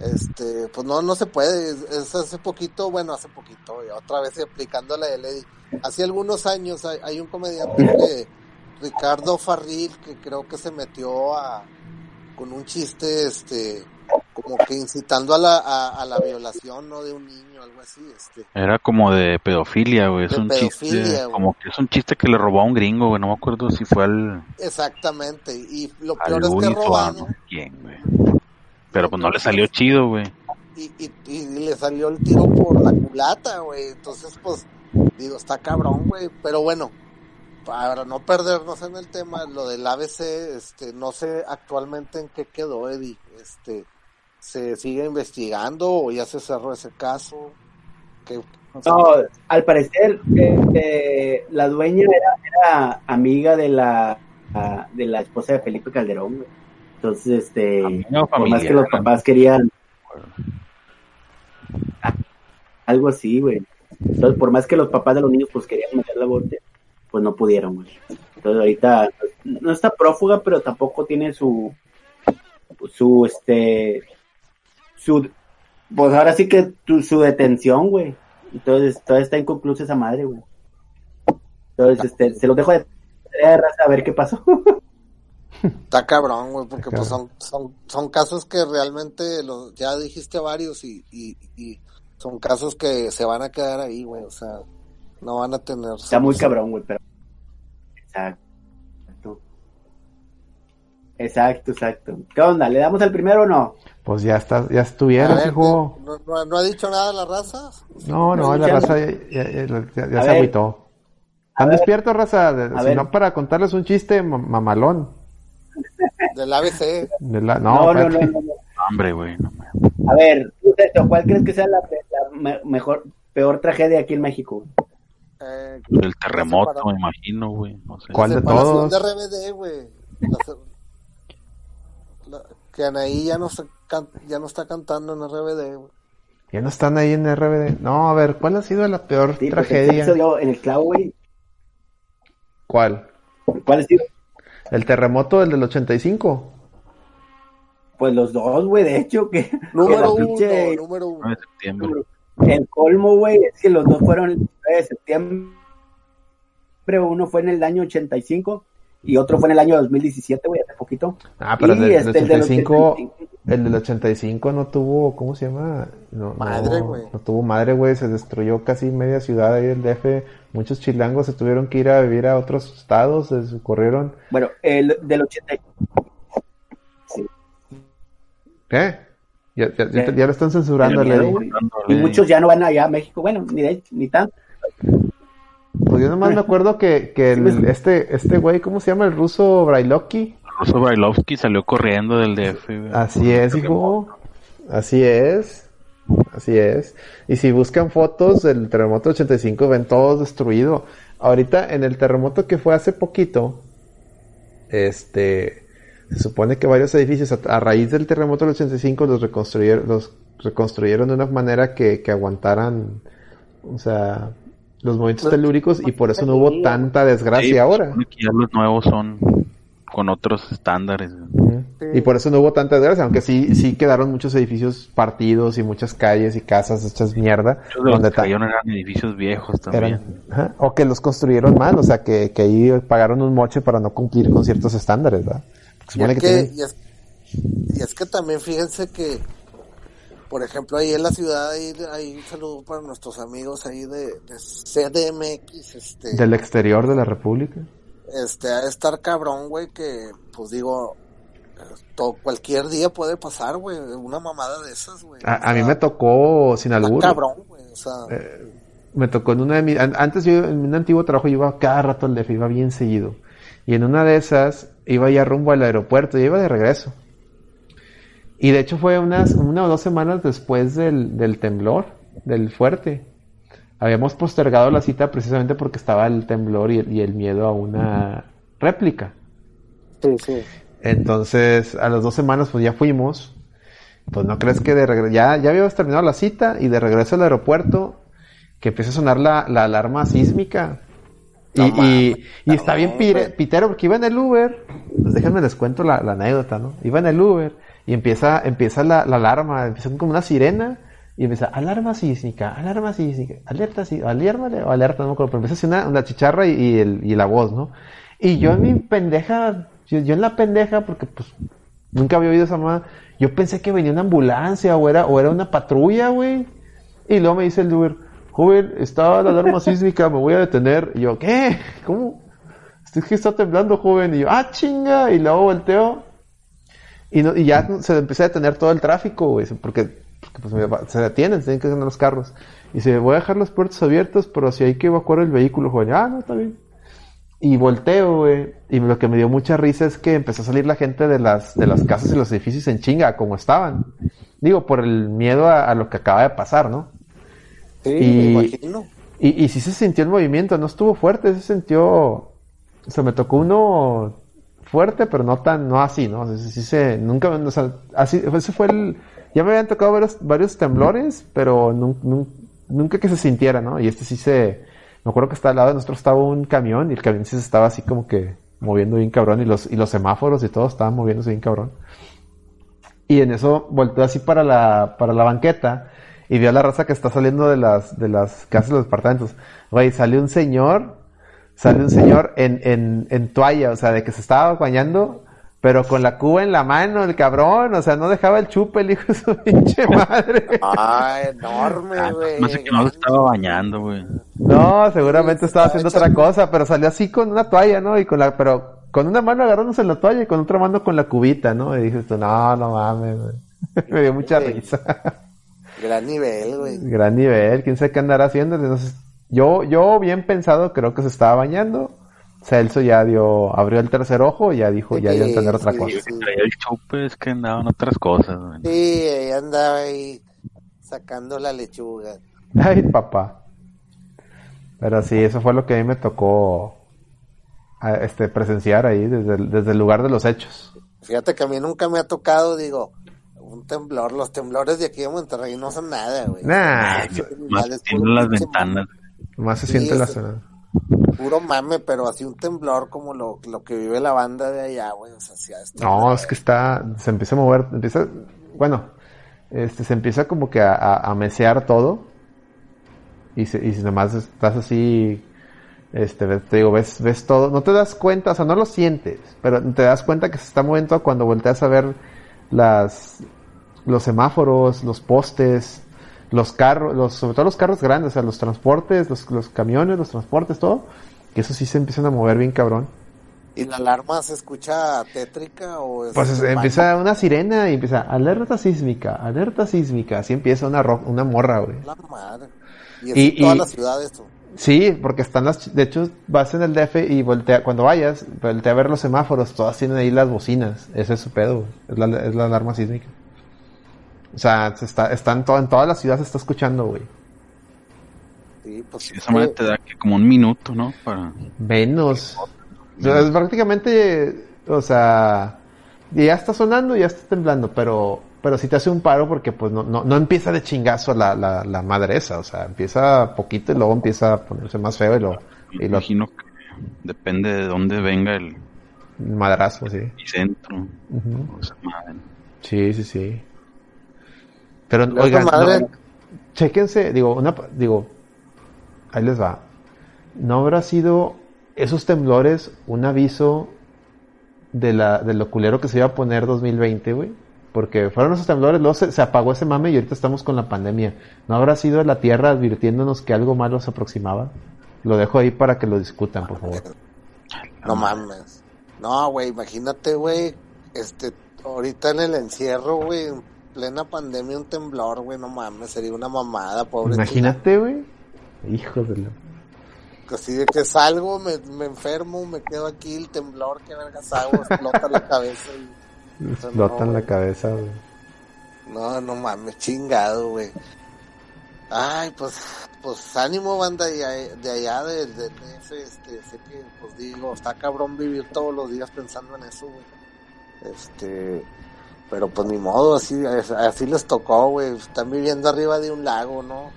Speaker 3: Este, pues no, no se puede. Es, hace poquito, bueno, hace poquito, otra vez aplicando la de Lady. Hace algunos años hay, hay un comediante que, Ricardo Farril, que creo que se metió a, con un chiste, este, como que incitando a la, a, a la violación, ¿no? De un niño, algo así, este.
Speaker 4: Era como de pedofilia, güey, es
Speaker 3: De
Speaker 4: un
Speaker 3: pedofilia,
Speaker 4: chiste,
Speaker 3: güey.
Speaker 4: como que es un chiste que le robó a un gringo, güey, no me acuerdo si fue al,
Speaker 3: Exactamente. Y lo peor es que
Speaker 4: sé quién, güey. Pero pues no le salió chido, güey.
Speaker 3: y, y, y le salió el tiro por la culata, güey. Entonces, pues, digo, está cabrón, güey. Pero bueno, para no perdernos en el tema, lo del ABC, este, no sé actualmente en qué quedó, Eddie. Este, ¿se sigue investigando o ya se cerró ese caso? ¿Qué,
Speaker 5: no, al parecer, eh, eh, la dueña era, era amiga de la, de la esposa de Felipe Calderón, güey. Entonces, este, por más que los papás querían algo así, güey. Entonces, por más que los papás de los niños pues querían meter la bote, pues no pudieron, güey. Entonces, ahorita no está prófuga, pero tampoco tiene su su este su pues ahora sí que tu- su detención, güey. Entonces, todavía está inconclusa esa madre, güey. Entonces, este, se los dejo de tarea, raza, a ver qué pasó. <laughs>
Speaker 3: Está cabrón, güey, porque pues son, son, son casos que realmente los, ya dijiste varios y, y, y son casos que se van a quedar ahí, güey, o sea, no van a tener...
Speaker 5: Está muy cabrón, güey, pero. Exacto. Exacto, exacto. ¿Qué onda? ¿Le damos al primero o no?
Speaker 2: Pues ya está, ya estuvieron,
Speaker 3: ver,
Speaker 2: hijo.
Speaker 3: ¿no, no, no ha dicho nada la raza?
Speaker 2: No, no, la raza ya, ya- ya- ya- ya
Speaker 5: A
Speaker 2: se
Speaker 5: ver.
Speaker 2: agüitó. ¿Están despiertos, raza? Si no, para contarles un chiste ma- mamalón.
Speaker 3: Del ABC.
Speaker 2: De la-
Speaker 5: no,
Speaker 2: no,
Speaker 5: no.
Speaker 4: Hombre, güey.
Speaker 5: A ver, ¿cuál crees que sea la, la me- mejor, peor tragedia aquí en México?
Speaker 3: Eh,
Speaker 4: El terremoto, me imagino, güey. No sé.
Speaker 2: ¿Cuál de todos?
Speaker 3: de RBD, güey. La se- la- Que Anaí ya no, se can- ya no está cantando en RBD, güey.
Speaker 2: Ya no están ahí en RBD. No, a ver, ¿cuál ha sido la peor
Speaker 5: Sí, porque
Speaker 2: tragedia?
Speaker 5: en el clavo, güey.
Speaker 2: ¿Cuál?
Speaker 5: ¿Cuál ha sido?
Speaker 2: ¿El terremoto del del 85?
Speaker 5: Pues los dos, güey, de hecho, que, que
Speaker 3: Número
Speaker 5: la
Speaker 3: uno,
Speaker 5: pinche-
Speaker 3: número uno.
Speaker 4: 9 de septiembre.
Speaker 5: El colmo, güey, es que los dos fueron el 9 de septiembre. Uno fue en el año 85 y otro fue en el año 2017, güey, hace poquito.
Speaker 2: Ah, pero
Speaker 5: y
Speaker 2: el del,
Speaker 5: este, el del
Speaker 2: 85,
Speaker 5: 85.
Speaker 2: El del 85 no tuvo, ¿cómo se llama? No,
Speaker 3: Madre,
Speaker 2: no,
Speaker 3: güey.
Speaker 2: No tuvo madre, güey. Se destruyó casi media ciudad ahí del DF. Muchos chilangos se tuvieron que ir a vivir a otros estados. Se corrieron.
Speaker 5: Bueno, el del 85. Sí.
Speaker 2: ¿Qué? Ya, ya, ya- ya lo están censurando,
Speaker 5: güey. Y muchos ya no van allá a México. Bueno, ni de ni tanto.
Speaker 2: Pues yo nomás me acuerdo que, que el- este, este güey, ¿cómo se llama? El ruso Brailovsky.
Speaker 4: Russo Brailovsky salió corriendo del DF.
Speaker 2: Así es, hijo. Así es. Así es. Y si buscan fotos del terremoto 85, ven todo destruido. Ahorita, en el terremoto que fue hace poquito, este, Se supone que varios edificios a, a raíz del terremoto del 85 los reconstruyeron, los reconstruyeron de una manera que, que aguantaran, o sea, los movimientos telúricos y por eso no hubo tanta desgracia
Speaker 4: Sí,
Speaker 2: ahora.
Speaker 4: los nuevos son con otros estándares.
Speaker 2: Y por eso no hubo tanta desgracia, aunque sí, sí quedaron muchos edificios partidos y muchas calles y casas hechas mierda.
Speaker 4: Muchos de los
Speaker 2: donde
Speaker 4: que cayeron eran edificios viejos también.
Speaker 2: eran- o que los construyeron mal, o sea, que, que ahí pagaron un moche para no cumplir con ciertos estándares, ¿verdad?
Speaker 3: Y es,
Speaker 2: que
Speaker 3: que,
Speaker 2: tienen-
Speaker 3: y, es, y es que también fíjense que, por ejemplo, ahí en la ciudad, ahí, ahí un saludo para nuestros amigos ahí de, de CDMX, este,
Speaker 2: del exterior de la República.
Speaker 3: Este, a estar cabrón, güey, que, pues digo, to- cualquier día puede pasar, güey, una mamada de esas, güey.
Speaker 2: A,
Speaker 3: O
Speaker 2: a mí me tocó sin albur.
Speaker 3: cabrón, güey, o sea,
Speaker 2: Eh, me tocó en una de mis... an- Antes yo en un antiguo trabajo yo iba cada rato al DF, iba bien seguido. Y en una de esas iba ya rumbo al aeropuerto, y iba de regreso. Y de hecho fue unas, una o dos semanas después del, del temblor, del fuerte. Habíamos postergado la cita precisamente porque estaba el temblor y el, y el miedo a una réplica.
Speaker 3: sí, sí.
Speaker 2: Entonces, a las dos semanas, pues ya fuimos. Pues no crees que de regreso, ya, ya habíamos terminado la cita y de regreso al aeropuerto, que empieza a sonar la, la alarma sísmica. Y,
Speaker 3: No
Speaker 2: y, y está bien pire- pitero porque iba en el Uber. Pues déjenme les cuento la, la anécdota, ¿no? Iba en el Uber y empieza, empieza la, la alarma, empieza como una sirena y empieza alarma sísmica, alarma sísmica, alerta sí, alerta o alerta, no me acuerdo, pero empieza así una, una chicharra y, y el, y la voz, ¿no? Y yo en mi pendeja, yo, yo en la pendeja, porque pues nunca había oído esa mamá, yo pensé que venía una ambulancia o era, o era una patrulla, güey. Y luego me dice el Uber, joven, está la alarma <laughs> sísmica, me voy a detener. Y yo, ¿qué? ¿Cómo? Es que está temblando, joven. Y yo, ah, chinga. Y luego volteo. Y, no, y ya se empecé a detener todo el tráfico, güey. Porque, porque, pues, se detienen, se tienen que detener los carros. Y dice, voy a dejar las puertas abiertas, pero si hay que evacuar el vehículo, joven. Ah, no, está bien. Y volteo, güey. Y lo que me dio mucha risa es que empezó a salir la gente de las, de las casas y los edificios en chinga, como estaban. Digo, por el miedo a, a lo que acaba de pasar, ¿no?
Speaker 3: Sí,
Speaker 2: Y-
Speaker 3: me imagino.
Speaker 2: Y, y sí se sintió el movimiento, no estuvo fuerte, se sintió... O sea, me tocó uno fuerte, pero no tan, no así, ¿no? O sea, sí, sí se, nunca, o sea, así, ese fue el... Ya me habían tocado varios, varios temblores, pero nun- nun- nunca que se sintiera, ¿no? Y este sí se... Me acuerdo que está al lado de nosotros estaba un camión y el camión sí se estaba así como que moviendo bien cabrón y los, y los semáforos y todo estaban moviéndose bien cabrón. Y en eso volteó así para la, para la banqueta y vio a la raza que está saliendo de las, de las casas de los departamentos. Güey, salió un señor, sale un señor en, en, en toalla, o sea, de que se estaba bañando, pero con la cuba en la mano, el cabrón, o sea, no dejaba el chupe, el hijo de su <laughs> pinche madre.
Speaker 3: Ah, enorme,
Speaker 4: Ah,
Speaker 3: güey.
Speaker 4: no sé que no se estaba bañando, güey.
Speaker 2: No, seguramente estaba haciendo otra cosa, pero salió así con una toalla, ¿no? Y con la, pero con una mano agarrándose la toalla y con otra mano con la cubita, ¿no? Y dices tú, no, no mames, güey. <laughs> Me dio mucha risa.
Speaker 3: Gran nivel, güey.
Speaker 2: Gran nivel, quién sabe qué andará haciendo. Entonces, yo, yo bien pensado, creo que se estaba bañando. Celso ya dio, abrió el tercer ojo y ya dijo, ya dio a entender otra
Speaker 3: Sí,
Speaker 2: cosa.
Speaker 3: sí.
Speaker 4: Traía el chupe, es que andaban otras cosas, güey.
Speaker 3: Sí, ella andaba ahí sacando la lechuga.
Speaker 2: Ay, papá. Pero sí, eso fue lo que a mí me tocó a- este, presenciar ahí desde el, desde el lugar de los hechos.
Speaker 3: Fíjate que a mí nunca me ha tocado, digo, un temblor. Los temblores de aquí de Monterrey no son nada, güey.
Speaker 2: Nah,
Speaker 4: Más tienen
Speaker 3: puro
Speaker 4: las ventanas.
Speaker 2: más se
Speaker 3: Sí,
Speaker 2: siente la
Speaker 3: eso-
Speaker 2: zona.
Speaker 3: Puro mame, pero así un temblor como lo, lo que vive la banda de allá, güey. O sea, está-
Speaker 2: No, es que está, se empieza a mover, empieza, bueno, este, se empieza como que a, a, a mesear todo. Y, se, y si nomás estás así, este, te digo, ves, ves todo, no te das cuenta, o sea, no lo sientes, pero te das cuenta que se está moviendo cuando volteas a ver las, los semáforos, los postes, los carros, los, sobre todo los carros grandes, o sea, los transportes, los, los camiones, los transportes, todo, que eso sí se empiezan a mover bien cabrón.
Speaker 3: ¿Y la alarma se escucha tétrica o es
Speaker 2: Pues es- empieza una sirena y empieza alerta sísmica, alerta sísmica. Así empieza una, ro- una morra, güey.
Speaker 3: La madre. Y
Speaker 2: Y-
Speaker 3: toda
Speaker 2: y-
Speaker 3: la ciudad esto.
Speaker 2: Sí, porque están las. De hecho, vas en el DF y voltea. Cuando vayas, voltea a ver los semáforos. Todas tienen ahí las bocinas. Ese es su pedo, güey. Es la, es la alarma sísmica. O sea, se está, está en, to- en toda la ciudad se está escuchando, güey.
Speaker 3: Sí, pues
Speaker 4: Sí, esa manera te da que como un minuto, ¿no? Para...
Speaker 2: Menos. O sea, es prácticamente. O sea. y ya está sonando y ya está temblando, pero, pero sí te hace un paro porque pues no, no, no empieza de chingazo la, la, la madre esa, o sea, empieza poquito y luego empieza a ponerse más feo y lo, y
Speaker 4: Me
Speaker 2: lo
Speaker 4: imagino que depende de dónde venga el
Speaker 2: el madrazo, sí.
Speaker 4: centro.
Speaker 2: Ujú.
Speaker 4: O sea, madre.
Speaker 2: Sí, sí, sí. Pero, oigan,
Speaker 3: madre.
Speaker 2: no, chéquense, digo, una, digo, ahí les va. ¿No habrá sido esos temblores un aviso de la, de lo culero que se iba a poner 2020, güey? Porque fueron esos temblores, luego se, se apagó ese mame y ahorita estamos con la pandemia. ¿No habrá sido la Tierra advirtiéndonos que algo malo se aproximaba? Lo dejo ahí para que lo discutan, por favor.
Speaker 3: No mames. No, güey, imagínate, güey, este, ahorita en el encierro, güey, plena pandemia, un temblor, güey, no mames, sería una mamada, pobre.
Speaker 2: Imagínate, güey. Hijo de la...
Speaker 3: Así de que salgo, me, me enfermo, me quedo aquí, el temblor, que vergas hago, explota la cabeza y...
Speaker 2: Explotan
Speaker 3: no,
Speaker 2: la cabeza, güey.
Speaker 3: No, no mames, chingado, güey. Ay, pues, pues ánimo, banda de, allá- de allá, de, de, de ese, este, sé que, pues digo, está cabrón vivir todos los días pensando en eso, güey. Este, pero pues ni modo, así, así les tocó, güey. Están viviendo arriba de un lago, ¿no?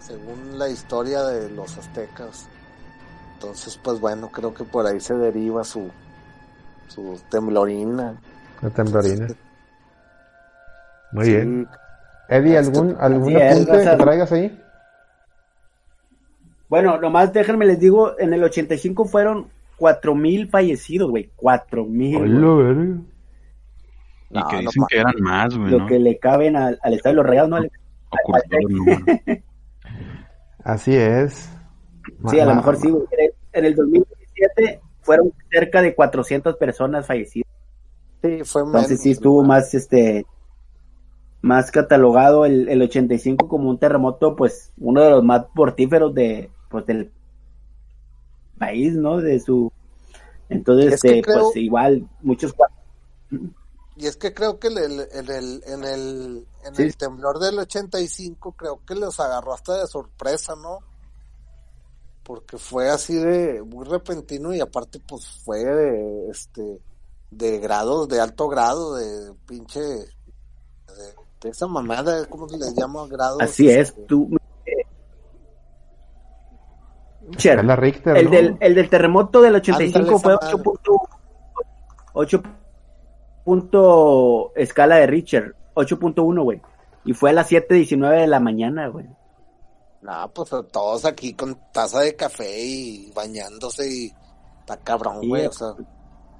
Speaker 3: Según la historia de los aztecas. Entonces, pues bueno, creo que por ahí se deriva su, su temblorina.
Speaker 2: La temblorina. Muy
Speaker 3: Sí,
Speaker 2: bien. Eddie,
Speaker 3: Este,
Speaker 2: ¿algún, algún apunte que traigas ahí?
Speaker 5: Bueno, nomás déjenme les digo, en el 85 fueron 4000 fallecidos, güey. 4000.
Speaker 4: Y
Speaker 3: No,
Speaker 4: que
Speaker 3: no
Speaker 4: dicen
Speaker 3: ma-
Speaker 4: que eran más, güey,
Speaker 5: Lo
Speaker 4: ¿no?
Speaker 5: que le caben al, al estado de los regalos, ¿no?
Speaker 4: El número. <laughs>
Speaker 2: Así es.
Speaker 5: Sí, a lo mejor sí, güey. En el- En el 2017 fueron cerca de 400 personas fallecidas.
Speaker 3: Sí, fue
Speaker 5: Entonces
Speaker 3: menos,
Speaker 5: sí estuvo más, este, más catalogado el, el 85 como un terremoto, pues uno de los más mortíferos de, pues del país, ¿no? De su, entonces,
Speaker 3: Es que
Speaker 5: este,
Speaker 3: creo-
Speaker 5: pues igual muchos
Speaker 3: Y es que creo que el- el- en el, en el, en
Speaker 5: Sí.
Speaker 3: el temblor del 85 creo que los agarró hasta de sorpresa, ¿no? Porque fue así de muy repentino y aparte pues fue de, este, de grados, de alto grado, de pinche, de, de esa mamada, ¿cómo se les llama? Grados.
Speaker 5: Así es,
Speaker 3: este,
Speaker 5: tú.
Speaker 2: Richter,
Speaker 5: el,
Speaker 2: ¿no?
Speaker 5: del, el del terremoto del 85
Speaker 3: Ándale,
Speaker 5: fue
Speaker 3: esa
Speaker 5: 8 punto, 8 punto escala de Richter, 8.1, güey. Y fue a las 7.19 de la mañana, güey.
Speaker 3: No, pues todos aquí con taza de café y bañándose y está cabrón, güey,
Speaker 5: eh.
Speaker 3: o sea,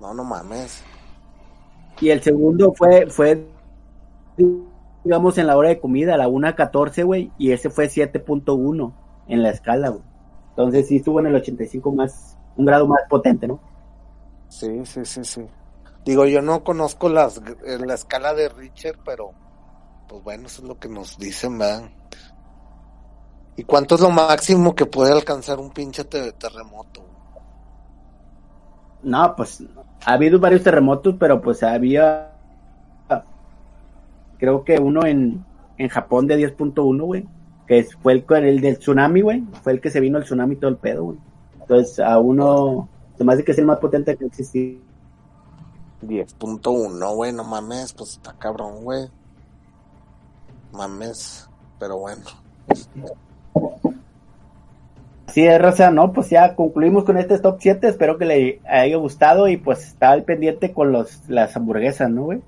Speaker 3: no, no mames.
Speaker 5: Y el segundo fue, fue, digamos, en la hora de comida, a la 1.14, güey. Y ese fue 7.1 en la escala, güey. Entonces sí estuvo en el 85 más, un grado más potente, ¿no?
Speaker 3: Sí, sí, sí, sí. Digo, yo no conozco las, eh, la escala de Richard, pero pues bueno, eso es lo que nos dicen, ¿verdad? ¿Y cuánto es lo máximo que puede alcanzar un pinche te- terremoto?
Speaker 5: No, pues ha habido varios terremotos, pero pues había, creo que uno en, en Japón de 10.1, güey, que fue el, el del tsunami, güey, fue el que se vino el tsunami todo el pedo, güey. Entonces a uno, me hace que es el más potente que existía.
Speaker 3: 10.1, güey, no mames, pues está cabrón, güey. Mames, pero bueno.
Speaker 5: Así es, Raza, ¿no? Pues ya concluimos con este top 7, espero que le haya gustado y pues está al pendiente con los, las hamburguesas, ¿no, güey?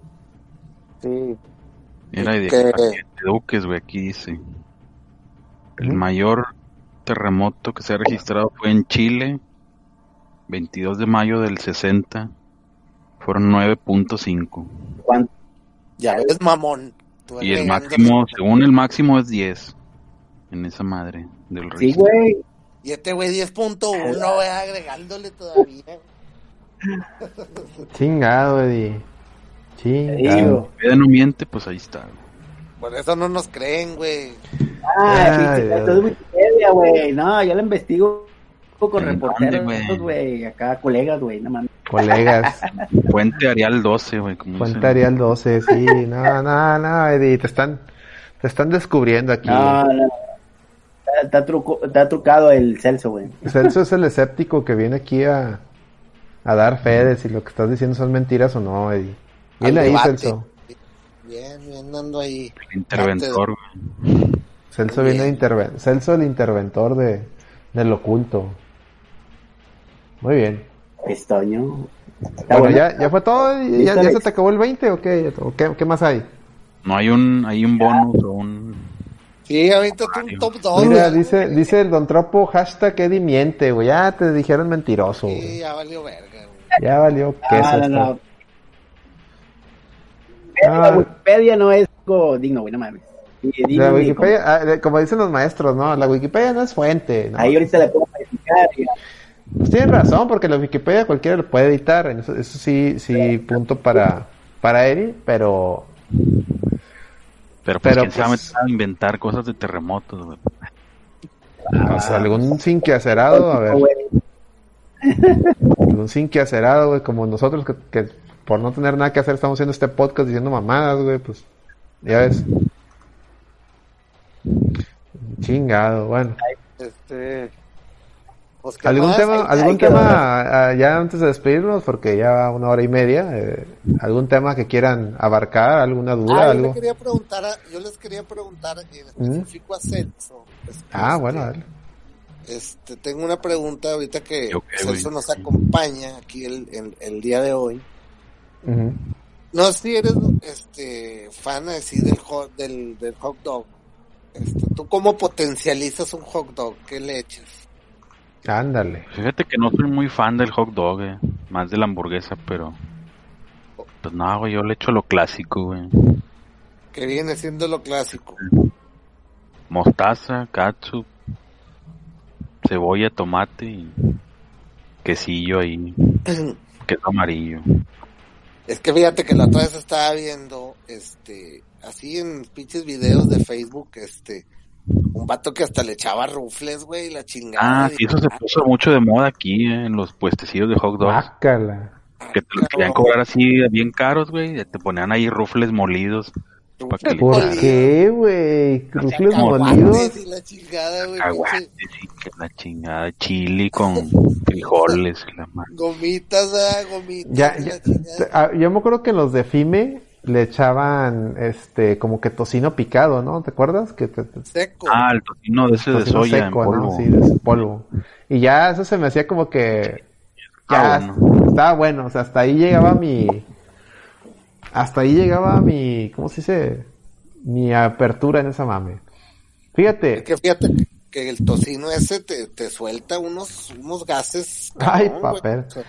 Speaker 3: Sí,
Speaker 4: Era de,
Speaker 3: Que-
Speaker 4: Duques, güey, aquí dice. El mayor terremoto que se ha registrado fue en Chile, 22 de mayo del 60. Fueron 9.5.
Speaker 5: ¿Cuánto?
Speaker 3: ya ves, mamón. Tú
Speaker 4: Y el máximo, según el máximo es 10. En esa madre del
Speaker 5: Sí,
Speaker 4: registro.
Speaker 5: güey,
Speaker 3: Y este güey 10.1, güey, agregándole todavía.
Speaker 2: Chingado, Eddie.
Speaker 5: Sí,
Speaker 2: Chingado.
Speaker 4: Queda no miente, pues ahí está.
Speaker 3: Por eso no nos creen, güey.
Speaker 5: Ah,
Speaker 2: Ay,
Speaker 5: sí,
Speaker 2: Dios.
Speaker 5: esto es Wikipedia, güey. No, yo lo investigo con
Speaker 4: ¿En
Speaker 5: reporteros,
Speaker 4: güey?
Speaker 5: acá colegas, güey, no mames.
Speaker 2: Colegas. <laughs>
Speaker 4: Fuente Arial 12, güey. dicen.
Speaker 2: Arial 12, sí. No, no, no, Eddie. Te están, te están descubriendo aquí.
Speaker 5: No, no. Está, truco- está trucado el Celso, güey.
Speaker 2: Celso es el escéptico que viene aquí a, a dar fe de si lo que estás diciendo son mentiras o no, Eddie. Viene
Speaker 3: al
Speaker 2: ahí,
Speaker 3: debate.
Speaker 2: Celso.
Speaker 3: Bien, bien, ando ahí.
Speaker 4: El interventor, güey.
Speaker 2: Celso
Speaker 3: Muy
Speaker 2: viene de
Speaker 3: bien.
Speaker 2: interven Celso el interventor de, del oculto. Muy bien.
Speaker 5: Pistoño. Está
Speaker 2: Bueno,
Speaker 5: bueno.
Speaker 2: ya, ya fue todo. ¿Ya, ya se te acabó el 20 o qué? ¿O qué, qué más hay?
Speaker 4: No hay un, hay un bonus o un...
Speaker 3: Sí, ahorita tú un top 2.
Speaker 2: Mira, dice, dice el Don Tropo, hashtag Eddie miente, güey. Ya te dijeron mentiroso,
Speaker 3: Sí,
Speaker 2: güey.
Speaker 3: ya valió verga, güey.
Speaker 2: Ya valió queso
Speaker 5: Ah, no,
Speaker 2: esto.
Speaker 5: no.
Speaker 2: Ah.
Speaker 5: La Wikipedia no es algo digno, güey, no mames.
Speaker 2: La Wikipedia, ah, como dicen los maestros, ¿no? La Wikipedia no es fuente. ¿no?
Speaker 5: Ahí ahorita le puedo modificar.
Speaker 2: Pues tienen razón, porque la Wikipedia cualquiera lo puede editar. Eso, eso sí, sí, punto para, para Eddie, pero
Speaker 4: Pero pues
Speaker 2: Pero,
Speaker 4: quién se va a
Speaker 2: pues-
Speaker 4: meter a inventar cosas de terremotos, güey.
Speaker 2: pues, algún sin quehacerado, a ver, algún sin quehacerado, güey, como nosotros que, que por no tener nada que hacer estamos haciendo este podcast diciendo mamadas, güey, pues ya ves. Chingado, bueno.
Speaker 3: Este. Pues, ¿qué
Speaker 2: ¿Algún
Speaker 3: más?
Speaker 2: tema, algún tema ah, ya antes de despedirnos, porque ya va una hora y media, eh, algún tema que quieran abarcar, alguna duda,
Speaker 3: Ah, yo,
Speaker 2: algo?
Speaker 3: le quería preguntar a- yo les quería preguntar en específico a Celso. Este,
Speaker 2: Ah, bueno, dale.
Speaker 3: Este, tengo una pregunta ahorita que
Speaker 4: ¿Yo
Speaker 3: Celso nos acompaña aquí el, el, el día de hoy. No sé si eres este fan así del hot, del, del hot dog. Este, ¿Tú cómo potencializas un hot dog? ¿Qué le echas?
Speaker 2: Ándale.
Speaker 4: Fíjate que no soy muy fan del hot dog, eh. Más de la hamburguesa, pero... Pues no, güey, yo le echo lo clásico, güey.
Speaker 3: Que viene siendo lo clásico.
Speaker 4: Mostaza, katsu, cebolla, tomate y quesillo ahí, <clears throat> queso amarillo.
Speaker 3: Es que fíjate que la otra vez estaba viendo, este, así en pinches videos de Facebook, este, un vato que hasta le echaba rufles, güey, la chingada.
Speaker 4: Ah, sí, eso se puso mucho de moda aquí, eh, en los puestecillos de hot dogs.
Speaker 2: Guácala.
Speaker 4: Que te los querían cobrar así bien caros, güey. y Te ponían ahí rufles molidos. que
Speaker 2: ¿Por qué, güey? Rufles molidos.
Speaker 3: y la chingada, güey,
Speaker 4: y la chingada. Chili con frijoles. la
Speaker 3: gomitas, ah, gomitas.
Speaker 2: Ya, ya, ah, yo me acuerdo que en los de Fime le echaban, este, como que tocino picado, ¿no? ¿Te acuerdas? Que te, te-
Speaker 3: Seco.
Speaker 4: Ah, el tocino de ese de soya
Speaker 2: seco,
Speaker 4: en polvo.
Speaker 2: ¿no? Sí, de ese polvo. Y ya eso se me hacía como que ya
Speaker 4: Ah, bueno.
Speaker 2: estaba bueno, o sea, hasta ahí llegaba mi, hasta ahí llegaba mi, ¿cómo se dice? Mi apertura en esa mame. Fíjate,
Speaker 3: Es que fíjate que- el tocino ese te, te suelta unos, unos gases.
Speaker 2: Ay, papel.
Speaker 3: O sea,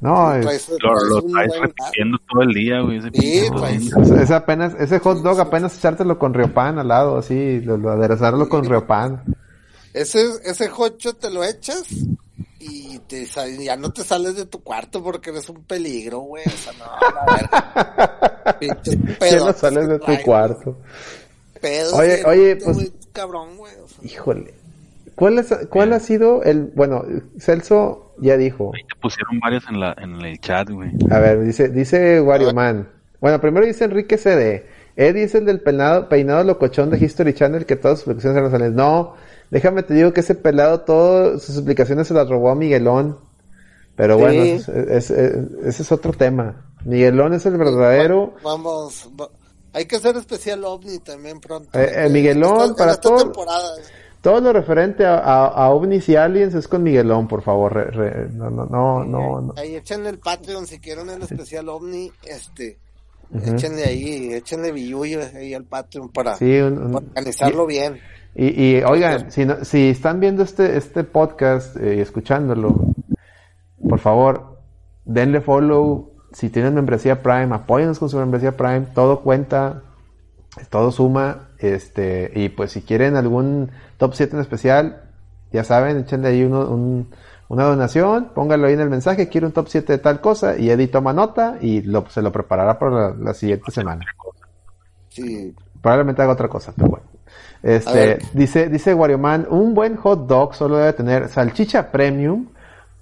Speaker 2: no, es-
Speaker 3: traes-
Speaker 4: Lo, lo traes repitiendo todo el día, güey. ese
Speaker 3: Sí, traes-
Speaker 4: tocino.
Speaker 2: es, es apenas, ese hot dog apenas echártelo con riopan al lado, así, lo, lo aderezarlo con riopan.
Speaker 3: Ese, ese jocho te lo echas y te, ya no te sales de tu cuarto porque eres un peligro, güey. O sea, no, la verga. <laughs> Pinches
Speaker 2: Ya no sales de tu cuarto.
Speaker 3: pedos
Speaker 2: Oye, oye, pues-
Speaker 3: cabrón, güey. o sea.
Speaker 2: Híjole. ¿Cuál, es, ¿Cuál ha sido el, bueno, Celso ya dijo,
Speaker 4: Ahí te pusieron varios en, la, en el chat, güey.
Speaker 2: a ver, dice, dice Wario Man. Bueno, primero dice Enrique CD. Eddie es el del peinado, peinado locochón de History Channel que todas sus explicaciones eran salen. No, déjame te digo que ese pelado todas sus explicaciones se las robó a Miguelón. Pero
Speaker 3: Sí.
Speaker 2: bueno, ese es, es- ese es otro tema. Miguelón es el verdadero.
Speaker 3: Vamos, va- hay que hacer especial ovni también pronto.
Speaker 2: Eh, eh, Miguelón,
Speaker 3: Esta-
Speaker 2: para
Speaker 3: esta
Speaker 2: todo-
Speaker 3: temporada.
Speaker 2: Todo lo referente a, a, a ovnis y aliens es con Miguelón, por favor. Re- re- no, no, no, no, no.
Speaker 3: Ahí échenle el Patreon si quieren el especial ovni, este,
Speaker 2: Ujú.
Speaker 3: échenle ahí, échenle billuyo ahí al Patreon para,
Speaker 2: Sí, un- un-
Speaker 3: para organizarlo bien.
Speaker 2: Y, y oigan, si, no- si están viendo este, este podcast eh, y escuchándolo, por favor, denle follow. Si tienen membresía Prime, apóyennos con su membresía Prime. Todo cuenta, todo suma. Este, y pues si quieren algún top 7 en especial, ya saben, échenle ahí uno, un- una donación, póngalo ahí en el mensaje, quiero un top 7 de tal cosa, y Eddie toma nota y lo, se lo preparará para la, la siguiente semana.
Speaker 3: Sí,
Speaker 2: Probablemente haga otra cosa, pero bueno. Este, dice, dice Warioman, un buen hot dog solo debe tener salchicha premium,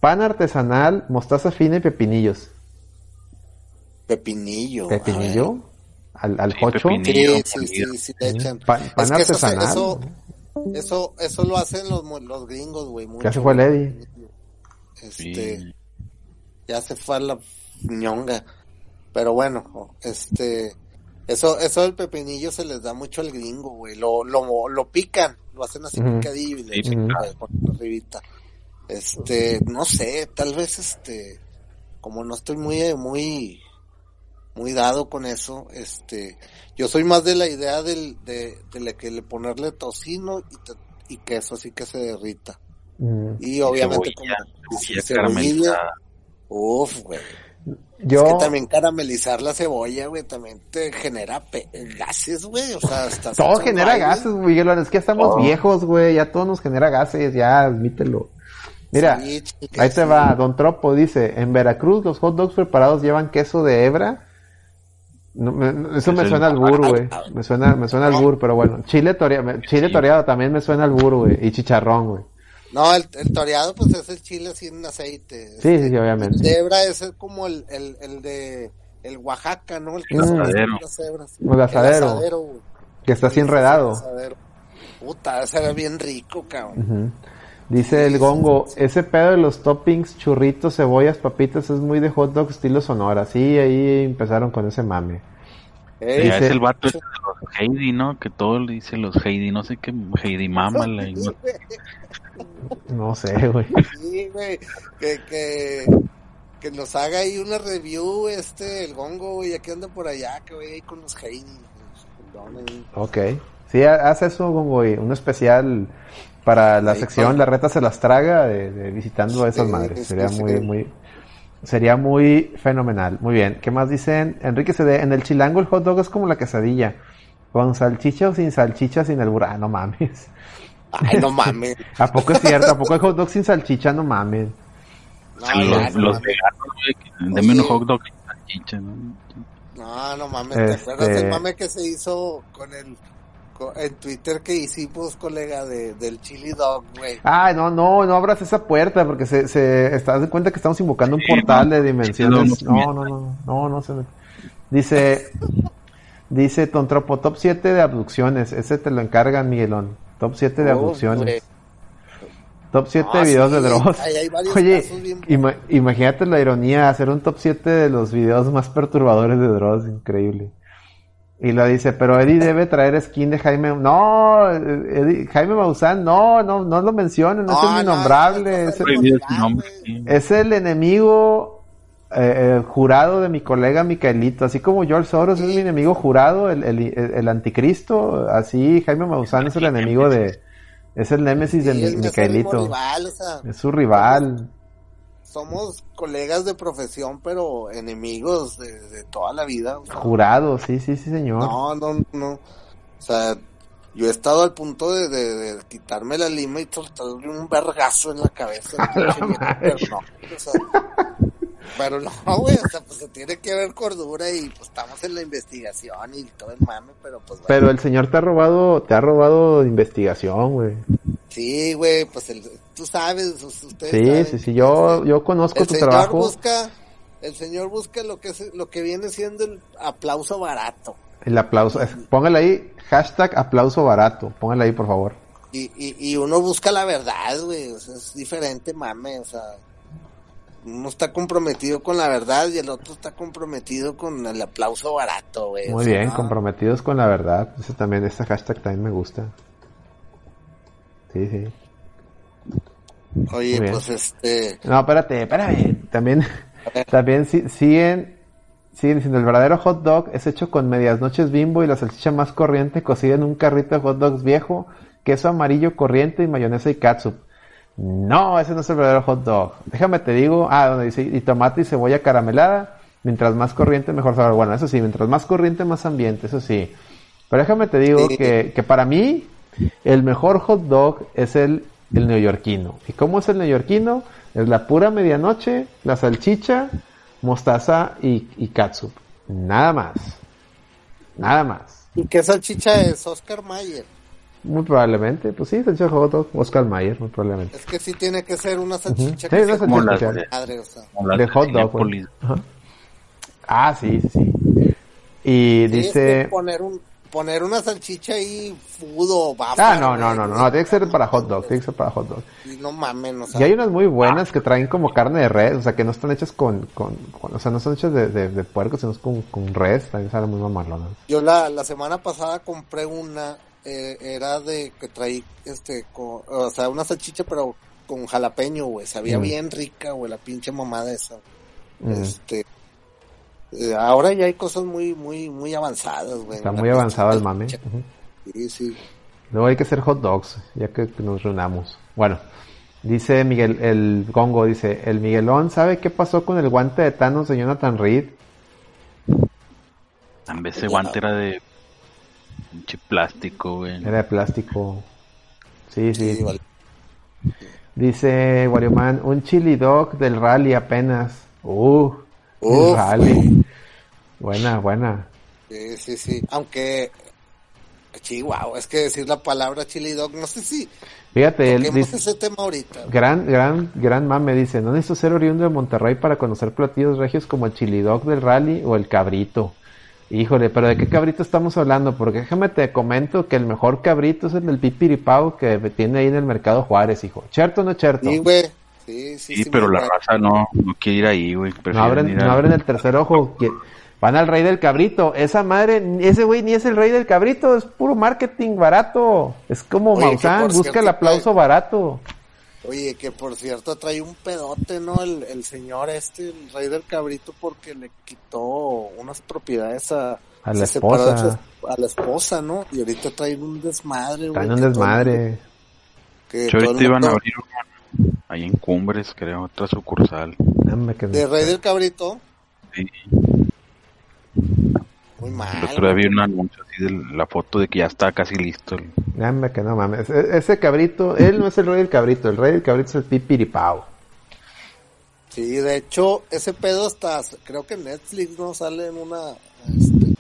Speaker 2: pan artesanal, mostaza fina y pepinillos.
Speaker 3: pepinillo.
Speaker 2: ¿Pepinillo? ¿Al, al
Speaker 3: ver. Sí, sí, sí, sí, le echan.
Speaker 2: Pan, pan
Speaker 3: Es que eso,
Speaker 2: artesanal.
Speaker 3: eso, eso, eso lo hacen los, los gringos, güey.
Speaker 2: Ya se fue el Eddie.
Speaker 3: Este,
Speaker 4: Sí.
Speaker 3: ya se fue a la ñonga. Pero bueno, este, eso, eso del pepinillo se les da mucho al gringo, güey. Lo, lo, lo pican, lo hacen así
Speaker 2: Ujú.
Speaker 3: picadillo y le
Speaker 4: Sí,
Speaker 3: echan
Speaker 2: picado.
Speaker 3: por arribita. Este, no sé, tal vez este, como no estoy muy, eh, muy, muy dado con eso, este, yo soy más de la idea del, de, de le- que le ponerle tocino y, te- y queso así que se derrita.
Speaker 2: Mm.
Speaker 3: Y obviamente
Speaker 4: Cebolla,
Speaker 3: como
Speaker 4: cebolla
Speaker 3: uf, güey.
Speaker 2: Yo,
Speaker 3: Es que también caramelizar la cebolla, güey, también te genera pe- gases, güey. O sea, estás
Speaker 2: todo genera
Speaker 3: baile.
Speaker 2: gases, Miguel. Es que ya estamos
Speaker 4: Todo.
Speaker 2: viejos, güey. Ya todo nos genera gases, ya, admítelo. Mira,
Speaker 3: Sí,
Speaker 2: ahí te
Speaker 3: sí.
Speaker 2: va. Don Tropo dice, en Veracruz los hot dogs preparados llevan queso de hebra. No, me- eso
Speaker 4: Es
Speaker 2: me
Speaker 4: el-
Speaker 2: suena al bur, güey. Me suena, me suena al bur, pero bueno. Chile, torea- me- chile
Speaker 4: Sí.
Speaker 2: toreado también me suena al bur, güey. Y chicharrón, güey.
Speaker 3: No, el, el toreado, pues es el chile sin aceite.
Speaker 2: Sí, sí, sí, obviamente.
Speaker 3: El de hebra es el- como el, el, el de el Oaxaca, ¿no? El que
Speaker 2: Mm.
Speaker 3: las hebras.
Speaker 2: El asadero.
Speaker 3: asadero, güey.
Speaker 2: Que está así enredado.
Speaker 3: asadero. Puta, ese era bien rico, cabrón.
Speaker 2: Ujú. Dice el gongo, ese pedo de los toppings, churritos, cebollas, papitas es muy de hot dog estilo sonora. Sí, ahí empezaron con ese mame.
Speaker 3: Ey,
Speaker 4: Ya
Speaker 2: Dice-
Speaker 4: es el vato ese de los Heidi, ¿no? Que todo le dice los Heidi, no sé qué, Heidi mámala. y no-
Speaker 2: No sé, güey.
Speaker 3: Sí, güey, que, que, que nos haga ahí una review, este, el gongo, güey, aquí anda por allá, que voy ahí con los Heidi. Perdonen.
Speaker 2: Ok. Sí, ha- haz eso, gongo, y un especial para la
Speaker 3: Ahí
Speaker 2: sección La Reta se las traga de, de visitando a esas
Speaker 3: Sí,
Speaker 2: madres. Sería
Speaker 3: sí.
Speaker 2: muy, muy, sería muy fenomenal. Muy bien. ¿Qué más dicen? Enrique CD, en el chilango el hot dog es como la quesadilla. Con salchicha o sin salchicha sin el burro. Ah, no mames.
Speaker 3: Ay, no <laughs> mames.
Speaker 2: ¿A poco es cierto? ¿A poco hay hot dog sin salchicha? No mames.
Speaker 3: No,
Speaker 4: los
Speaker 3: ya, no
Speaker 4: los
Speaker 3: mames.
Speaker 4: veganos, güey, que deme un
Speaker 3: Oye.
Speaker 4: hot dog y salchicha, ¿no?
Speaker 3: No, no mames, ¿te
Speaker 2: Este-
Speaker 3: acuerdas del mame que se hizo con el en Twitter que hicimos, colega, de, del chili dog, güey?
Speaker 2: Ay, no, no, no abras esa puerta porque se, se, estás de cuenta que estamos invocando un portal
Speaker 4: no,
Speaker 2: de dimensiones.
Speaker 4: no, no,
Speaker 2: No, no, no, se me... Dice, dice Tontropo, top 7 de abducciones. Ese te lo encargan, Miguelón. Top 7 de
Speaker 3: Oh,
Speaker 2: abducciones. Top 7
Speaker 3: Ah,
Speaker 2: de videos
Speaker 3: sí,
Speaker 2: de
Speaker 3: varios
Speaker 2: Oye, imagínate la ironía, hacer un top 7 de los videos más perturbadores de Dross, increíble. Y lo dice, pero Eddie debe traer skin de Jaime. No, Eddie- Jaime Maussan, no, no, no lo mencionen, no, es
Speaker 3: No,
Speaker 2: innombrable.
Speaker 3: no, no,
Speaker 2: es, el, es enemigo eh, eh, jurado de mi colega Micaelito. Así como George Soros es mi enemigo jurado, el, el, el- el anticristo, así Jaime Maussan es el enemigo de. Es el némesis de
Speaker 3: Sí,
Speaker 2: mi
Speaker 3: acérrimo
Speaker 2: Micaelito.
Speaker 3: rival, o sea,
Speaker 2: Es su rival.
Speaker 3: Somos colegas de profesión, pero enemigos de, de toda la vida. o sea,
Speaker 2: Jurado, sí, sí, sí, señor.
Speaker 3: no, no, no. O sea, yo he estado al punto de, de, de quitarme la lima y soltarle un vergazo en la cabeza. <laughs> viejo, pero no, o sea, pero no, <laughs> güey, o sea, pues se tiene que ver cordura y pues estamos en la investigación y todo el mame, pero pues bueno.
Speaker 2: Pero el señor te ha robado, te ha robado investigación, güey.
Speaker 3: Sí, güey, pues el, tú sabes, ustedes
Speaker 2: Sí,
Speaker 3: saben
Speaker 2: sí, sí, yo, yo conozco
Speaker 3: el
Speaker 2: tu
Speaker 3: señor
Speaker 2: trabajo.
Speaker 3: busca, el señor busca lo que es, lo que viene siendo el aplauso barato.
Speaker 2: El aplauso. Póngale ahí, hashtag aplauso barato. Póngale ahí, por favor.
Speaker 3: Y, y, y uno busca la verdad, güey, o sea, es diferente, mame, o sea, uno está comprometido con la verdad y el otro está comprometido con el aplauso barato, güey. o
Speaker 2: Muy
Speaker 3: sea,
Speaker 2: bien,
Speaker 3: no.
Speaker 2: comprometidos con la verdad. Ese también, este hashtag también me gusta. Sí, sí.
Speaker 3: Oye, pues este,
Speaker 2: No, espérate, espérame. También, <laughs> también si- siguen, siguen diciendo el verdadero hot dog es hecho con medias noches bimbo y la salchicha más corriente cocida en un carrito de hot dogs viejo, queso amarillo corriente y mayonesa y catsup. No, ese no es el verdadero hot dog. Déjame te digo, ah, donde dice, y tomate y cebolla caramelada, mientras más corriente mejor sabor. Bueno, eso sí, mientras más corriente más ambiente, eso sí. Pero déjame te digo que, que para mí el mejor hot dog es el, el neoyorquino. ¿Y cómo es el neoyorquino? Es la pura medianoche, la salchicha, mostaza y, y catsup. Nada más. Nada más.
Speaker 3: ¿y qué salchicha es? Oscar Mayer.
Speaker 2: Muy probablemente, pues sí, salchicha hot dog, Oscar Mayer, muy probablemente.
Speaker 3: Es que sí tiene que ser una salchicha
Speaker 2: Sí,
Speaker 3: que
Speaker 2: una
Speaker 3: sea
Speaker 4: Como
Speaker 2: salchicha
Speaker 4: de,
Speaker 3: madre, o sea.
Speaker 2: De hot dog. Ah, sí, sí, sí. Y
Speaker 3: Sí, es
Speaker 2: dice,
Speaker 3: que poner un poner una salchicha ahí fudo,
Speaker 2: Ah, no, no, no, no, no, tiene que ser para hot dog, tiene que ser para hot dog.
Speaker 3: Y no mames, o sea.
Speaker 2: Y hay unas muy buenas que traen como carne de res, o sea, que no están hechas con, con, con o sea, no son hechas de, de, de puerco, sino con, con res, también salen muy mamalonas.
Speaker 3: Yo la, la semana pasada compré una, eh, era de que traí, este, con, o sea, una salchicha, pero con jalapeño, güey, sabía
Speaker 2: Mm.
Speaker 3: bien rica, güey, la pinche mamada esa.
Speaker 2: Mm.
Speaker 3: Este, eh, ahora ya hay cosas muy, muy, muy avanzadas, güey.
Speaker 2: Está muy avanzado el mame.
Speaker 3: Sí, sí.
Speaker 2: Luego hay que hacer hot dogs, ya que nos reunamos. Bueno, dice Miguel, el Gongo dice, el Miguelón, ¿sabe qué pasó con el guante de Thanos de Jonathan Reed?
Speaker 4: En vez ese guante era de pinche plástico, güey.
Speaker 2: Era de plástico. Sí, sí. Dice Warioman, un chili dog del rally apenas. Uh, el
Speaker 3: Uf.
Speaker 2: rally. Buena, buena.
Speaker 3: Sí, sí, sí. Aunque, chihuahua, es que decir la palabra chili dog, no sé si
Speaker 2: Fíjate, él dice,
Speaker 3: ese tema ahorita.
Speaker 2: gran, gran, gran mame dice, no necesito ser oriundo de Monterrey para conocer platillos regios como el chili dog del rally o el cabrito. Híjole, pero ¿de qué cabrito estamos hablando? Porque déjame te comento que el mejor cabrito es el del pipiripao que tiene ahí en el mercado Juárez, hijo. ¿Cierto o no cierto?
Speaker 3: Sí, güey. Sí, sí,
Speaker 4: Sí,
Speaker 3: sí.
Speaker 4: pero la raza no, no quiere ir ahí, güey.
Speaker 2: No abren,
Speaker 4: ir
Speaker 2: no abren el tercer ojo. que- Van al rey del cabrito. Esa madre, ese güey ni es el rey del cabrito, es puro marketing barato. Es como
Speaker 3: Oye,
Speaker 2: Maussan, busca el aplauso barato.
Speaker 3: Oye, que por cierto trae un pedote, ¿no? El, el señor este, el rey del cabrito, porque le quitó unas propiedades a,
Speaker 2: A la
Speaker 3: se
Speaker 2: esposa.
Speaker 3: su- a la esposa, ¿no? Y ahorita traen un desmadre, güey.
Speaker 2: Está en un desmadre.
Speaker 3: que
Speaker 4: ahorita iban a abrir una ahí en Cumbres, creo, otra sucursal.
Speaker 3: De rey del cabrito,
Speaker 4: Sí.
Speaker 3: Muy mal.
Speaker 4: El otro día vi un anuncio así de la foto de que ya está casi listo. el-
Speaker 2: Dame que no mames. E- Ese cabrito, él no es el rey del cabrito, el rey del cabrito es el pipiripao.
Speaker 3: Sí, de hecho, ese pedo hasta, creo que en Netflix, ¿no? Sale en una, este,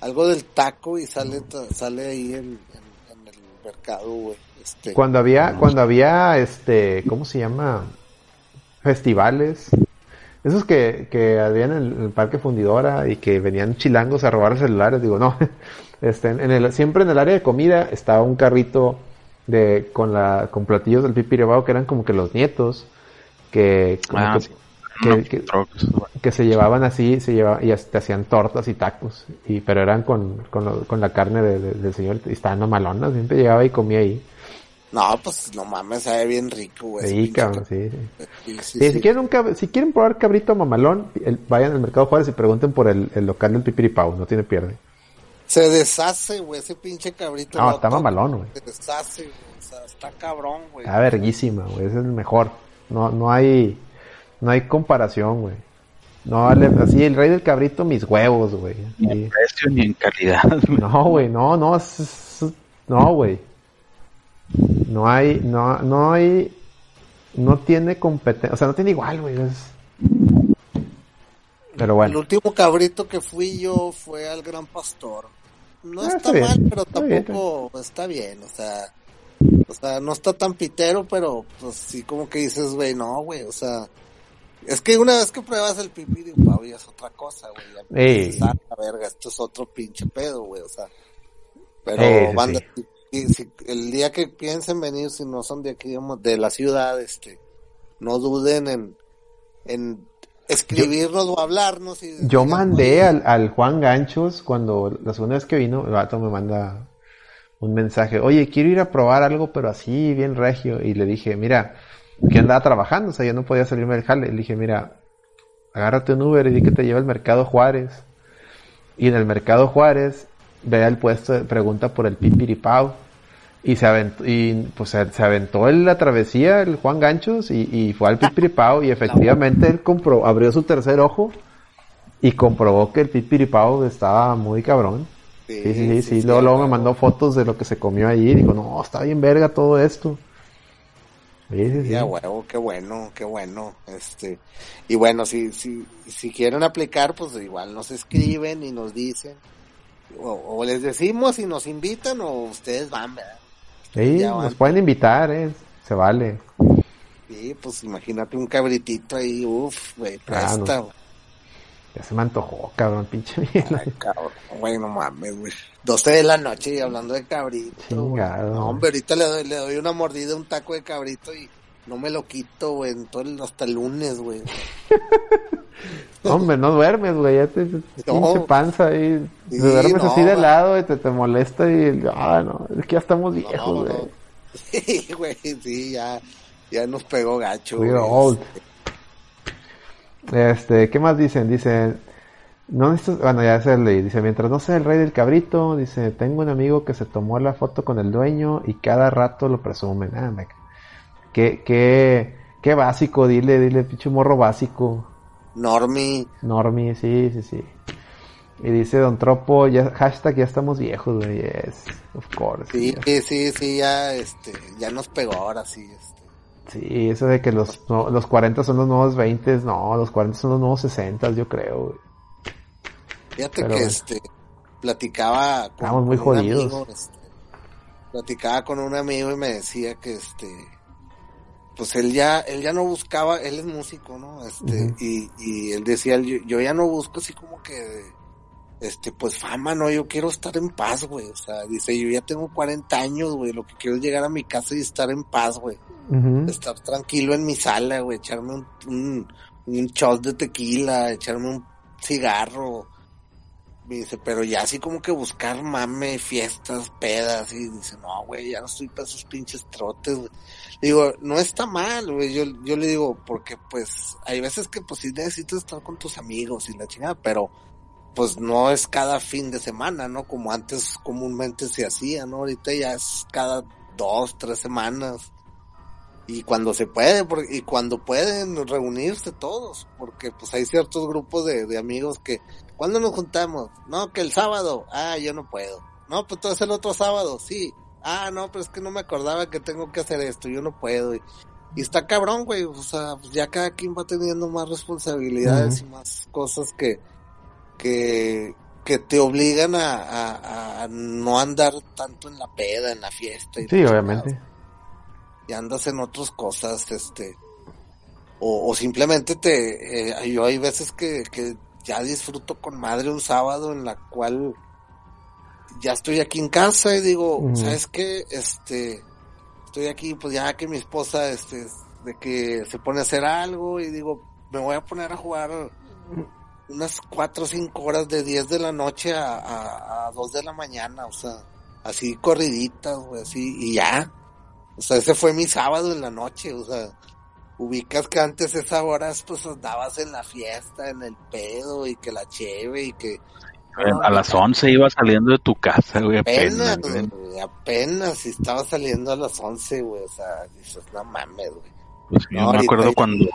Speaker 3: algo del taco y sale, sale ahí en, en, en el mercado, güey. Este,
Speaker 2: Cuando había, cuando había este, ¿cómo se llama? Festivales. Esos que, que habían en el, parque fundidora y que venían chilangos a robar celulares, digo, no. <laughs> Este, en el, siempre en el área de comida estaba un carrito de, con la, con platillos del pipiribao que eran como que los nietos, que,
Speaker 4: Ah,
Speaker 2: que-
Speaker 4: sí.
Speaker 2: que-
Speaker 4: No,
Speaker 2: que-
Speaker 4: trucks.
Speaker 2: que se llevaban así, se llevaban, y hasta hacían tortas y tacos, y pero eran con, con, lo- con la carne de- de- del señor, y estaban malonas, siempre llegaba y comía ahí.
Speaker 3: No, pues no mames, sabe bien rico, güey.
Speaker 2: Sí, cabrón,
Speaker 3: ca-
Speaker 2: sí, sí. <laughs>
Speaker 3: Sí, sí.
Speaker 2: Si, quieren un cab- si quieren probar cabrito mamalón, el- vayan al Mercado Juárez y pregunten por el, el local del Pipiripau, no tiene pierde.
Speaker 3: Se deshace, güey, ese pinche cabrito.
Speaker 2: No, está mamalón, güey.
Speaker 3: Se deshace, güey. O sea, está cabrón, güey.
Speaker 2: Está verguísima, güey, ese es el mejor. No, no hay, no hay comparación, güey. No vale, así el rey del cabrito, mis huevos, güey.
Speaker 4: Ni en precio ni en calidad. güey.
Speaker 2: No, güey, no, no, es- es- no, güey. No hay, no, no hay, no tiene competencia, o sea, no tiene igual, güey. es- Pero
Speaker 3: El
Speaker 2: bueno,
Speaker 3: último cabrito que fui yo fue al Gran Pastor. No
Speaker 2: Ah,
Speaker 3: está, mal, pero
Speaker 2: está bien,
Speaker 3: tampoco está bien, o sea, o sea, no está tan pitero, pero pues sí como que dices, güey, no, güey, o sea, es que una vez que pruebas el pipí de pavo ya es otra cosa, güey, ya "Ah, la verga, esto es otro pinche pedo, güey, o sea, pero
Speaker 2: Ey,
Speaker 3: banda,
Speaker 2: sí.
Speaker 3: Si- si- el día que piensen venir, si no son de aquí, digamos, de la ciudad, este, no duden en, en escribirnos o hablarnos. Y
Speaker 2: yo mandé
Speaker 3: "Oye,
Speaker 2: al, al Juan Ganchos cuando la segunda vez que vino, el vato me manda un mensaje, oye, quiero ir a probar algo, pero así, bien regio. Y le dije, mira, que andaba trabajando, o sea, yo no podía salirme del jale. Le dije, mira, agárrate un Uber y di que te lleve al Mercado Juárez. Y en el Mercado Juárez, ve al puesto, pregunta por el Pipiripao. Y se aventó, y pues se, aventó en la travesía el Juan Ganchos y, y fue al Pipiripao y efectivamente él compró, abrió su tercer ojo y comprobó que el Pipiripao estaba muy cabrón. Sí, sí, sí, sí. Luego, luego me mandó fotos de lo que se comió allí y dijo, no, está bien verga todo esto. Sí, sí, sí.
Speaker 3: Ya, huevo, qué bueno, qué bueno. Este, y bueno, si, si, si quieren aplicar, pues igual nos escriben y nos dicen. O, o les decimos y nos invitan o ustedes van, ¿verdad?
Speaker 2: Sí, nos pueden invitar, eh. Se vale.
Speaker 3: Sí, pues imagínate un cabritito ahí, uff, güey,
Speaker 2: Ah,
Speaker 3: presta. güey.
Speaker 2: Ya se me antojó, cabrón, pinche mierda.
Speaker 3: Ay, cabrón, güey, no mames, güey. 12 de la noche y hablando de cabrito.
Speaker 2: Chingado.
Speaker 3: No, hombre, ahorita le doy, le doy una mordida a un taco de cabrito y no me lo quito, güey, hasta el lunes, güey. <laughs>
Speaker 2: Hombre, no duermes, güey, ya te, te- pinche panza ahí.
Speaker 3: Sí,
Speaker 2: duermes
Speaker 3: no,
Speaker 2: así de lado y te, te molesta y, ah, no, es que ya estamos viejos, güey.
Speaker 3: no. <laughs> Sí, güey, sí, ya, ya nos pegó gacho,
Speaker 2: We old. Este, ¿qué más dicen? Dicen, no necesitas- bueno, ya se leí, dice, mientras no sea el rey del cabrito, dice, tengo un amigo que se tomó la foto con el dueño y cada rato lo presumen. Ah, me- qué, qué, qué básico, dile, dile, pinche morro básico.
Speaker 3: Normie,
Speaker 2: Normie, sí, sí, sí. Y dice Don Tropo, ya, hashtag ya estamos viejos, güey, yes, of course.
Speaker 3: sí,
Speaker 2: yes.
Speaker 3: sí, sí, ya, este, ya nos pegó ahora sí, este.
Speaker 2: Sí, eso de que los, no, los 40 son los nuevos 20, no, los 40 son los nuevos 60, yo creo, güey.
Speaker 3: Fíjate
Speaker 2: Pero
Speaker 3: que este platicaba con,
Speaker 2: Estamos muy
Speaker 3: con un
Speaker 2: jodidos.
Speaker 3: amigo, este, platicaba con un amigo y me decía que este pues él ya él ya no buscaba, él es músico, ¿no? Este y, y él decía, yo, yo ya no busco así como que este pues fama, no, yo quiero estar en paz, güey. O sea, dice, yo ya tengo 40 años, güey, lo que quiero es llegar a mi casa y estar en paz, güey estar tranquilo en mi sala, güey, echarme un, un, un shot de tequila, echarme un cigarro. Me dice, pero ya así como que buscar mame, fiestas, pedas, y dice, no, güey, ya no estoy para esos pinches trotes, güey. Digo, no está mal, güey, yo, yo le digo, porque pues, hay veces que pues sí necesitas estar con tus amigos y la chingada, pero pues no es cada fin de semana, ¿no? Como antes comúnmente se hacía, ¿no? Ahorita ya es cada dos, tres semanas y cuando se puede por- y cuando pueden reunirse todos porque pues hay ciertos grupos de, de amigos que ¿cuándo nos juntamos? no que el sábado ah yo no puedo no pues entonces el otro sábado sí ah no pero es que no me acordaba que tengo que hacer esto yo no puedo y, y está cabrón güey o sea pues ya cada quien va teniendo más responsabilidades y más cosas que que que te obligan a, a, a no andar tanto en la peda en la fiesta y
Speaker 2: Sí, obviamente.
Speaker 3: y andas en otras cosas, este, o, o simplemente te, eh, yo hay veces que, que ya disfruto con madre un sábado en la cual ya estoy aquí en casa y digo. ¿sabes qué? Este, estoy aquí, pues ya que mi esposa, este, de que se pone a hacer algo y digo, me voy a poner a jugar unas cuatro o cinco horas de 10 de la noche a, a, a 2 de la mañana, o sea, así corriditas, güey, así, y ya. O sea, ese fue mi sábado en la noche, o sea, ubicas que antes esas horas pues andabas en la fiesta, en el pedo y que la cheve y que
Speaker 4: A las 11 iba saliendo de tu casa, güey,
Speaker 3: apenas,
Speaker 4: apenas, güey.
Speaker 3: apenas si estaba saliendo a las 11, güey, o sea, dices, no mames, güey.
Speaker 4: Pues yo me acuerdo
Speaker 3: ya-
Speaker 4: cuando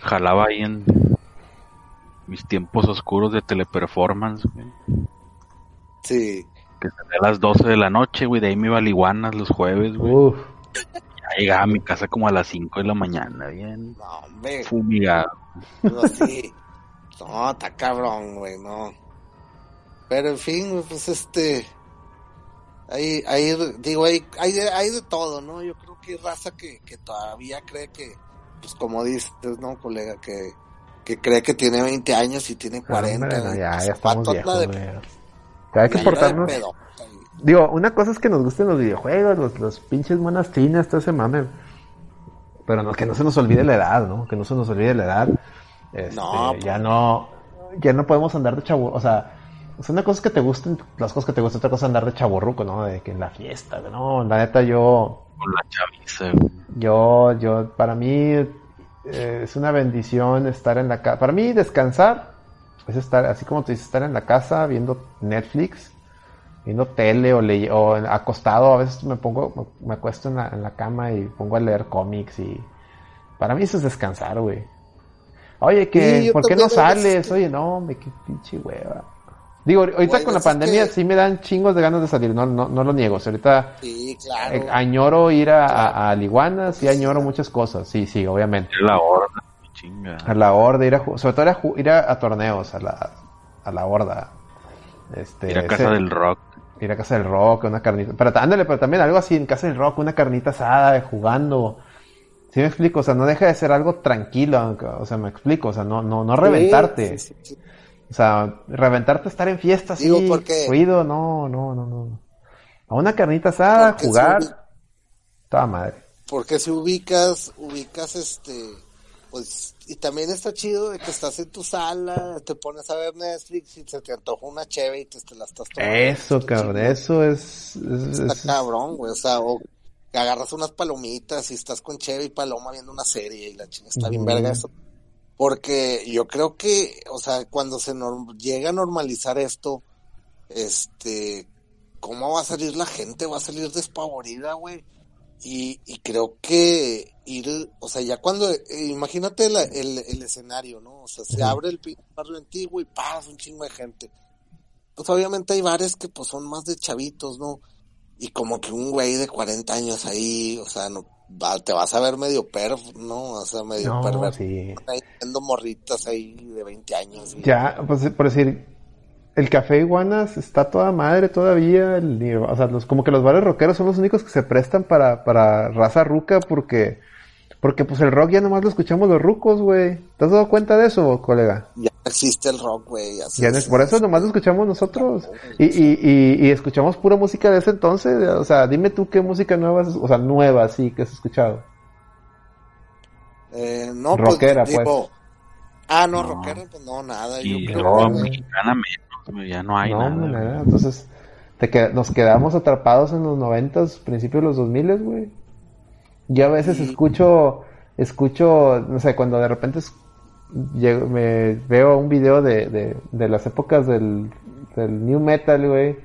Speaker 4: jalaba ahí en mis tiempos oscuros de teleperformance, güey.
Speaker 3: Sí,
Speaker 4: Que salía a las 12 de la noche, güey. De ahí me iba a Liguanas los jueves, güey.
Speaker 2: Uf,
Speaker 4: Ya llegaba a mi casa como a las 5 de la mañana, bien
Speaker 3: no, hombre,
Speaker 4: fumigado.
Speaker 3: no, sí, no, está cabrón, güey, no. Pero en fin, pues este, hay, hay, digo, hay, hay, de, hay de todo, ¿no? Yo creo que hay raza que, que todavía cree que, pues como dices, ¿no, colega? Que, que cree que tiene 20 años y tiene 40.
Speaker 2: hombre, no, ya,
Speaker 3: Pues,
Speaker 2: ya estamos viejos,
Speaker 3: de-.
Speaker 2: Hay que portarnos. Digo, una cosa es que nos gusten los videojuegos, los, los pinches monas chinas, todo ese mame. Pero no, que no se nos olvide la edad, ¿no? Que no se nos olvide la edad. Este,
Speaker 3: No, pues.
Speaker 2: ya no, ya no podemos andar de chavo, o sea, o sea, una cosa es que te gusten, las cosas que te gustan, otra cosa es andar de chaborruco, ¿no? De que en la fiesta, no, la neta yo,
Speaker 4: Con la chaviza, güey.
Speaker 2: yo, yo, para mí eh, es una bendición estar en la casa. Para mí descansar es estar, así como tú dices, estar en la casa viendo Netflix, viendo tele o, ley- o acostado. A veces me pongo, me acuesto en la, en la cama y pongo a leer cómics y para mí eso es descansar, güey. Oye, que,
Speaker 3: Sí,
Speaker 2: ¿por qué no sales?
Speaker 3: que-
Speaker 2: Oye, no, me qué pinche hueva. Digo, ahorita con la pandemia
Speaker 3: que-
Speaker 2: sí me dan chingos de ganas de salir, no, no, no lo niego. O sea, ahorita
Speaker 3: Sí, claro.
Speaker 2: eh, añoro ir a, a, a Liguanas y añoro muchas cosas. Sí, sí, obviamente.
Speaker 4: Era la horda, chinga.
Speaker 2: A la horda, ir a, sobre todo ir a, ir a, a torneos, a la, a la horda. Este,
Speaker 4: Ir a casa
Speaker 2: ese-
Speaker 4: del rock.
Speaker 2: ir a casa del rock, una carnita. Pero ándale, pero también algo así en casa del rock, una carnita asada, jugando. Sí me explico, o sea, no deja de ser algo tranquilo, o sea, me explico, o sea, no, no, no reventarte.
Speaker 3: Sí, sí, sí.
Speaker 2: O sea, reventarte estar en fiesta así,
Speaker 3: Digo, porque-
Speaker 2: ruido, no, no, no, no. A una carnita asada, jugar, toda madre.
Speaker 3: Porque si ubicas, ubicas este, pues, y también está chido de que estás en tu sala, te pones a ver Netflix y se te antoja una cheve y te, te la estás tomando.
Speaker 2: Eso, cabrón,
Speaker 3: chido.
Speaker 2: eso es, es-
Speaker 3: Está
Speaker 2: es-
Speaker 3: cabrón, güey, o sea, o agarras unas palomitas y estás con cheve y paloma viendo una serie y la chinga está bien
Speaker 2: Ujú.
Speaker 3: verga eso. Porque yo creo que, o sea, cuando se llega a normalizar esto, este, ¿cómo va a salir la gente? Va a salir despavorida, güey. Y, y creo que ir, o sea, ya cuando, eh, imagínate la- el, el escenario, ¿no? O sea, se abre el barrio antiguo y pasa un chingo de gente. Pues obviamente hay bares que pues son más de chavitos, ¿no? Y como que un güey de 40 años ahí, o sea, no, va- te vas a ver medio perv, ¿no? O sea, medio
Speaker 2: no,
Speaker 3: perverso.
Speaker 2: sí.
Speaker 3: Ahí viendo morritas ahí de 20 años. y-
Speaker 2: Ya, pues por decir, el café iguanas está toda madre todavía, el o sea, los, como que los bares rockeros son los únicos que se prestan para, para raza ruca porque, porque pues el rock ya nomás lo escuchamos los rucos, güey. ¿Te has dado cuenta de eso, colega?
Speaker 3: Ya no existe el rock, güey.
Speaker 2: Ya no-
Speaker 3: es,
Speaker 2: por eso
Speaker 3: es-
Speaker 2: nomás lo escuchamos nosotros. Y, y, y, y escuchamos pura música de ese entonces. O sea, dime tú qué música nueva, o sea, nueva, sí, que has escuchado.
Speaker 3: Eh, no,
Speaker 2: Rockera,
Speaker 3: pues, digo,
Speaker 2: pues.
Speaker 3: Ah, no,
Speaker 4: No.
Speaker 3: rockera, pues no, nada.
Speaker 4: Y
Speaker 3: yo creo que-
Speaker 4: menos, güey, ya no hay
Speaker 2: no, no, nada. Entonces, te qued- nos quedamos atrapados en los noventas, principios de los dos miles, güey. Yo a veces escucho, escucho, no sé, cuando de repente es- llego- me veo un video de, de, de las épocas del, del new metal, güey.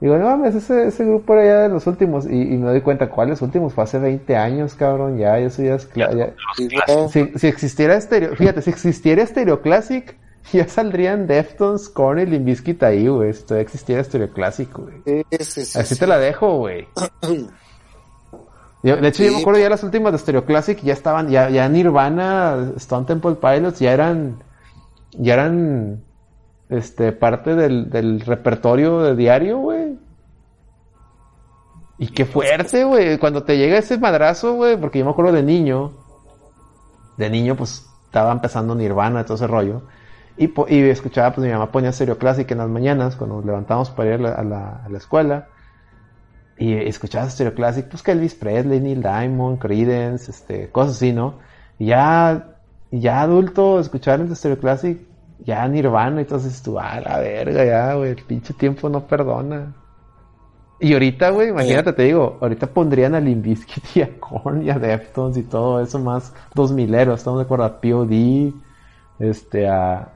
Speaker 2: Digo, no mames, ese, ese grupo era ya de los últimos. Y, y me doy cuenta, ¿cuáles últimos? Fue hace 20 años, cabrón. Ya, eso ya es ya- si, si existiera Stereo, fíjate, si existiera Stereo Classic, <laughs> ya saldrían Deftones, Limp Bizkit ahí, güey. Si todavía existiera Stereo Classic, güey.
Speaker 3: Sí, sí, sí,
Speaker 2: Así
Speaker 3: sí.
Speaker 2: te la dejo, güey. <clears throat> Yo- de hecho, yo me acuerdo ya las últimas de Stereo Classic ya estaban, ya, ya Nirvana, Stone Temple Pilots, ya eran, ya eran, este, parte del, del repertorio de diario, güey. Y qué fuerte, güey, cuando te llega ese madrazo, güey, porque yo me acuerdo de niño, de niño, pues, estaba empezando Nirvana, todo ese rollo. Y, po- y escuchaba, pues mi mamá ponía Stereo Classic en las mañanas, cuando nos levantamos para ir a la, a la- a la escuela. Y escuchabas Stereo Classic, pues que Elvis Presley, Neil Diamond, Creedence, este, cosas así, ¿no? Y ya, ya adulto, escuchar el Stereo Classic, ya Nirvana, entonces tú, a la verga, ya, güey, el pinche tiempo no perdona. Y ahorita, güey, imagínate, te digo, ahorita pondrían a Limp Bizkit y a Korn y a Deftones y todo eso más dos mileros, estamos de acuerdo, a POD, este, a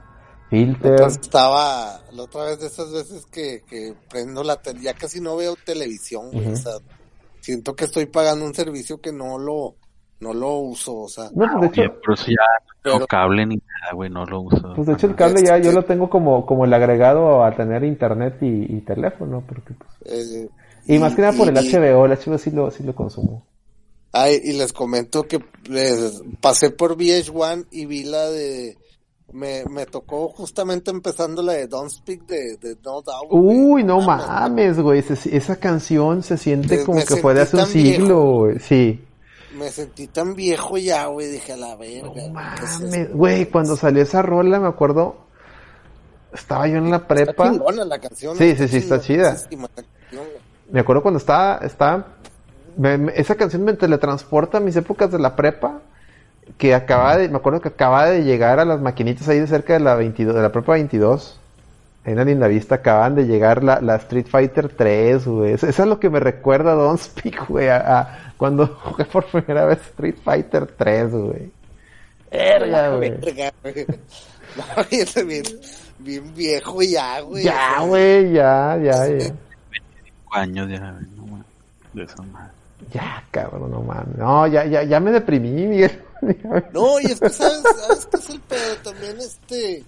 Speaker 2: Filter.
Speaker 3: Entonces estaba la otra vez de esas veces que, que prendo la tele, ya casi no veo televisión, güey,
Speaker 2: Ujú.
Speaker 3: o sea, siento que estoy pagando un servicio que no lo, no lo uso, o sea,
Speaker 2: No, pues de hecho,
Speaker 4: pero si ya no
Speaker 3: Pero-
Speaker 4: cable ni nada, güey, no lo uso.
Speaker 2: Pues de hecho el cable ya yo lo tengo como, como el agregado a tener internet y, y teléfono, porque pues...
Speaker 3: eh,
Speaker 2: Y, más que nada por el
Speaker 3: y-
Speaker 2: HBO, el HBO sí lo, sí lo consumo.
Speaker 3: Ay, y les comento que les pasé por VH1 y vi la de, me, me tocó justamente empezando la de Don't Speak de, de No Doubt.
Speaker 2: Uy, no
Speaker 3: mames,
Speaker 2: güey, esa canción se siente como que fue de hace un siglo, güey, sí.
Speaker 3: Me sentí tan viejo ya, güey, dije a la verga.
Speaker 2: No
Speaker 3: ¿qué es
Speaker 2: mames, güey, cuando salió esa rola, me acuerdo, estaba yo en la
Speaker 3: Está
Speaker 2: prepa.
Speaker 3: chingona la canción.
Speaker 2: Sí, sí, sí, está chida. Me acuerdo cuando estaba, estaba, me- me- esa canción me teletransporta a mis épocas de la prepa, que acababa de, me acuerdo que acababa de llegar a las maquinitas ahí de cerca de la 22, de la prepa 22, en la linda vista, acaban de llegar la, la Street Fighter 3, güey, eso, eso es lo que me recuerda a Don't Speak, güey, a, a cuando <laughs> jugué por primera vez Street Fighter 3, güey. Verga, güey.
Speaker 3: Verga, güey. <laughs> No, y ese bien, bien viejo ya, güey.
Speaker 2: Ya, güey, ya, ya, ya.
Speaker 4: Cinco años ya, güey, no de esa madre.
Speaker 2: Ya, cabrón, no mames. No, ya, ya, ya me deprimí, Miguel. <laughs>
Speaker 3: No, y es que sabes, sabes qué es el pedo también este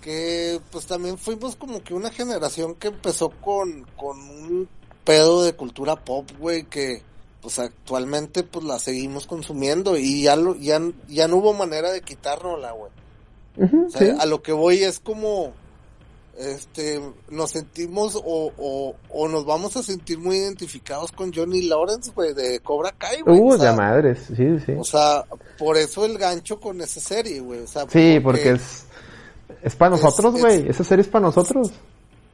Speaker 3: que pues también fuimos como que una generación que empezó con, con un pedo de cultura pop, güey, que pues actualmente pues la seguimos consumiendo y ya lo, ya, ya no hubo manera de quitárnosla, güey. O sea,
Speaker 2: sí.
Speaker 3: a lo que voy es como este, nos sentimos o, o, o nos vamos a sentir muy identificados con Johnny Lawrence, güey, de Cobra Kai, güey.
Speaker 2: Uh,
Speaker 3: o sea,
Speaker 2: de madres, sí, sí.
Speaker 3: O sea, por eso el gancho con esa serie, güey. O sea,
Speaker 2: Sí, porque es, es para nosotros, güey. Esa serie es para nosotros.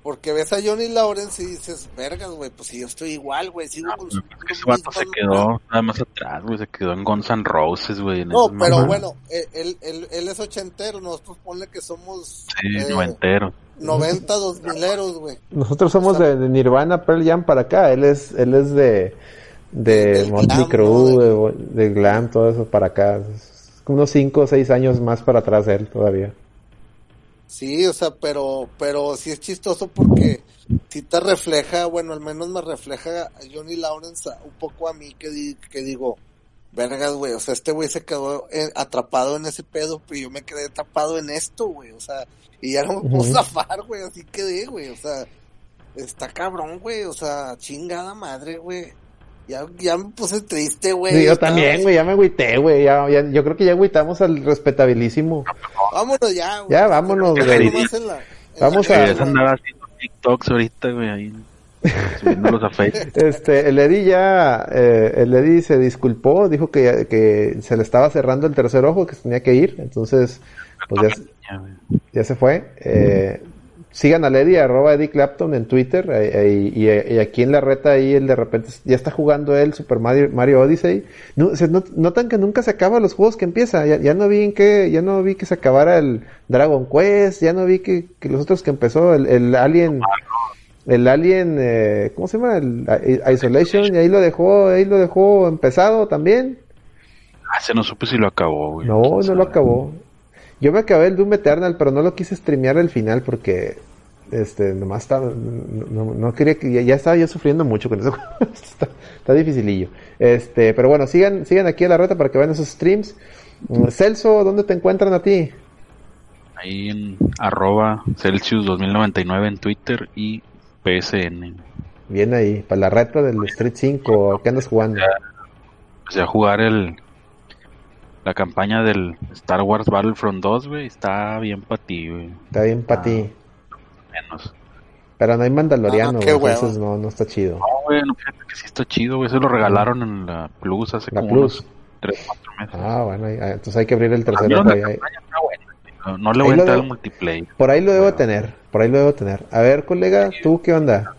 Speaker 3: Porque ves a Johnny Lawrence y dices, vergas, güey, pues si yo estoy igual, güey, sigo con su...
Speaker 4: Ese vato se quedó nada más atrás, güey. Se quedó en Guns N' Roses, güey.
Speaker 3: No, pero bueno, él, él, él, él es ochentero, nosotros ponle que somos
Speaker 4: Sí,
Speaker 3: eh,
Speaker 4: noventero.
Speaker 3: 90, 2000 eros, güey.
Speaker 2: Nosotros somos
Speaker 3: O sea-
Speaker 2: de, de Nirvana, Pearl Jam para acá. Él es, él es de, de Motley Crue,
Speaker 3: ¿no?
Speaker 2: de, de Glam, todo eso para acá. Unos 5 o 6 años más para atrás de él todavía.
Speaker 3: Sí, o sea, pero, pero sí es chistoso porque sí te refleja, bueno, al menos me refleja a Johnny Lawrence un poco a mí que, di- que digo, vergas, güey, o sea, este güey se quedó atrapado en ese pedo, pero yo me quedé atrapado en esto, güey, o sea, y ya no me puedo zafar, güey, así quedé, güey, o sea, está cabrón, güey, o sea, chingada madre, güey. Ya, ya me puse triste, güey.
Speaker 2: Sí, yo también, güey, ya me agüité, güey. Ya, ya- yo creo que ya agüitamos al respetabilísimo.
Speaker 3: Vámonos ya, güey.
Speaker 2: Ya, vámonos, güey. Vamos a-
Speaker 4: andar haciendo TikToks ahorita, güey, ahí. Subiéndolos a Facebook. <laughs>
Speaker 2: Este, el Eddie ya, eh, el Eddie se disculpó, dijo que, ya- que se le estaba cerrando el tercer ojo, que se tenía que ir, entonces, pues ya,
Speaker 4: ya
Speaker 2: se fue. Eh, sigan al Eddie, arroba Eddie Clapton en Twitter, eh, eh, y, y aquí en la reta ahí él de repente ya está jugando él Super Mario, Mario Odyssey. No, se not- notan que nunca se acaban los juegos que empieza, ya, ya no vi en qué, ya no vi que se acabara el Dragon Quest, ya no vi que, que los otros que empezó, el, el Alien, el Alien, eh, ¿cómo se llama? El Isolation, y ahí lo dejó, ahí lo dejó empezado también.
Speaker 4: Ah, se no supe si lo acabó, güey.
Speaker 2: No,
Speaker 4: ¿Quién
Speaker 2: no
Speaker 4: sabe?
Speaker 2: lo acabó. Yo me acabé el Doom Eternal, pero no lo quise streamear al final porque este nomás estaba no, no- quería que ya, ya estaba yo sufriendo mucho con eso. <laughs> está, está dificilillo. Este, pero bueno, sigan sigan aquí a la reta para que vean esos streams. Mm, Celso, ¿dónde te encuentran a ti?
Speaker 4: Ahí en arroba Celsius 2099 en Twitter y PSN.
Speaker 2: Bien ahí, para la reta del Street 5, ¿qué andas jugando?
Speaker 4: Empecé a jugar el la campaña del Star Wars Battlefront 2, güey. Está bien para ti, güey.
Speaker 2: Está bien para ti.
Speaker 4: Menos.
Speaker 2: Pero no hay mandaloriano,
Speaker 3: Ah, qué
Speaker 2: güey,
Speaker 3: hueva.
Speaker 2: entonces no, no está chido.
Speaker 4: No, güey, no, fíjate que sí está chido, güey. Se lo regalaron en la Plus hace
Speaker 2: La
Speaker 4: como
Speaker 2: Plus.
Speaker 4: unos 3, 4 meses.
Speaker 2: Ah, bueno, ah, entonces hay que abrir el
Speaker 4: A
Speaker 2: tercer
Speaker 4: mí
Speaker 2: ojo
Speaker 4: la
Speaker 2: ahí- ahí.
Speaker 4: campaña está buena, güey. No, no le voy
Speaker 2: Ahí
Speaker 4: a entrar al multiplayer.
Speaker 2: Por ahí lo debo
Speaker 4: Pero-
Speaker 2: tener, por ahí lo debo tener. A ver, colega, ¿tú qué onda?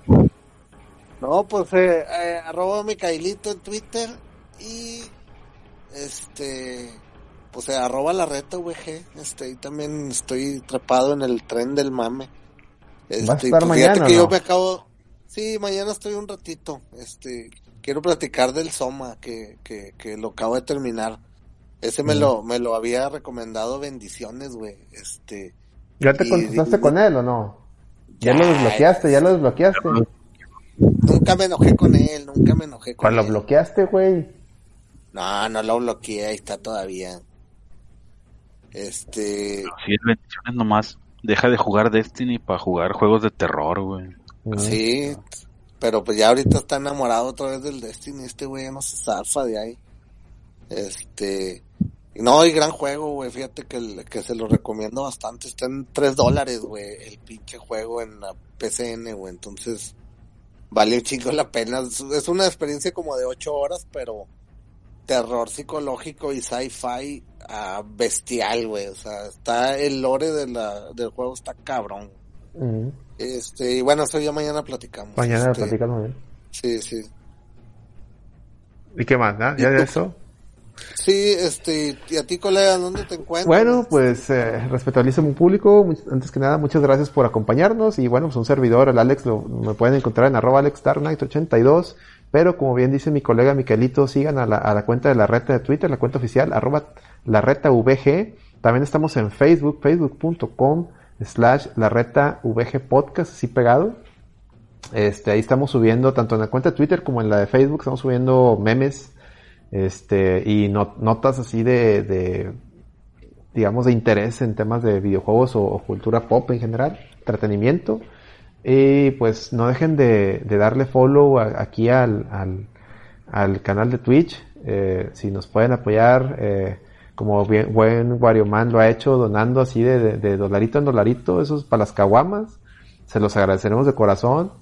Speaker 3: No, pues eh, eh, arroba Micaelito en Twitter y este pues arroba la reta VG, este y también estoy trepado en el tren del mame. Este,
Speaker 2: ¿Vas a
Speaker 3: y
Speaker 2: estar
Speaker 3: pues,
Speaker 2: mañana
Speaker 3: que yo me acabo Sí, mañana estoy un ratito. Este, quiero platicar del Soma que que que lo acabo de terminar. Ese me
Speaker 2: Mm.
Speaker 3: lo me lo había recomendado bendiciones, güey. Este,
Speaker 2: ¿Ya te
Speaker 3: Y-
Speaker 2: contestaste
Speaker 3: y-
Speaker 2: con él o no? Ya lo desbloqueaste, ya lo desbloqueaste.
Speaker 3: nunca me enojé con él, nunca me enojé con
Speaker 2: ¿Cuál lo
Speaker 3: él.
Speaker 2: bloqueaste, güey?
Speaker 3: No, no lo bloqueé, ahí está todavía. Este,
Speaker 4: Si es bendiciones nomás, deja de jugar Destiny para jugar juegos de terror, güey.
Speaker 2: Mm.
Speaker 3: sí, pero pues ya ahorita está enamorado otra vez del Destiny, este güey ya no se zafa de ahí. Este, no, y gran juego, güey, fíjate que, el- que se lo recomiendo bastante, está en 3 dólares, güey, el pinche juego en la PCN, güey, entonces vale un chingo la pena, es, es una experiencia como de 8 horas, pero terror psicológico y sci-fi ah, bestial, güey, o sea, está el lore de la, del juego está cabrón.
Speaker 2: Mm.
Speaker 3: Este, y bueno, eso ya mañana platicamos.
Speaker 2: Mañana
Speaker 3: Este,
Speaker 2: platicamos bien.
Speaker 3: Sí, sí.
Speaker 2: ¿Y qué más? ¿Ya, ¿Ya de eso?
Speaker 3: Sí, este, y a ti, colega, ¿dónde te encuentras?
Speaker 2: Bueno, pues eh, respetabilísimo público, antes que nada, muchas gracias por acompañarnos y bueno, pues un servidor, el Alex, lo, me pueden encontrar en arroba AlexDarkKnight82, pero como bien dice mi colega Miquelito, sigan a la, cuenta de la reta de Twitter, la cuenta oficial, arroba la VG, también estamos en Facebook, facebook.com slash la VG podcast, así pegado, este, ahí estamos subiendo, tanto en la cuenta de Twitter como en la de Facebook, estamos subiendo memes, este, y no- notas así de, de, digamos, de interés en temas de videojuegos o cultura pop en general, entretenimiento. Y pues no dejen de, de darle follow aquí al, al, al canal de Twitch. Eh, si nos pueden apoyar, eh, como buen Wario Man lo ha hecho, donando así de, de, de dolarito en dolarito, eso es para las caguamas. se los agradeceremos de corazón.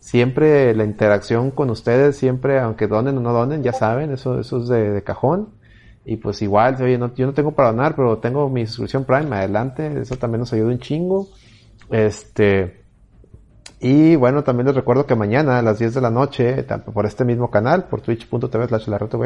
Speaker 2: Siempre la interacción con ustedes, siempre, aunque donen o no donen, ya saben, eso, eso es de, de cajón. Y pues igual, oye, no, yo no tengo para donar, pero tengo mi suscripción Prime, adelante, eso también nos ayuda un chingo. Este, y bueno, también les recuerdo que mañana a las 10 de la noche, por este mismo canal, por twitch.tv slash la reta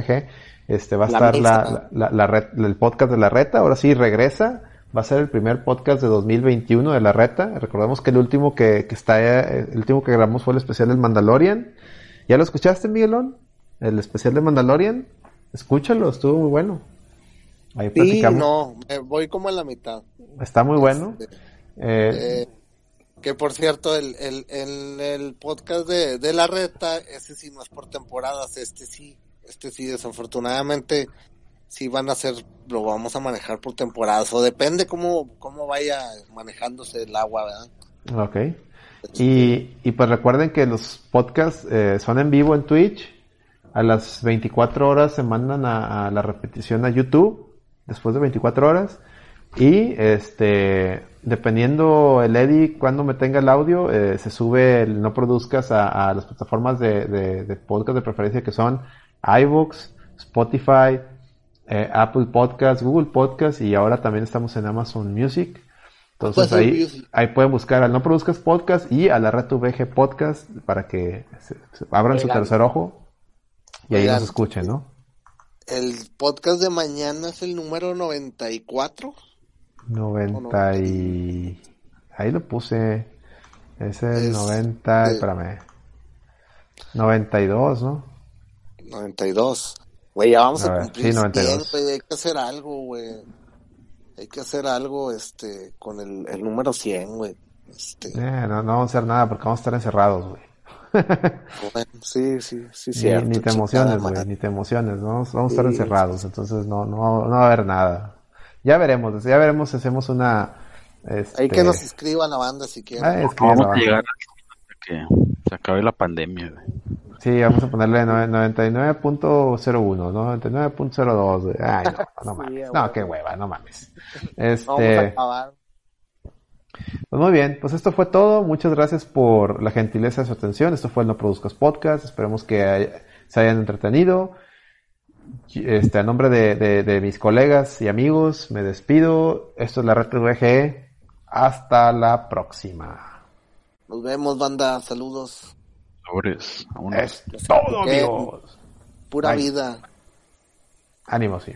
Speaker 2: este va a
Speaker 3: La
Speaker 2: estar la, la, la red- el podcast de la reta, ahora sí regresa, va a ser el primer podcast de 2021 de la reta. Recordemos que el último que, que está, eh, el último que grabamos fue el especial del Mandalorian. ¿Ya lo escuchaste, Miguelón? El especial de Mandalorian. Escúchalo, estuvo muy bueno. Ahí
Speaker 3: Sí,
Speaker 2: platicamos.
Speaker 3: no, me voy como en la mitad.
Speaker 2: Está muy bueno.
Speaker 3: Este,
Speaker 2: Eh,
Speaker 3: eh, que por cierto, el, el, el, el podcast de, de la reta, ese sí no es por temporadas, este sí, este sí, desafortunadamente, sí van a ser, lo vamos a manejar por temporadas, o depende cómo, cómo vaya manejándose el agua, ¿verdad?
Speaker 2: Ok. Y, y pues recuerden que los podcasts eh, son en vivo en Twitch. A las 24 horas se mandan a, a la repetición a YouTube. Después de 24 horas. Y este, dependiendo el Eddie cuando me tenga el audio, eh, se sube el no produzcas a, a las plataformas de, de, de podcast de preferencia que son iVoox, Spotify, eh, Apple Podcast, Google Podcast y ahora también estamos en Amazon Music. Entonces ahí,
Speaker 3: Music.
Speaker 2: ahí pueden buscar al No Produzcas Podcast y a la Red VG Podcast para que se- se abran su tercer ojo y ahí nos escuchen, ¿no?
Speaker 3: El podcast de mañana es el número 94.
Speaker 2: 90 y... Ahí lo puse. Es el
Speaker 3: Es
Speaker 2: 90...
Speaker 3: de-
Speaker 2: Espérame. 92, ¿no?
Speaker 3: 92. Güey, ya vamos
Speaker 2: A
Speaker 3: a, cumplir
Speaker 2: sí,
Speaker 3: 100,
Speaker 2: 92.
Speaker 3: güey, hay que hacer algo, güey. Hay que hacer algo, este, con el, el número 100, güey. Este,
Speaker 2: Eh, no, no vamos a hacer nada porque vamos a estar encerrados, güey.
Speaker 3: bueno, sí, sí, sí,
Speaker 2: Ni,
Speaker 3: cierto.
Speaker 2: ni te
Speaker 3: chingada
Speaker 2: emociones, güey, ni te emociones, ¿no? Vamos vamos a estar
Speaker 3: Sí,
Speaker 2: encerrados, entonces no, no, no va a haber nada. Ya veremos, ya veremos si hacemos una... Este...
Speaker 3: Hay que nos inscriban a la banda si quieren.
Speaker 2: Ah,
Speaker 4: vamos a llegar hasta que se acabe la pandemia, güey.
Speaker 2: Sí, vamos a ponerle nove- 99.01, ¿no? 99.02, güey. Ay, no, no <laughs> mames.
Speaker 3: Sí,
Speaker 2: No, qué hueva, no mames.
Speaker 3: Vamos a
Speaker 2: Este,
Speaker 3: acabar.
Speaker 2: pues muy bien, pues esto fue todo. Muchas gracias por la gentileza de su atención. Esto fue el No Produzcas Podcast. Esperemos que se hayan entretenido. Este, a nombre de, de- de mis colegas y amigos, me despido. Esto es la red VGE. Hasta la próxima.
Speaker 3: Nos vemos, banda. Saludos.
Speaker 4: Sobres.
Speaker 2: Es todo, amigos.
Speaker 3: Pura
Speaker 2: Bye.
Speaker 3: vida.
Speaker 2: Ánimo, sí.